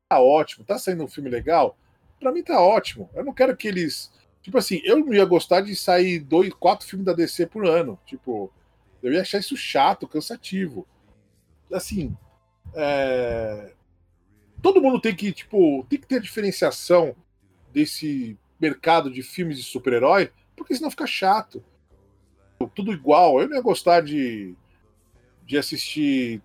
Tá ótimo. Tá saindo um filme legal? Pra mim tá ótimo. Eu não quero que eles. Tipo assim, eu não ia gostar de sair dois, quatro filmes da DC por ano. Tipo, eu ia achar isso chato, cansativo. Assim, é... todo mundo tem que, tipo, tem que ter a diferenciação desse mercado de filmes de super-herói, porque senão fica chato. Tudo igual. Eu não ia gostar de, de assistir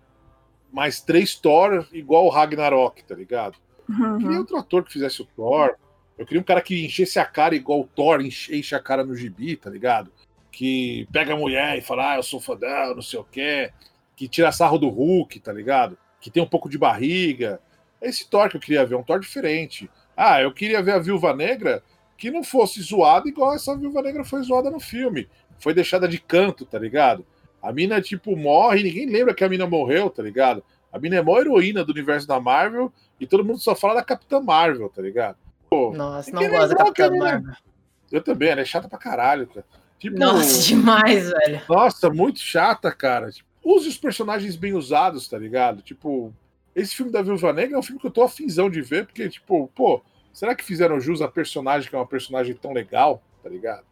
mais três Thor igual o Ragnarok, tá ligado? Uhum. Eu queria outro ator que fizesse o Thor. Eu queria um cara que enchesse a cara igual o Thor enche, a cara no gibi, tá ligado? Que pega a mulher e fala, ah, eu sou fodão, não sei o quê. Que tira sarro do Hulk, tá ligado? Que tem um pouco de barriga. É esse Thor que eu queria ver, um Thor diferente. Ah, eu queria ver a Viúva Negra que não fosse zoada igual essa Viúva Negra foi zoada no filme. Foi deixada de canto, tá ligado? A mina, tipo, morre, ninguém lembra que a mina morreu, tá ligado? A mina é a maior heroína do universo da Marvel e todo mundo só fala da Capitã Marvel, tá ligado? Pô, Nossa, não gosto da Capitã Marvel. Eu também, ela é chata pra caralho, cara. Tipo, Nossa, demais, velho. Nossa, muito chata, cara. Tipo, use os personagens bem usados, tá ligado? Tipo, esse filme da Viúva Negra é um filme que eu tô afinzão de ver, porque, tipo, pô, será que fizeram jus a personagem que é uma personagem tão legal, tá ligado?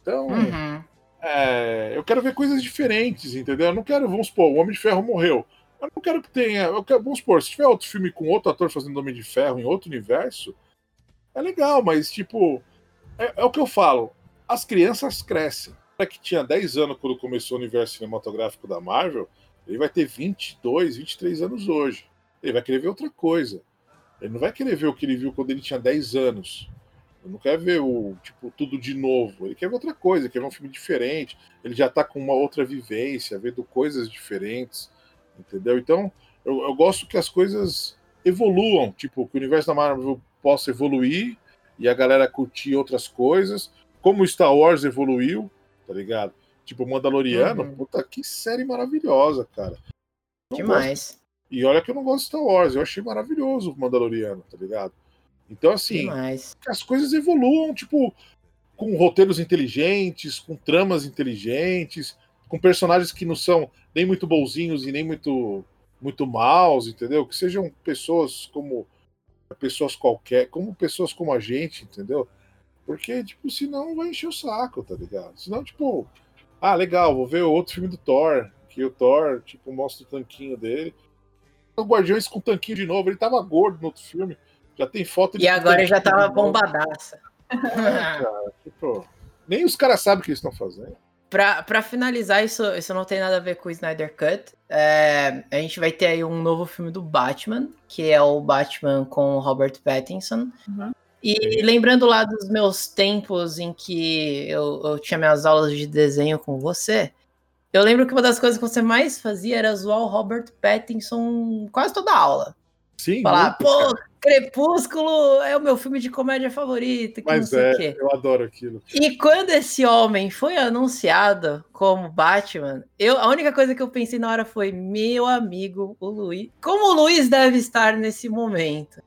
Então, uhum. É, eu quero ver coisas diferentes, entendeu? Eu não quero, vamos supor, o Homem de Ferro morreu. Eu não quero que tenha. Eu quero, vamos supor, se tiver outro filme com outro ator fazendo Homem de Ferro em outro universo, é legal, mas tipo. É, é o que eu falo. As crianças crescem. O que tinha 10 anos quando começou o universo cinematográfico da Marvel, ele vai ter 22, 23 anos hoje. Ele vai querer ver outra coisa. Ele não vai querer ver o que ele viu quando ele tinha 10 anos. Ele não quer ver o tipo tudo de novo. Ele quer ver outra coisa, quer ver um filme diferente. Ele já está com uma outra vivência, vendo coisas diferentes, entendeu? Então, eu, eu gosto que as coisas evoluam, tipo, que o universo da Marvel possa evoluir e a galera curtir outras coisas, como Star Wars evoluiu, tá ligado? Tipo, Mandaloriano, uhum. puta, que série maravilhosa, cara. Não Demais. Gosto. E olha que eu não gosto de Star Wars, eu achei maravilhoso o Mandaloriano, tá ligado? Então, assim, Demais. que as coisas evoluam, tipo, com roteiros inteligentes, com tramas inteligentes, com personagens que não são nem muito bonzinhos e nem muito muito maus, entendeu? Que sejam pessoas como pessoas qualquer, como pessoas como a gente, entendeu? Porque, tipo, senão vai encher o saco, tá ligado? Senão, tipo, ah, legal, vou ver outro filme do Thor, que o Thor, tipo, mostra o tanquinho dele. O Guardiões com o tanquinho de novo, ele tava gordo no outro filme. Já tem foto de. E agora já tava bombadaça. É, cara, tipo, nem os caras sabem o que eles estão fazendo. Pra, pra finalizar, isso, isso não tem nada a ver com o Snyder Cut. É, a gente vai ter aí um novo filme do Batman, que é o Batman com o Robert Pattinson. Uhum. E lembrando lá dos meus tempos em que eu, eu, tinha minhas aulas de desenho com você, eu lembro que uma das coisas que você mais fazia era zoar o Robert Pattinson quase toda a aula. Sim. Falar, muito, pô, cara. Crepúsculo é o meu filme de comédia favorito. Mas é, eu adoro aquilo. E quando esse homem foi anunciado como Batman, eu, a única coisa que eu pensei na hora foi: meu amigo, o Luiz. Como o Luiz deve estar nesse momento?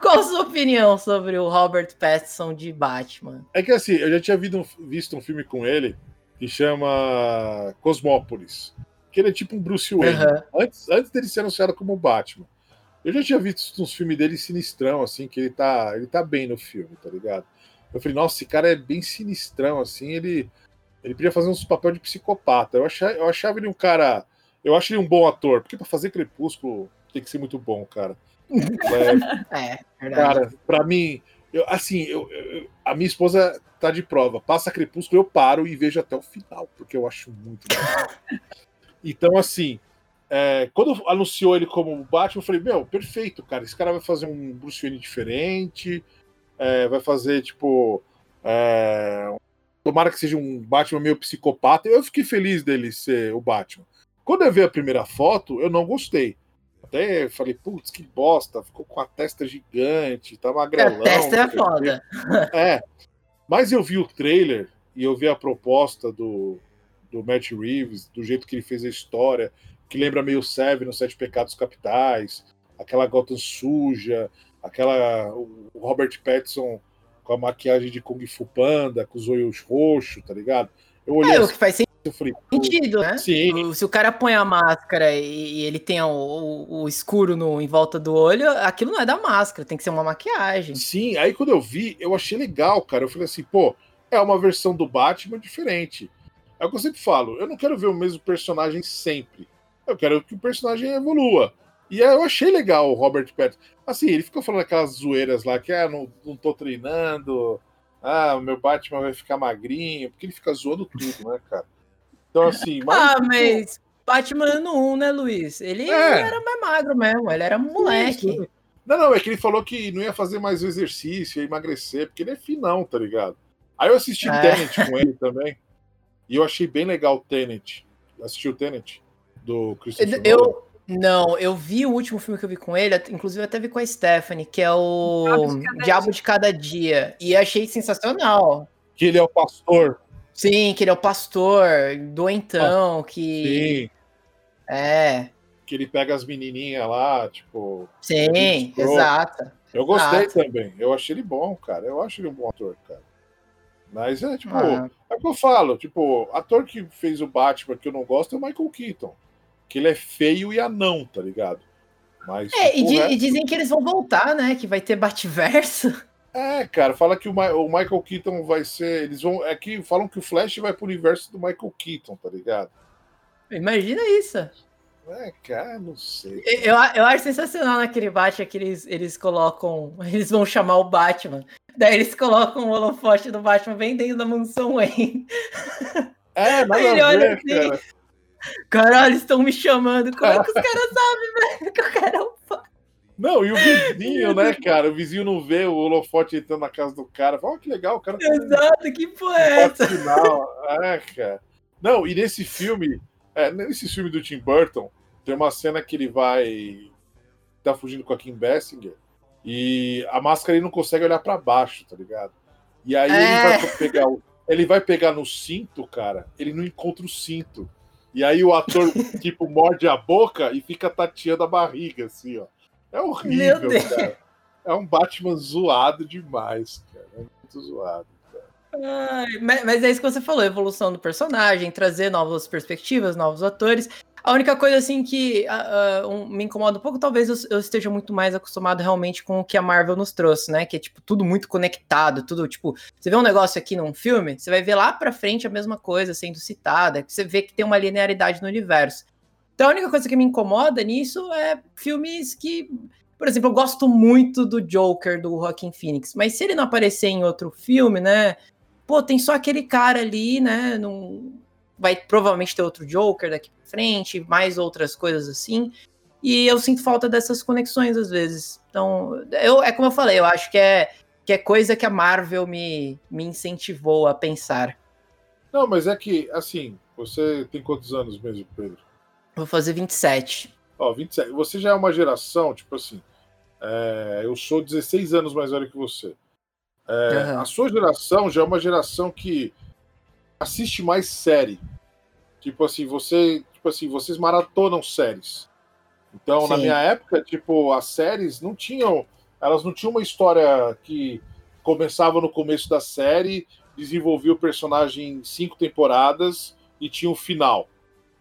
Qual a sua opinião sobre o Robert Pattinson de Batman? É que assim, eu já tinha visto um, filme com ele que chama Cosmópolis. Que ele é tipo um Bruce Wayne. Uhum. Antes, antes dele ser anunciado como Batman. Eu já tinha visto uns filmes dele sinistrão, assim, que ele tá, ele tá bem no filme, tá ligado? Eu falei, nossa, esse cara é bem sinistrão, assim, ele, ele podia fazer uns papel de psicopata. Eu achava, eu achava ele um cara. Eu acho ele um bom ator, porque para fazer Crepúsculo tem que ser muito bom, cara. É, é verdade. Cara, pra mim, eu, assim, eu, eu, a minha esposa tá de prova. Passa Crepúsculo, eu paro e vejo até o final, porque eu acho muito bom. então, assim, é, quando anunciou ele como Batman, eu falei, meu, perfeito, cara. Esse cara vai fazer um Bruce Wayne diferente, é, vai fazer, tipo. É, tomara que seja um Batman meio psicopata. Eu fiquei feliz dele ser o Batman. Quando eu vi a primeira foto, eu não gostei. Até falei, putz, que bosta, ficou com a testa gigante, tá magrelão. A testa é foda. É. Mas eu vi o trailer e eu vi a proposta do, do Matt Reeves, do jeito que ele fez a história que lembra meio Seven nos Sete Pecados Capitais, aquela Gotham suja, aquela o Robert Pattinson com a maquiagem de Kung Fu Panda, com os olhos roxos, tá ligado? Eu olhei é, assim, o que faz sentido Sentido, né? Sim. Se o cara põe a máscara e ele tem o, o, o, escuro no, em volta do olho, aquilo não é da máscara, tem que ser uma maquiagem. Sim, aí quando eu vi, eu achei legal, cara. Eu falei assim, pô, é uma versão do Batman diferente. É o que eu sempre falo, eu não quero ver o mesmo personagem sempre. Eu quero que o personagem evolua. E eu achei legal o Robert Pattinson. Assim, ele ficou falando aquelas zoeiras lá, que ah, não, não tô treinando, ah, o meu Batman vai ficar magrinho, porque ele fica zoando tudo, né, cara? Então, assim. Mas, ah, tipo, mas Batman ano 1, né, Luiz? Ele é. era mais magro mesmo, ele era moleque. Não, não, é que ele falou que não ia fazer mais o exercício, ia emagrecer, porque ele é finão, tá ligado? Aí eu assisti é. Tenet com ele também. E eu achei bem legal o Tenet. Assistiu o Tenet? Do Christopher eu, eu Não, eu vi o último filme que eu vi com ele, inclusive até vi com a Stephanie, que é o Diabo de Cada Dia. E achei sensacional. Que ele é o pastor. Sim, que ele é o pastor doentão, ah, que. Sim. É. Que ele pega as menininhas lá, tipo. Sim, exato. Eu gostei exato. também. Eu achei ele bom, cara. Eu acho ele um bom ator, cara. Mas é tipo, ah. é o que eu falo, tipo, ator que fez o Batman que eu não gosto é o Michael Keaton. Que ele é feio e anão, tá ligado? Mas, é, e, resto... e, dizem que eles vão voltar, né? Que vai ter Batverso. É, cara, fala que o, Ma o, Michael Keaton vai ser. Eles vão. É que falam que o Flash vai pro universo do Michael Keaton, tá ligado? Imagina isso. É, cara, não sei. Eu, eu acho sensacional naquele Batman que eles, eles colocam. Eles vão chamar o Batman. Daí eles colocam o holofote do Batman bem dentro da mansão Wayne. É, mas ele olha assim. Cara. Caralho, estão me chamando. Como é que os caras sabem, velho? Que o cara é um não, e o vizinho, né, cara? O vizinho não vê o holofote entrando na casa do cara. Fala, oh, que legal, o cara. Tá Exato, que porra é essa? Final. É, cara. Não, e nesse filme, é, nesse filme do Tim Burton, tem uma cena que ele vai. tá fugindo com a Kim Basinger e a máscara ele não consegue olhar para baixo, tá ligado? E aí é. ele vai pegar o, ele vai pegar no cinto, cara, ele não encontra o cinto. E aí o ator, tipo, morde a boca e fica tateando a barriga, assim, ó. É horrível, cara. É um Batman zoado demais, cara. É muito zoado. Ai, mas, mas é isso que você falou, evolução do personagem, trazer novas perspectivas, novos atores. A única coisa, assim, que uh, um, me incomoda um pouco, talvez eu, eu, esteja muito mais acostumado realmente com o que a Marvel nos trouxe, né? Que é, tipo, tudo muito conectado, tudo, tipo... Você vê um negócio aqui num filme, você vai ver lá pra frente a mesma coisa sendo citada, você vê que tem uma linearidade no universo. Então a única coisa que me incomoda nisso é filmes que. Por exemplo, eu gosto muito do Joker do Joaquin Phoenix, mas se ele não aparecer em outro filme, né? Pô, tem só aquele cara ali, né? Não... Vai provavelmente ter outro Joker daqui pra frente, mais outras coisas assim. E eu sinto falta dessas conexões às vezes. Então, eu, é como eu falei, eu acho que é, que é coisa que a Marvel me, me incentivou a pensar. Não, mas é que, assim, você tem quantos anos mesmo, Pedro? Vou fazer 27. Ó, 27. Você já é uma geração, tipo assim. É, eu sou 16 anos mais velho que você. É, uhum. A sua geração já é uma geração que assiste mais série. Tipo assim, você, tipo assim, vocês maratonam séries. Então, Sim. na minha época, tipo, as séries não tinham, elas não tinham uma história que começava no começo da série, desenvolvia o personagem em cinco temporadas e tinha um final.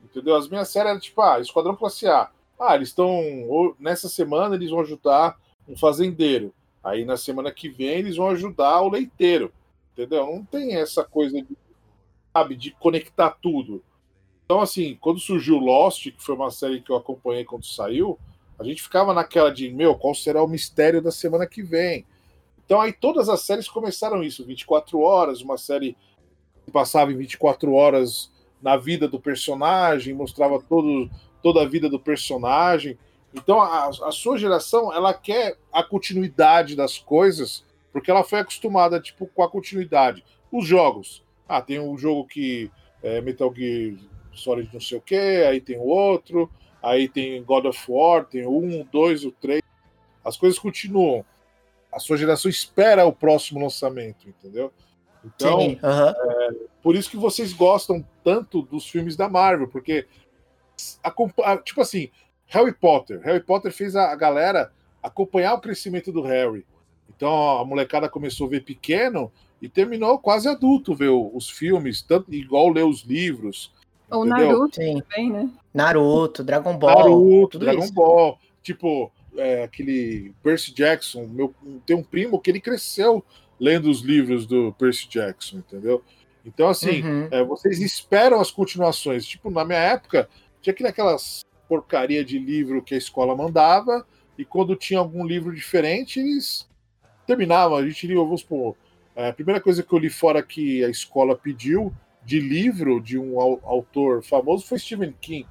Entendeu? As minhas séries eram tipo, ah, Esquadrão Classe A. Ah, eles estão. Nessa semana eles vão ajudar um fazendeiro. Aí na semana que vem eles vão ajudar o leiteiro. Entendeu? Não tem essa coisa de, sabe, de conectar tudo. Então, assim, quando surgiu Lost, que foi uma série que eu acompanhei quando saiu, a gente ficava naquela de, meu, qual será o mistério da semana que vem? Então aí todas as séries começaram isso, 24 horas, uma série que passava em 24 horas na vida do personagem, mostrava todo, toda a vida do personagem. Então a, a sua geração ela quer a continuidade das coisas porque ela foi acostumada tipo com a continuidade. Os jogos, ah, tem um jogo que é Metal Gear Solid não sei o que, aí tem o outro, aí tem God of War, tem o um, dois, o três. As coisas continuam. A sua geração espera o próximo lançamento, entendeu? Então, Sim, uh -huh. é, por isso que vocês gostam tanto dos filmes da Marvel, porque a, a, tipo assim, Harry Potter, Harry Potter fez a, a, galera acompanhar o crescimento do Harry. Então a molecada começou a ver pequeno e terminou quase adulto ver os filmes, tanto igual ler os livros. Ou entendeu? Naruto também, né? Naruto, Dragon Ball. Naruto, Dragon isso. Ball. Tipo, é, aquele Percy Jackson. Meu, tem um primo que ele cresceu lendo os livros do Percy Jackson, entendeu? Então, assim, uhum. é, vocês esperam as continuações. Tipo, na minha época, tinha aquelas porcaria de livro que a escola mandava, e quando tinha algum livro diferente, eles terminavam. A gente lia, vamos supor, a primeira coisa que eu li fora que a escola pediu de livro de um autor famoso foi Stephen King.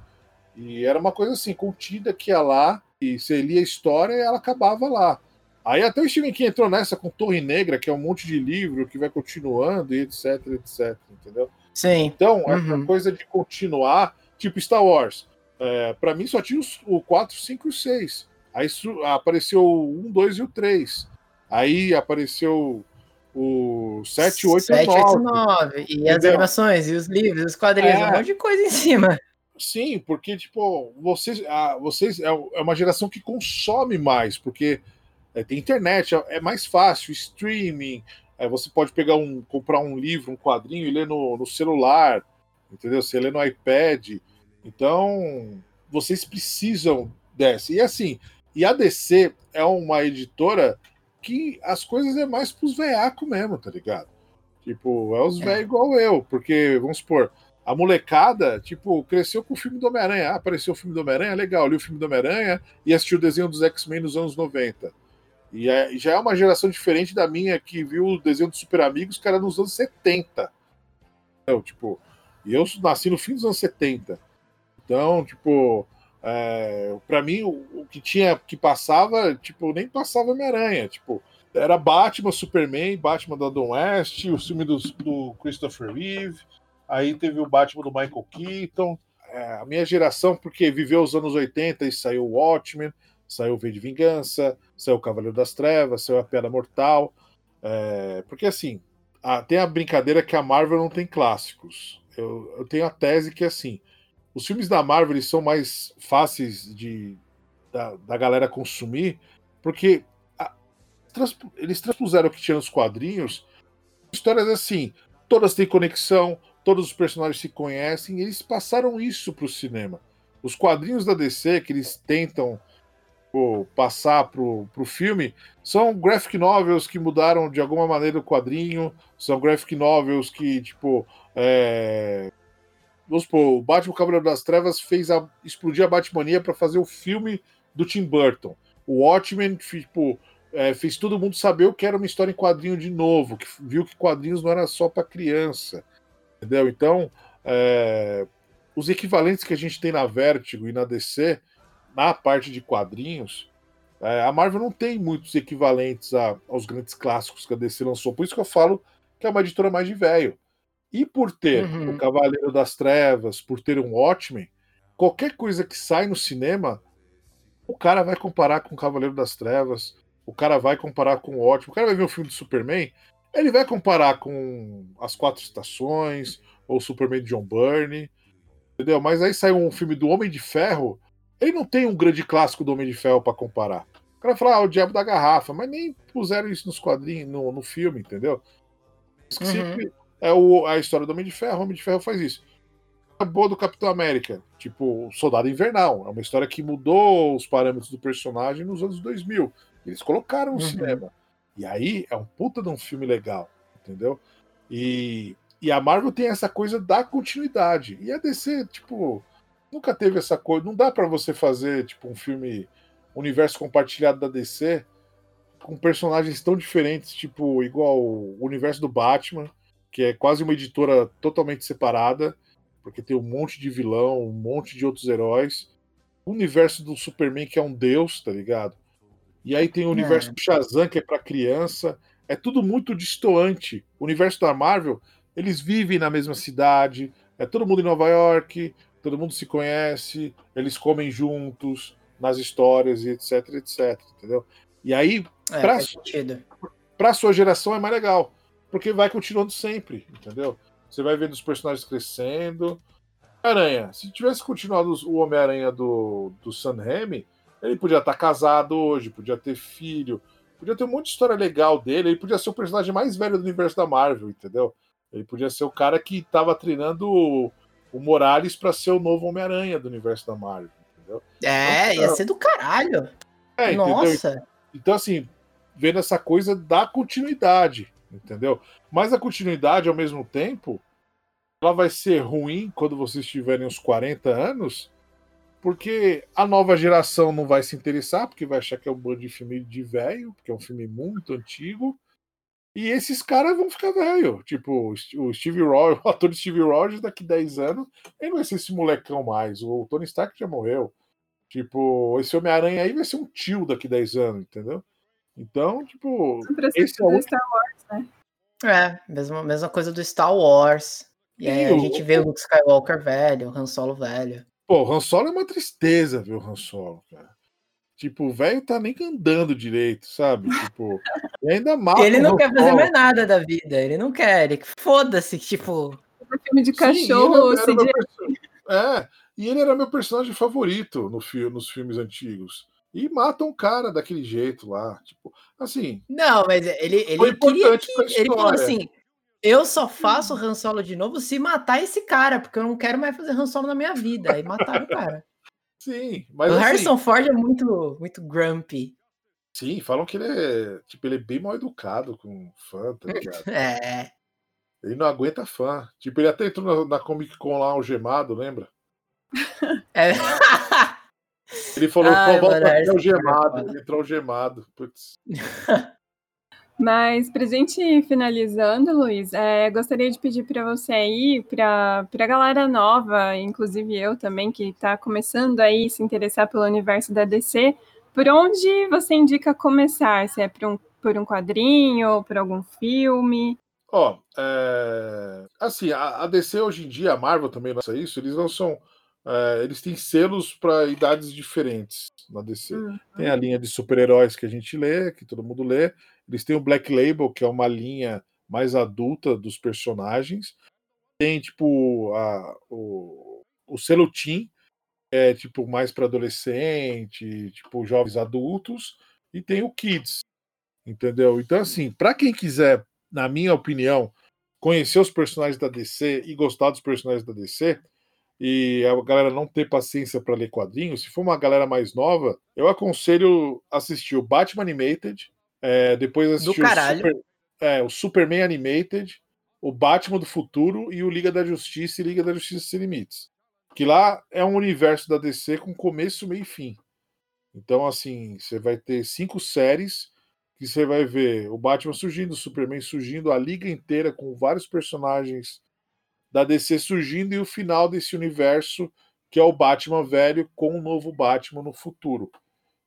E era uma coisa assim, contida que ia lá, e você lia a história e ela acabava lá. Aí até o Stephen King entrou nessa com Torre Negra, que é um monte de livro que vai continuando e etc, etc, entendeu? Sim. Então, uhum. a coisa de continuar, tipo Star Wars. É, para mim só tinha os, o 4, 5 e o 6. Aí apareceu o 1, 2 e o 3. Aí apareceu o 7, 8 7, e 9. 8, 9. E as animações, e os livros, os quadrinhos, é. um monte de coisa em cima. Sim, porque, tipo, vocês, ah, vocês é, é uma geração que consome mais, porque é, tem internet, é, é, mais fácil, streaming, é, você pode pegar um, comprar um livro, um quadrinho e ler no, no celular, entendeu? Você lê no iPad. Então, vocês precisam dessa. E assim, e a DC é uma editora que as coisas é mais pros veiacos mesmo, tá ligado? Tipo, é os é. velhos igual eu, porque, vamos supor, a molecada, tipo, cresceu com o filme do Homem-Aranha. Ah, apareceu o filme do Homem-Aranha, legal, li o filme do Homem-Aranha e assisti o desenho dos X-Men nos anos 90. E é, já é uma geração diferente da minha que viu o desenho dos Super Amigos, que era nos anos 70. Então, tipo, e eu nasci no fim dos anos 70. Então, tipo, é, para mim, o, o, que tinha que passava, tipo, nem passava Homem-Aranha. Tipo, era Batman, Superman, Batman do Adam West, o filme do, do Christopher Reeve, aí teve o Batman do Michael Keaton. É, a minha geração, porque viveu os anos 80 e saiu o Watchmen, saiu o V de Vingança, saiu o Cavaleiro das Trevas, saiu a Pedra Mortal. É, porque assim, a, tem a brincadeira que a Marvel não tem clássicos. Eu, eu tenho a tese que assim os filmes da Marvel eles são mais fáceis de da, da galera consumir, porque a, trans, eles transpuseram o que tinha nos quadrinhos, histórias assim, todas têm conexão, todos os personagens se conhecem, eles passaram isso para o cinema. Os quadrinhos da DC que eles tentam pô, passar pro, pro filme são graphic novels que mudaram de alguma maneira o quadrinho, são graphic novels que, tipo, é, vamos supor, o Batman Cavaleiro das Trevas fez a, explodir a Batmania para fazer o filme do Tim Burton. O Watchmen tipo, é, fez todo mundo saber o que era uma história em quadrinho de novo, que viu que quadrinhos não era só para criança. Entendeu? Então, é, os equivalentes que a gente tem na Vertigo e na DC, na parte de quadrinhos, é, a Marvel não tem muitos equivalentes a, aos grandes clássicos que a DC lançou. Por isso que eu falo que é uma editora mais de velho. E por ter uhum. o Cavaleiro das Trevas, por ter um Watchmen, qualquer coisa que sai no cinema, o cara vai comparar com o Cavaleiro das Trevas, o cara vai comparar com o Watchmen, o cara vai ver um filme do Superman, ele vai comparar com As Quatro Estações, ou Superman de John Byrne, entendeu? Mas aí sai um filme do Homem de Ferro, ele não tem um grande clássico do Homem de Ferro para comparar. O cara fala, ah, o Diabo da Garrafa, mas nem puseram isso nos quadrinhos, no, no filme, entendeu? Uhum é o, a história do Homem de Ferro. O Homem de Ferro faz isso. A boa do Capitão América, tipo Soldado Invernal, é uma história que mudou os parâmetros do personagem nos anos 2000. Eles colocaram no uhum. cinema. E aí é um puta de um filme legal, entendeu? E, e a Marvel tem essa coisa da continuidade. E a DC, tipo, nunca teve essa coisa. Não dá para você fazer, tipo, um filme universo compartilhado da DC com personagens tão diferentes, tipo, igual o universo do Batman que é quase uma editora totalmente separada, porque tem um monte de vilão, um monte de outros heróis. O universo do Superman, que é um deus, tá ligado? E aí tem o universo é. do Shazam, que é para criança. É tudo muito distoante. O universo da Marvel, eles vivem na mesma cidade, é todo mundo em Nova York, todo mundo se conhece, eles comem juntos nas histórias e etc, etc, entendeu? E aí, é, para para sua geração é mais legal porque vai continuando sempre, entendeu? Você vai vendo os personagens crescendo. Aranha, se tivesse continuado o Homem-Aranha do, do Sam Raimi, ele podia estar casado hoje, podia ter filho. Podia ter um monte de história legal dele. Ele podia ser o personagem mais velho do universo da Marvel, entendeu? Ele podia ser o cara que tava treinando o, o Morales para ser o novo Homem-Aranha do universo da Marvel, entendeu? É, então, ia ser do caralho. É, Nossa. Entendeu? Então, assim, vendo essa coisa da continuidade, entendeu? Mas a continuidade, ao mesmo tempo, ela vai ser ruim quando vocês tiverem uns 40 anos, porque a nova geração não vai se interessar, porque vai achar que é um bando de filme de velho, porque é um filme muito antigo. E esses caras vão ficar velho. Tipo, o Steve Rogers, o ator Steve Rogers, daqui 10 anos, ele vai ser esse molecão mais. O Tony Stark já morreu. Tipo, esse Homem-Aranha aí vai ser um tio daqui 10 anos, entendeu? Então, tipo. Esse é o Star Wars, né? É, mesma, mesma coisa do Star Wars. E, aí a gente vê o Luke Skywalker velho, o Han Solo velho. Pô, o Han Solo é uma tristeza ver o Han Solo, cara. Tipo, o velho tá nem andando direito, sabe? Tipo, ainda mal. Ele não quer fazer mais nada da vida, ele não quer, ele foda-se, tipo. Um filme de cachorro, Sim, É, e ele era meu personagem favorito no nos filmes antigos. E matam um cara daquele jeito lá. Tipo, assim. Não, mas ele, ele queria que. Ele falou assim: eu só faço Han Solo de novo se matar esse cara, porque eu não quero mais fazer Han Solo na minha vida. Aí mataram o cara. Sim, mas. O assim, Harrison Ford é muito, muito grumpy. Sim, falam que ele é. Tipo, ele é bem mal educado com fã, tá ligado? É. Ele não aguenta fã. Tipo, ele até entrou na, na Comic Con lá algemado, lembra? É. Ele falou, Ai, pô, volta aqui algemado. Ele entrou algemado. Putz. Mas, para a gente finalizando, Luiz, é, gostaria de pedir para você aí, para a galera nova, inclusive eu também, que está começando aí se interessar pelo universo da DC, por onde você indica começar? Se é por um, por um quadrinho, por algum filme? Ó, é... assim, a, a, DC hoje em dia, a Marvel também lança isso, eles não são. É, eles têm selos para idades diferentes na DC. Uhum. Tem a linha de super-heróis que a gente lê, que todo mundo lê, eles têm o Black Label, que é uma linha mais adulta dos personagens. Tem, tipo, a, o, o selo Teen, é tipo mais para adolescente, tipo jovens adultos, e tem o Kids, entendeu? Então, assim, para quem quiser, na minha opinião, conhecer os personagens da DC e gostar dos personagens da DC, e a galera não ter paciência para ler quadrinhos, se for uma galera mais nova, eu aconselho assistir o Batman Animated, é, depois caralho. O, Super, é, o Superman Animated, o Batman do Futuro e o Liga da Justiça e Liga da Justiça Sem Limites. Que lá é um universo da DC com começo, meio e fim. Então, assim, você vai ter cinco séries que você vai ver o Batman surgindo, o Superman surgindo, a liga inteira com vários personagens da DC surgindo e o final desse universo que é o Batman velho com o novo Batman no futuro.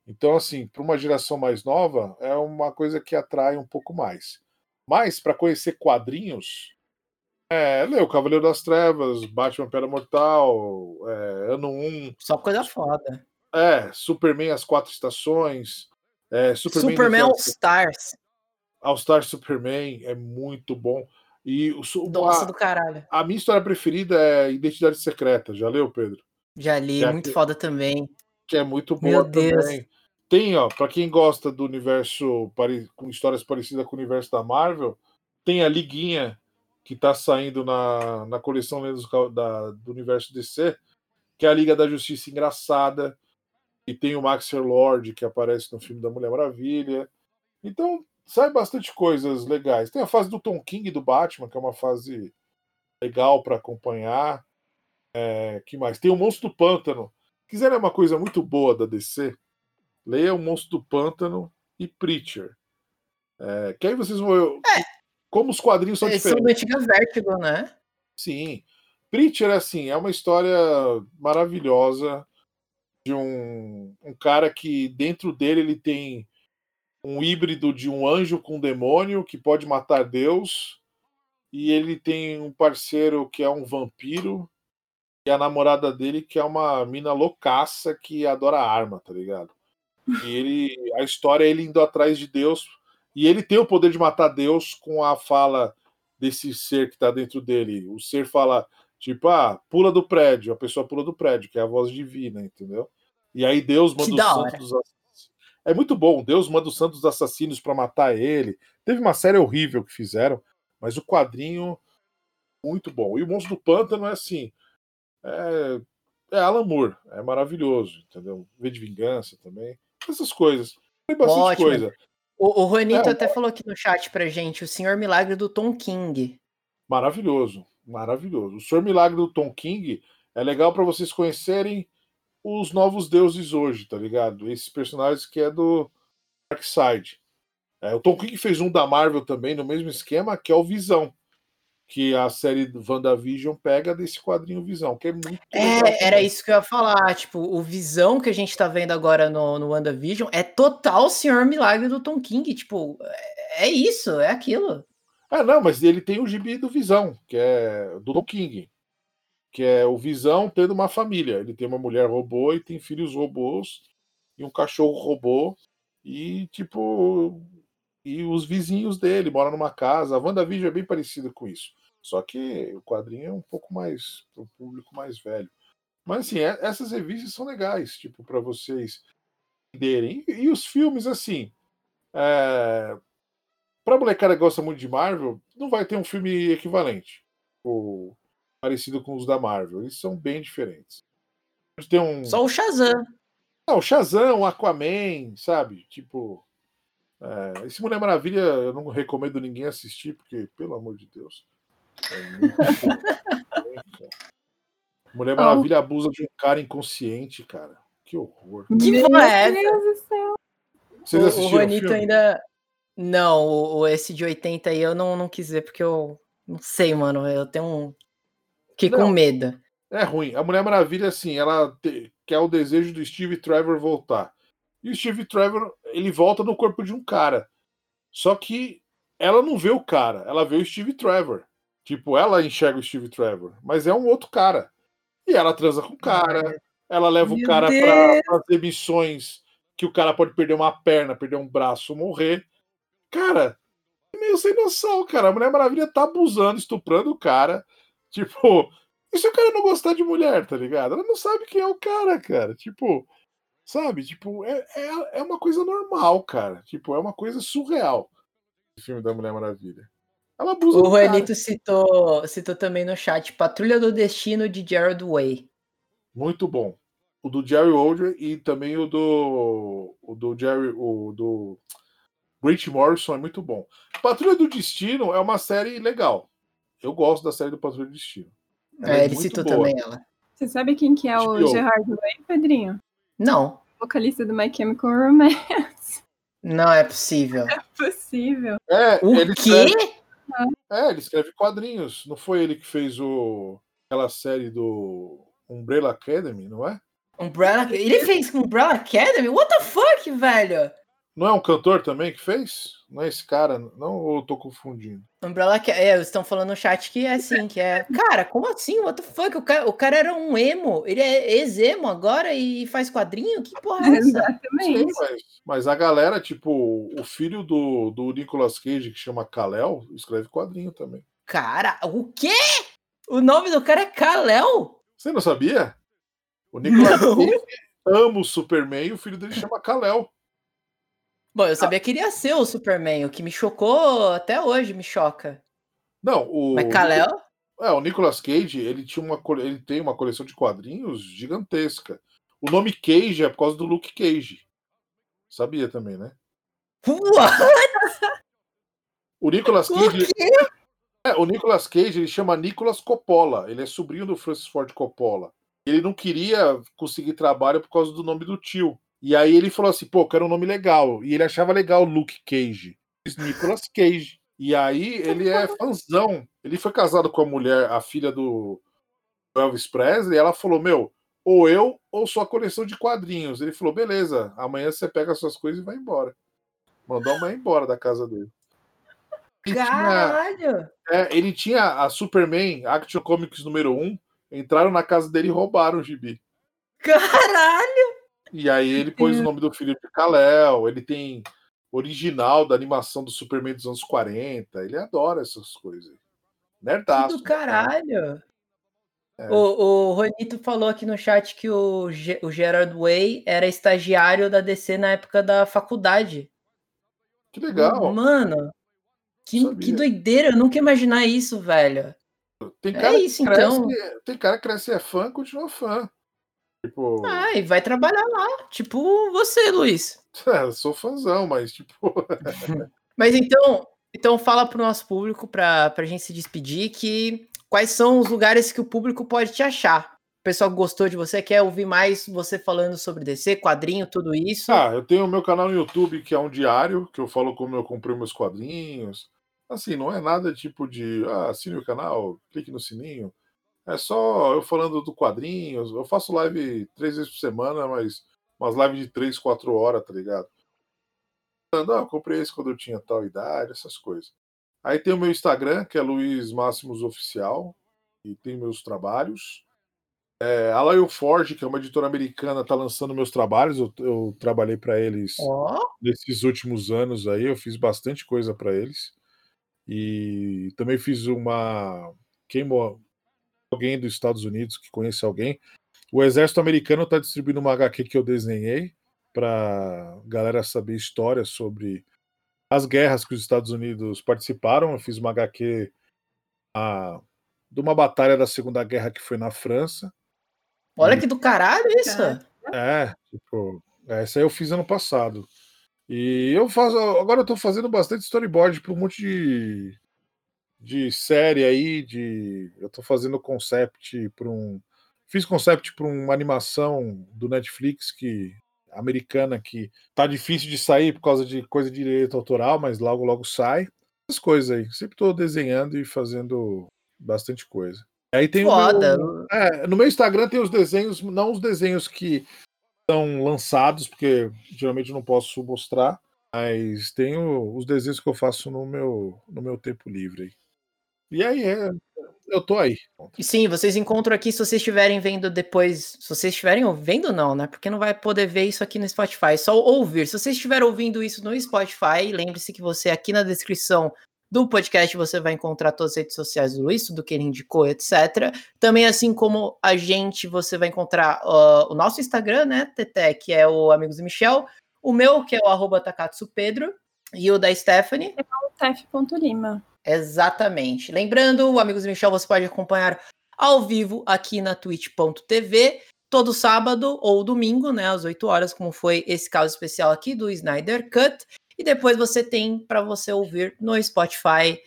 Então, assim, para uma geração mais nova, é uma coisa que atrai um pouco mais. Mas, para conhecer quadrinhos, é, o Cavaleiro das Trevas, Batman Pera Mortal, é, Ano 1. Só coisa foda. É, Superman As Quatro Estações. É, Superman, Superman All Stars. All Stars Superman é muito bom. E o, Nossa, a, do caralho. A minha história preferida é Identidade Secreta. Já leu, Pedro? Já li, Já muito que, foda também. Que é muito boa Meu também. Deus. Tem, ó, para quem gosta do universo com histórias parecidas com o universo da Marvel, tem a Liguinha que está saindo na, na coleção da, do universo DC, que é a Liga da Justiça engraçada, e tem o Max Lord que aparece no filme da Mulher Maravilha. Então, sai bastante coisas legais. Tem a fase do Tom King do Batman, que é uma fase legal para acompanhar. É, que mais? Tem o Monstro do Pântano. Quiserem uma coisa muito boa da DC, Leia O Monstro do Pântano e Preacher. É, que aí vocês vão. É. Como os quadrinhos são Eles diferentes. São do antiga Vertigo, né? Sim. Preacher, assim, é uma história maravilhosa de um, um cara que dentro dele ele tem um híbrido de um anjo com um demônio que pode matar Deus. E ele tem um parceiro que é um vampiro. E a namorada dele que é uma mina loucaça que adora arma, tá ligado? E ele, a história é ele indo atrás de Deus e ele tem o poder de matar Deus com a fala desse ser que está dentro dele. O ser fala tipo, ah, pula do prédio, a pessoa pula do prédio, que é a voz divina, entendeu? E aí Deus manda o santo dos É muito bom. Deus manda os santos assassinos para matar ele. Teve uma série horrível que fizeram, mas o quadrinho muito bom. E o Monstro do Pântano é assim. É, é Alan Moore, é maravilhoso, entendeu? V de Vingança também. Essas coisas. Tem bastante Ótimo. coisa. O, o Juanito é, até falou aqui no chat pra gente, o Senhor Milagre do Tom King. Maravilhoso, maravilhoso. O Senhor Milagre do Tom King é legal para vocês conhecerem os novos deuses hoje, tá ligado? Esses personagens que é do Dark Side. É, o Tom King fez um da Marvel também, no mesmo esquema, que é o Visão. Que a série WandaVision pega desse quadrinho Visão, que é muito. É, era isso que eu ia falar. Tipo, o Visão que a gente tá vendo agora no, no WandaVision é total Senhor Milagre do Tom King. Tipo, é, é isso, é aquilo. Ah, não, mas ele tem o gibi do Visão, que é do Tom King que é o Visão tendo uma família. Ele tem uma mulher robô e tem filhos robôs e um cachorro robô e tipo e os vizinhos dele moram numa casa. A WandaVision é bem parecida com isso. Só que o quadrinho é um pouco mais para o público mais velho. Mas assim, é, essas revistas são legais, tipo, para vocês entenderem. E, e, os filmes, assim, é... para molecada que gosta muito de Marvel, não vai ter um filme equivalente. O parecido com os da Marvel. Eles são bem diferentes. Tem um... Só o Shazam. Não, o Shazam, o Aquaman, sabe? Tipo. É... esse Mulher Maravilha eu não recomendo ninguém assistir, porque, pelo amor de Deus. É muito... Mulher Maravilha oh. abusa de um cara inconsciente, cara. Que horror. Que porra é essa? Vocês assistiram o Juanito ainda. Não, o, esse de 80 aí eu não, não quis ver, porque eu não sei, mano. Eu tenho um que com medo. É ruim. A Mulher Maravilha, assim, ela te, quer o desejo do Steve Trevor voltar. E o Steve Trevor, ele volta no corpo de um cara. Só que ela não vê o cara, ela vê o Steve Trevor. Tipo, ela enxerga o Steve Trevor, mas é um outro cara. E ela transa com o cara, ela leva Meu o cara para fazer missões que o cara pode perder uma perna, perder um braço, morrer. Cara, é meio sem noção, cara. A Mulher Maravilha tá abusando, estuprando o cara. Tipo, e se o cara não gostar de mulher, tá ligado? Ela não sabe quem é o cara, cara. Tipo, sabe? Tipo, é, é, é uma coisa normal, cara. Tipo, é uma coisa surreal. O filme da Mulher Maravilha. Ela abusa o Juanito citou, citou também no chat Patrulha do Destino de Jared Way. Muito bom. O do Jerry Older e também o do. O do Jerry. O do. Great Morrison é muito bom. Patrulha do Destino é uma série legal. Eu gosto da série do Patrulha do Destino. Ela é, é ele citou boa. também ela. Você sabe quem que é o HBO. Gerard Way, Pedrinho? Não. O vocalista do My Chemical Romance. Não é possível. É possível. É, o ele quê? Escreve... É, ele escreve quadrinhos. Não foi ele que fez o... aquela série do Umbrella Academy, não é? Umbrella... Ele fez Umbrella Academy? What the fuck, velho? Não é um cantor também que fez? Não é esse cara, não? Ou eu tô confundindo? Umbrella que é, estão falando no chat que é assim, que é. Cara, como assim? What the fuck? O cara, o cara era um emo, ele é ex-emo agora e faz quadrinho? Que porra é essa? Exatamente. mas, mas, a galera, tipo, o filho do, do Nicolas Cage, que chama Kalel, escreve quadrinho também. Cara, o quê? O nome do cara é Kalel? Você não sabia? O Nicolas Cage ama o Superman e o filho dele chama Kalel. Bom, eu sabia que iria ser o Superman, o que me chocou até hoje, me choca. Não, o. Mas Kal-El? É, o Nicolas Cage, ele, tinha uma, ele tem uma coleção de quadrinhos gigantesca. O nome Cage é por causa do Luke Cage. Sabia também, né? What? O Nicolas Cage. O, é, o Nicolas Cage ele chama Nicolas Coppola. Ele é sobrinho do Francis Ford Coppola. Ele não queria conseguir trabalho por causa do nome do tio. E aí ele falou assim, pô, quero um nome legal. E ele achava legal Luke Cage. Nicolas Cage. E aí ele é fãzão. Ele foi casado com a mulher, a filha do Elvis Presley, e ela falou: Meu, ou eu ou sua coleção de quadrinhos. Ele falou: Beleza, amanhã você pega as suas coisas e vai embora. Mandou a mãe embora da casa dele. Ele Caralho! Tinha, é, ele tinha a Superman Action Comics número 1. Entraram na casa dele e roubaram o gibi. Caralho! E aí ele pôs o nome do filho de Kal-El, ele tem original da animação do Superman dos anos 40, ele adora essas coisas. Nerdaço. Do caralho! É. O, o Ronito falou aqui no chat que o, o Gerard Way era estagiário da DC na época da faculdade. Que legal. Mano, que, que doideira, eu nunca ia imaginar isso, velho. Tem é cara, é isso, cresce, então. tem cara que cresce é fã, continua fã. Tipo... Ah, e vai trabalhar lá. Tipo você, Luiz. É, sou fãzão, mas tipo. mas então, então fala pro nosso público, pra, pra gente se despedir, que quais são os lugares que o público pode te achar. O pessoal que gostou de você, quer ouvir mais você falando sobre DC, quadrinho, tudo isso? Ah, eu tenho o meu canal no YouTube, que é um diário, que eu falo como eu comprei meus quadrinhos. Assim, não é nada tipo de, ah, assine o canal, clique no sininho. É só eu falando do quadrinhos. Eu faço live três vezes por semana, mas umas lives de três, quatro horas, tá ligado? Falando, ah, comprei esse quando eu tinha tal idade, essas coisas. Aí tem o meu Instagram, que é Luiz Máximos Oficial, e tem meus trabalhos. É, a Lion Forge, que é uma editora americana, está lançando meus trabalhos. Eu, eu trabalhei para eles oh. nesses últimos anos aí, eu fiz bastante coisa para eles. E também fiz uma. Queimou alguém dos Estados Unidos que conhece alguém. O Exército Americano está distribuindo uma HQ que eu desenhei para galera saber história sobre as guerras que os Estados Unidos participaram. Eu fiz uma HQ a, de uma batalha da Segunda Guerra que foi na França. Olha e, que do caralho isso! É, tipo, essa aí eu fiz ano passado. E eu faço. Agora eu tô fazendo bastante storyboard para um monte de, de série aí. De, eu tô fazendo concept para um. Fiz concept para uma animação do Netflix que americana que tá difícil de sair por causa de coisa de direito autoral, mas logo logo sai. Essas coisas aí. Sempre tô desenhando e fazendo bastante coisa. Aí tem Foda. Meu, é, no meu Instagram tem os desenhos, não os desenhos que são lançados, porque geralmente eu não posso mostrar, mas tenho os desenhos que eu faço no meu, no meu tempo livre. E aí é, eu tô aí. E sim, vocês encontram aqui se vocês estiverem vendo depois. Se vocês estiverem ouvindo, não, né? Porque não vai poder ver isso aqui no Spotify, só ouvir. Se vocês estiverem ouvindo isso no Spotify, lembre-se que você aqui na descrição do podcast você vai encontrar todas as redes sociais do Luiz, do que ele indicou, etc. Também, assim como a gente, você vai encontrar uh, o nosso Instagram, né, Teté, que é o Amigos do Michel, o meu, que é o arroba Takatsu Pedro, e o da Stephanie. É o tef.lima. Exatamente. Lembrando, Amigos Michel, você pode acompanhar ao vivo aqui na twitch.tv, todo sábado ou domingo, né, às 8 horas, como foi esse caso especial aqui do Snyder Cut. E depois você tem para você ouvir no Spotify,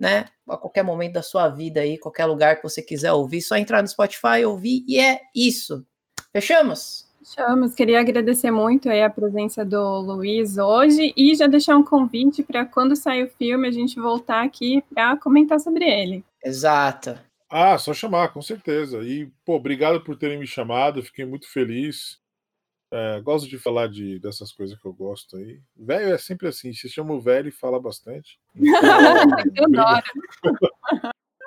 né? A qualquer momento da sua vida aí, qualquer lugar que você quiser ouvir, só entrar no Spotify, ouvir e é isso. Fechamos? Fechamos. Queria agradecer muito aí a presença do Luiz hoje e já deixar um convite para quando sair o filme a gente voltar aqui para comentar sobre ele. Exato. Ah, só chamar, com certeza. E, pô, obrigado por terem me chamado, fiquei muito feliz. É, gosto de falar de, dessas coisas que eu gosto aí. Velho é sempre assim, se chama o velho e fala bastante.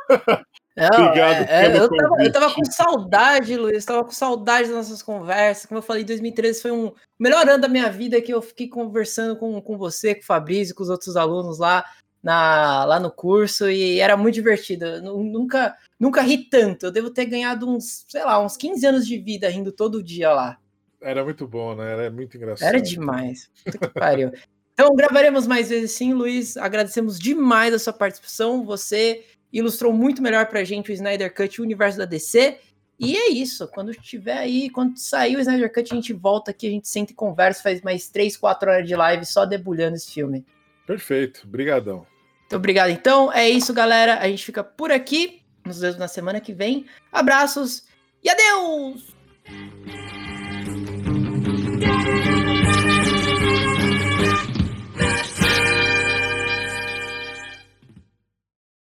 Então, Não, Obrigado. É, é, eu, tava, eu, tava, com saudade, Luiz. Tava com saudade das nossas conversas. Como eu falei, 2013 foi um melhor ano da minha vida que eu fiquei conversando com, com você, com o Fabrício, com os outros alunos lá, na, lá no curso e era muito divertido. Eu nunca, nunca ri tanto. Eu devo ter ganhado uns, sei lá, uns 15 anos de vida rindo todo dia lá. Era muito bom, né? Era muito engraçado. Era demais. Puta que pariu. Então, gravaremos mais vezes sim, Luiz. Agradecemos demais a sua participação. Você ilustrou muito melhor pra gente o Snyder Cut e o universo da DC. E é isso. Quando tiver aí, quando sair o Snyder Cut, a gente volta aqui, a gente senta e conversa, faz mais 3, 4 horas de live só debulhando esse filme. Perfeito. Obrigadão. Muito obrigado. Então, é isso, galera. A gente fica por aqui. Nos vemos na semana que vem. Abraços e adeus!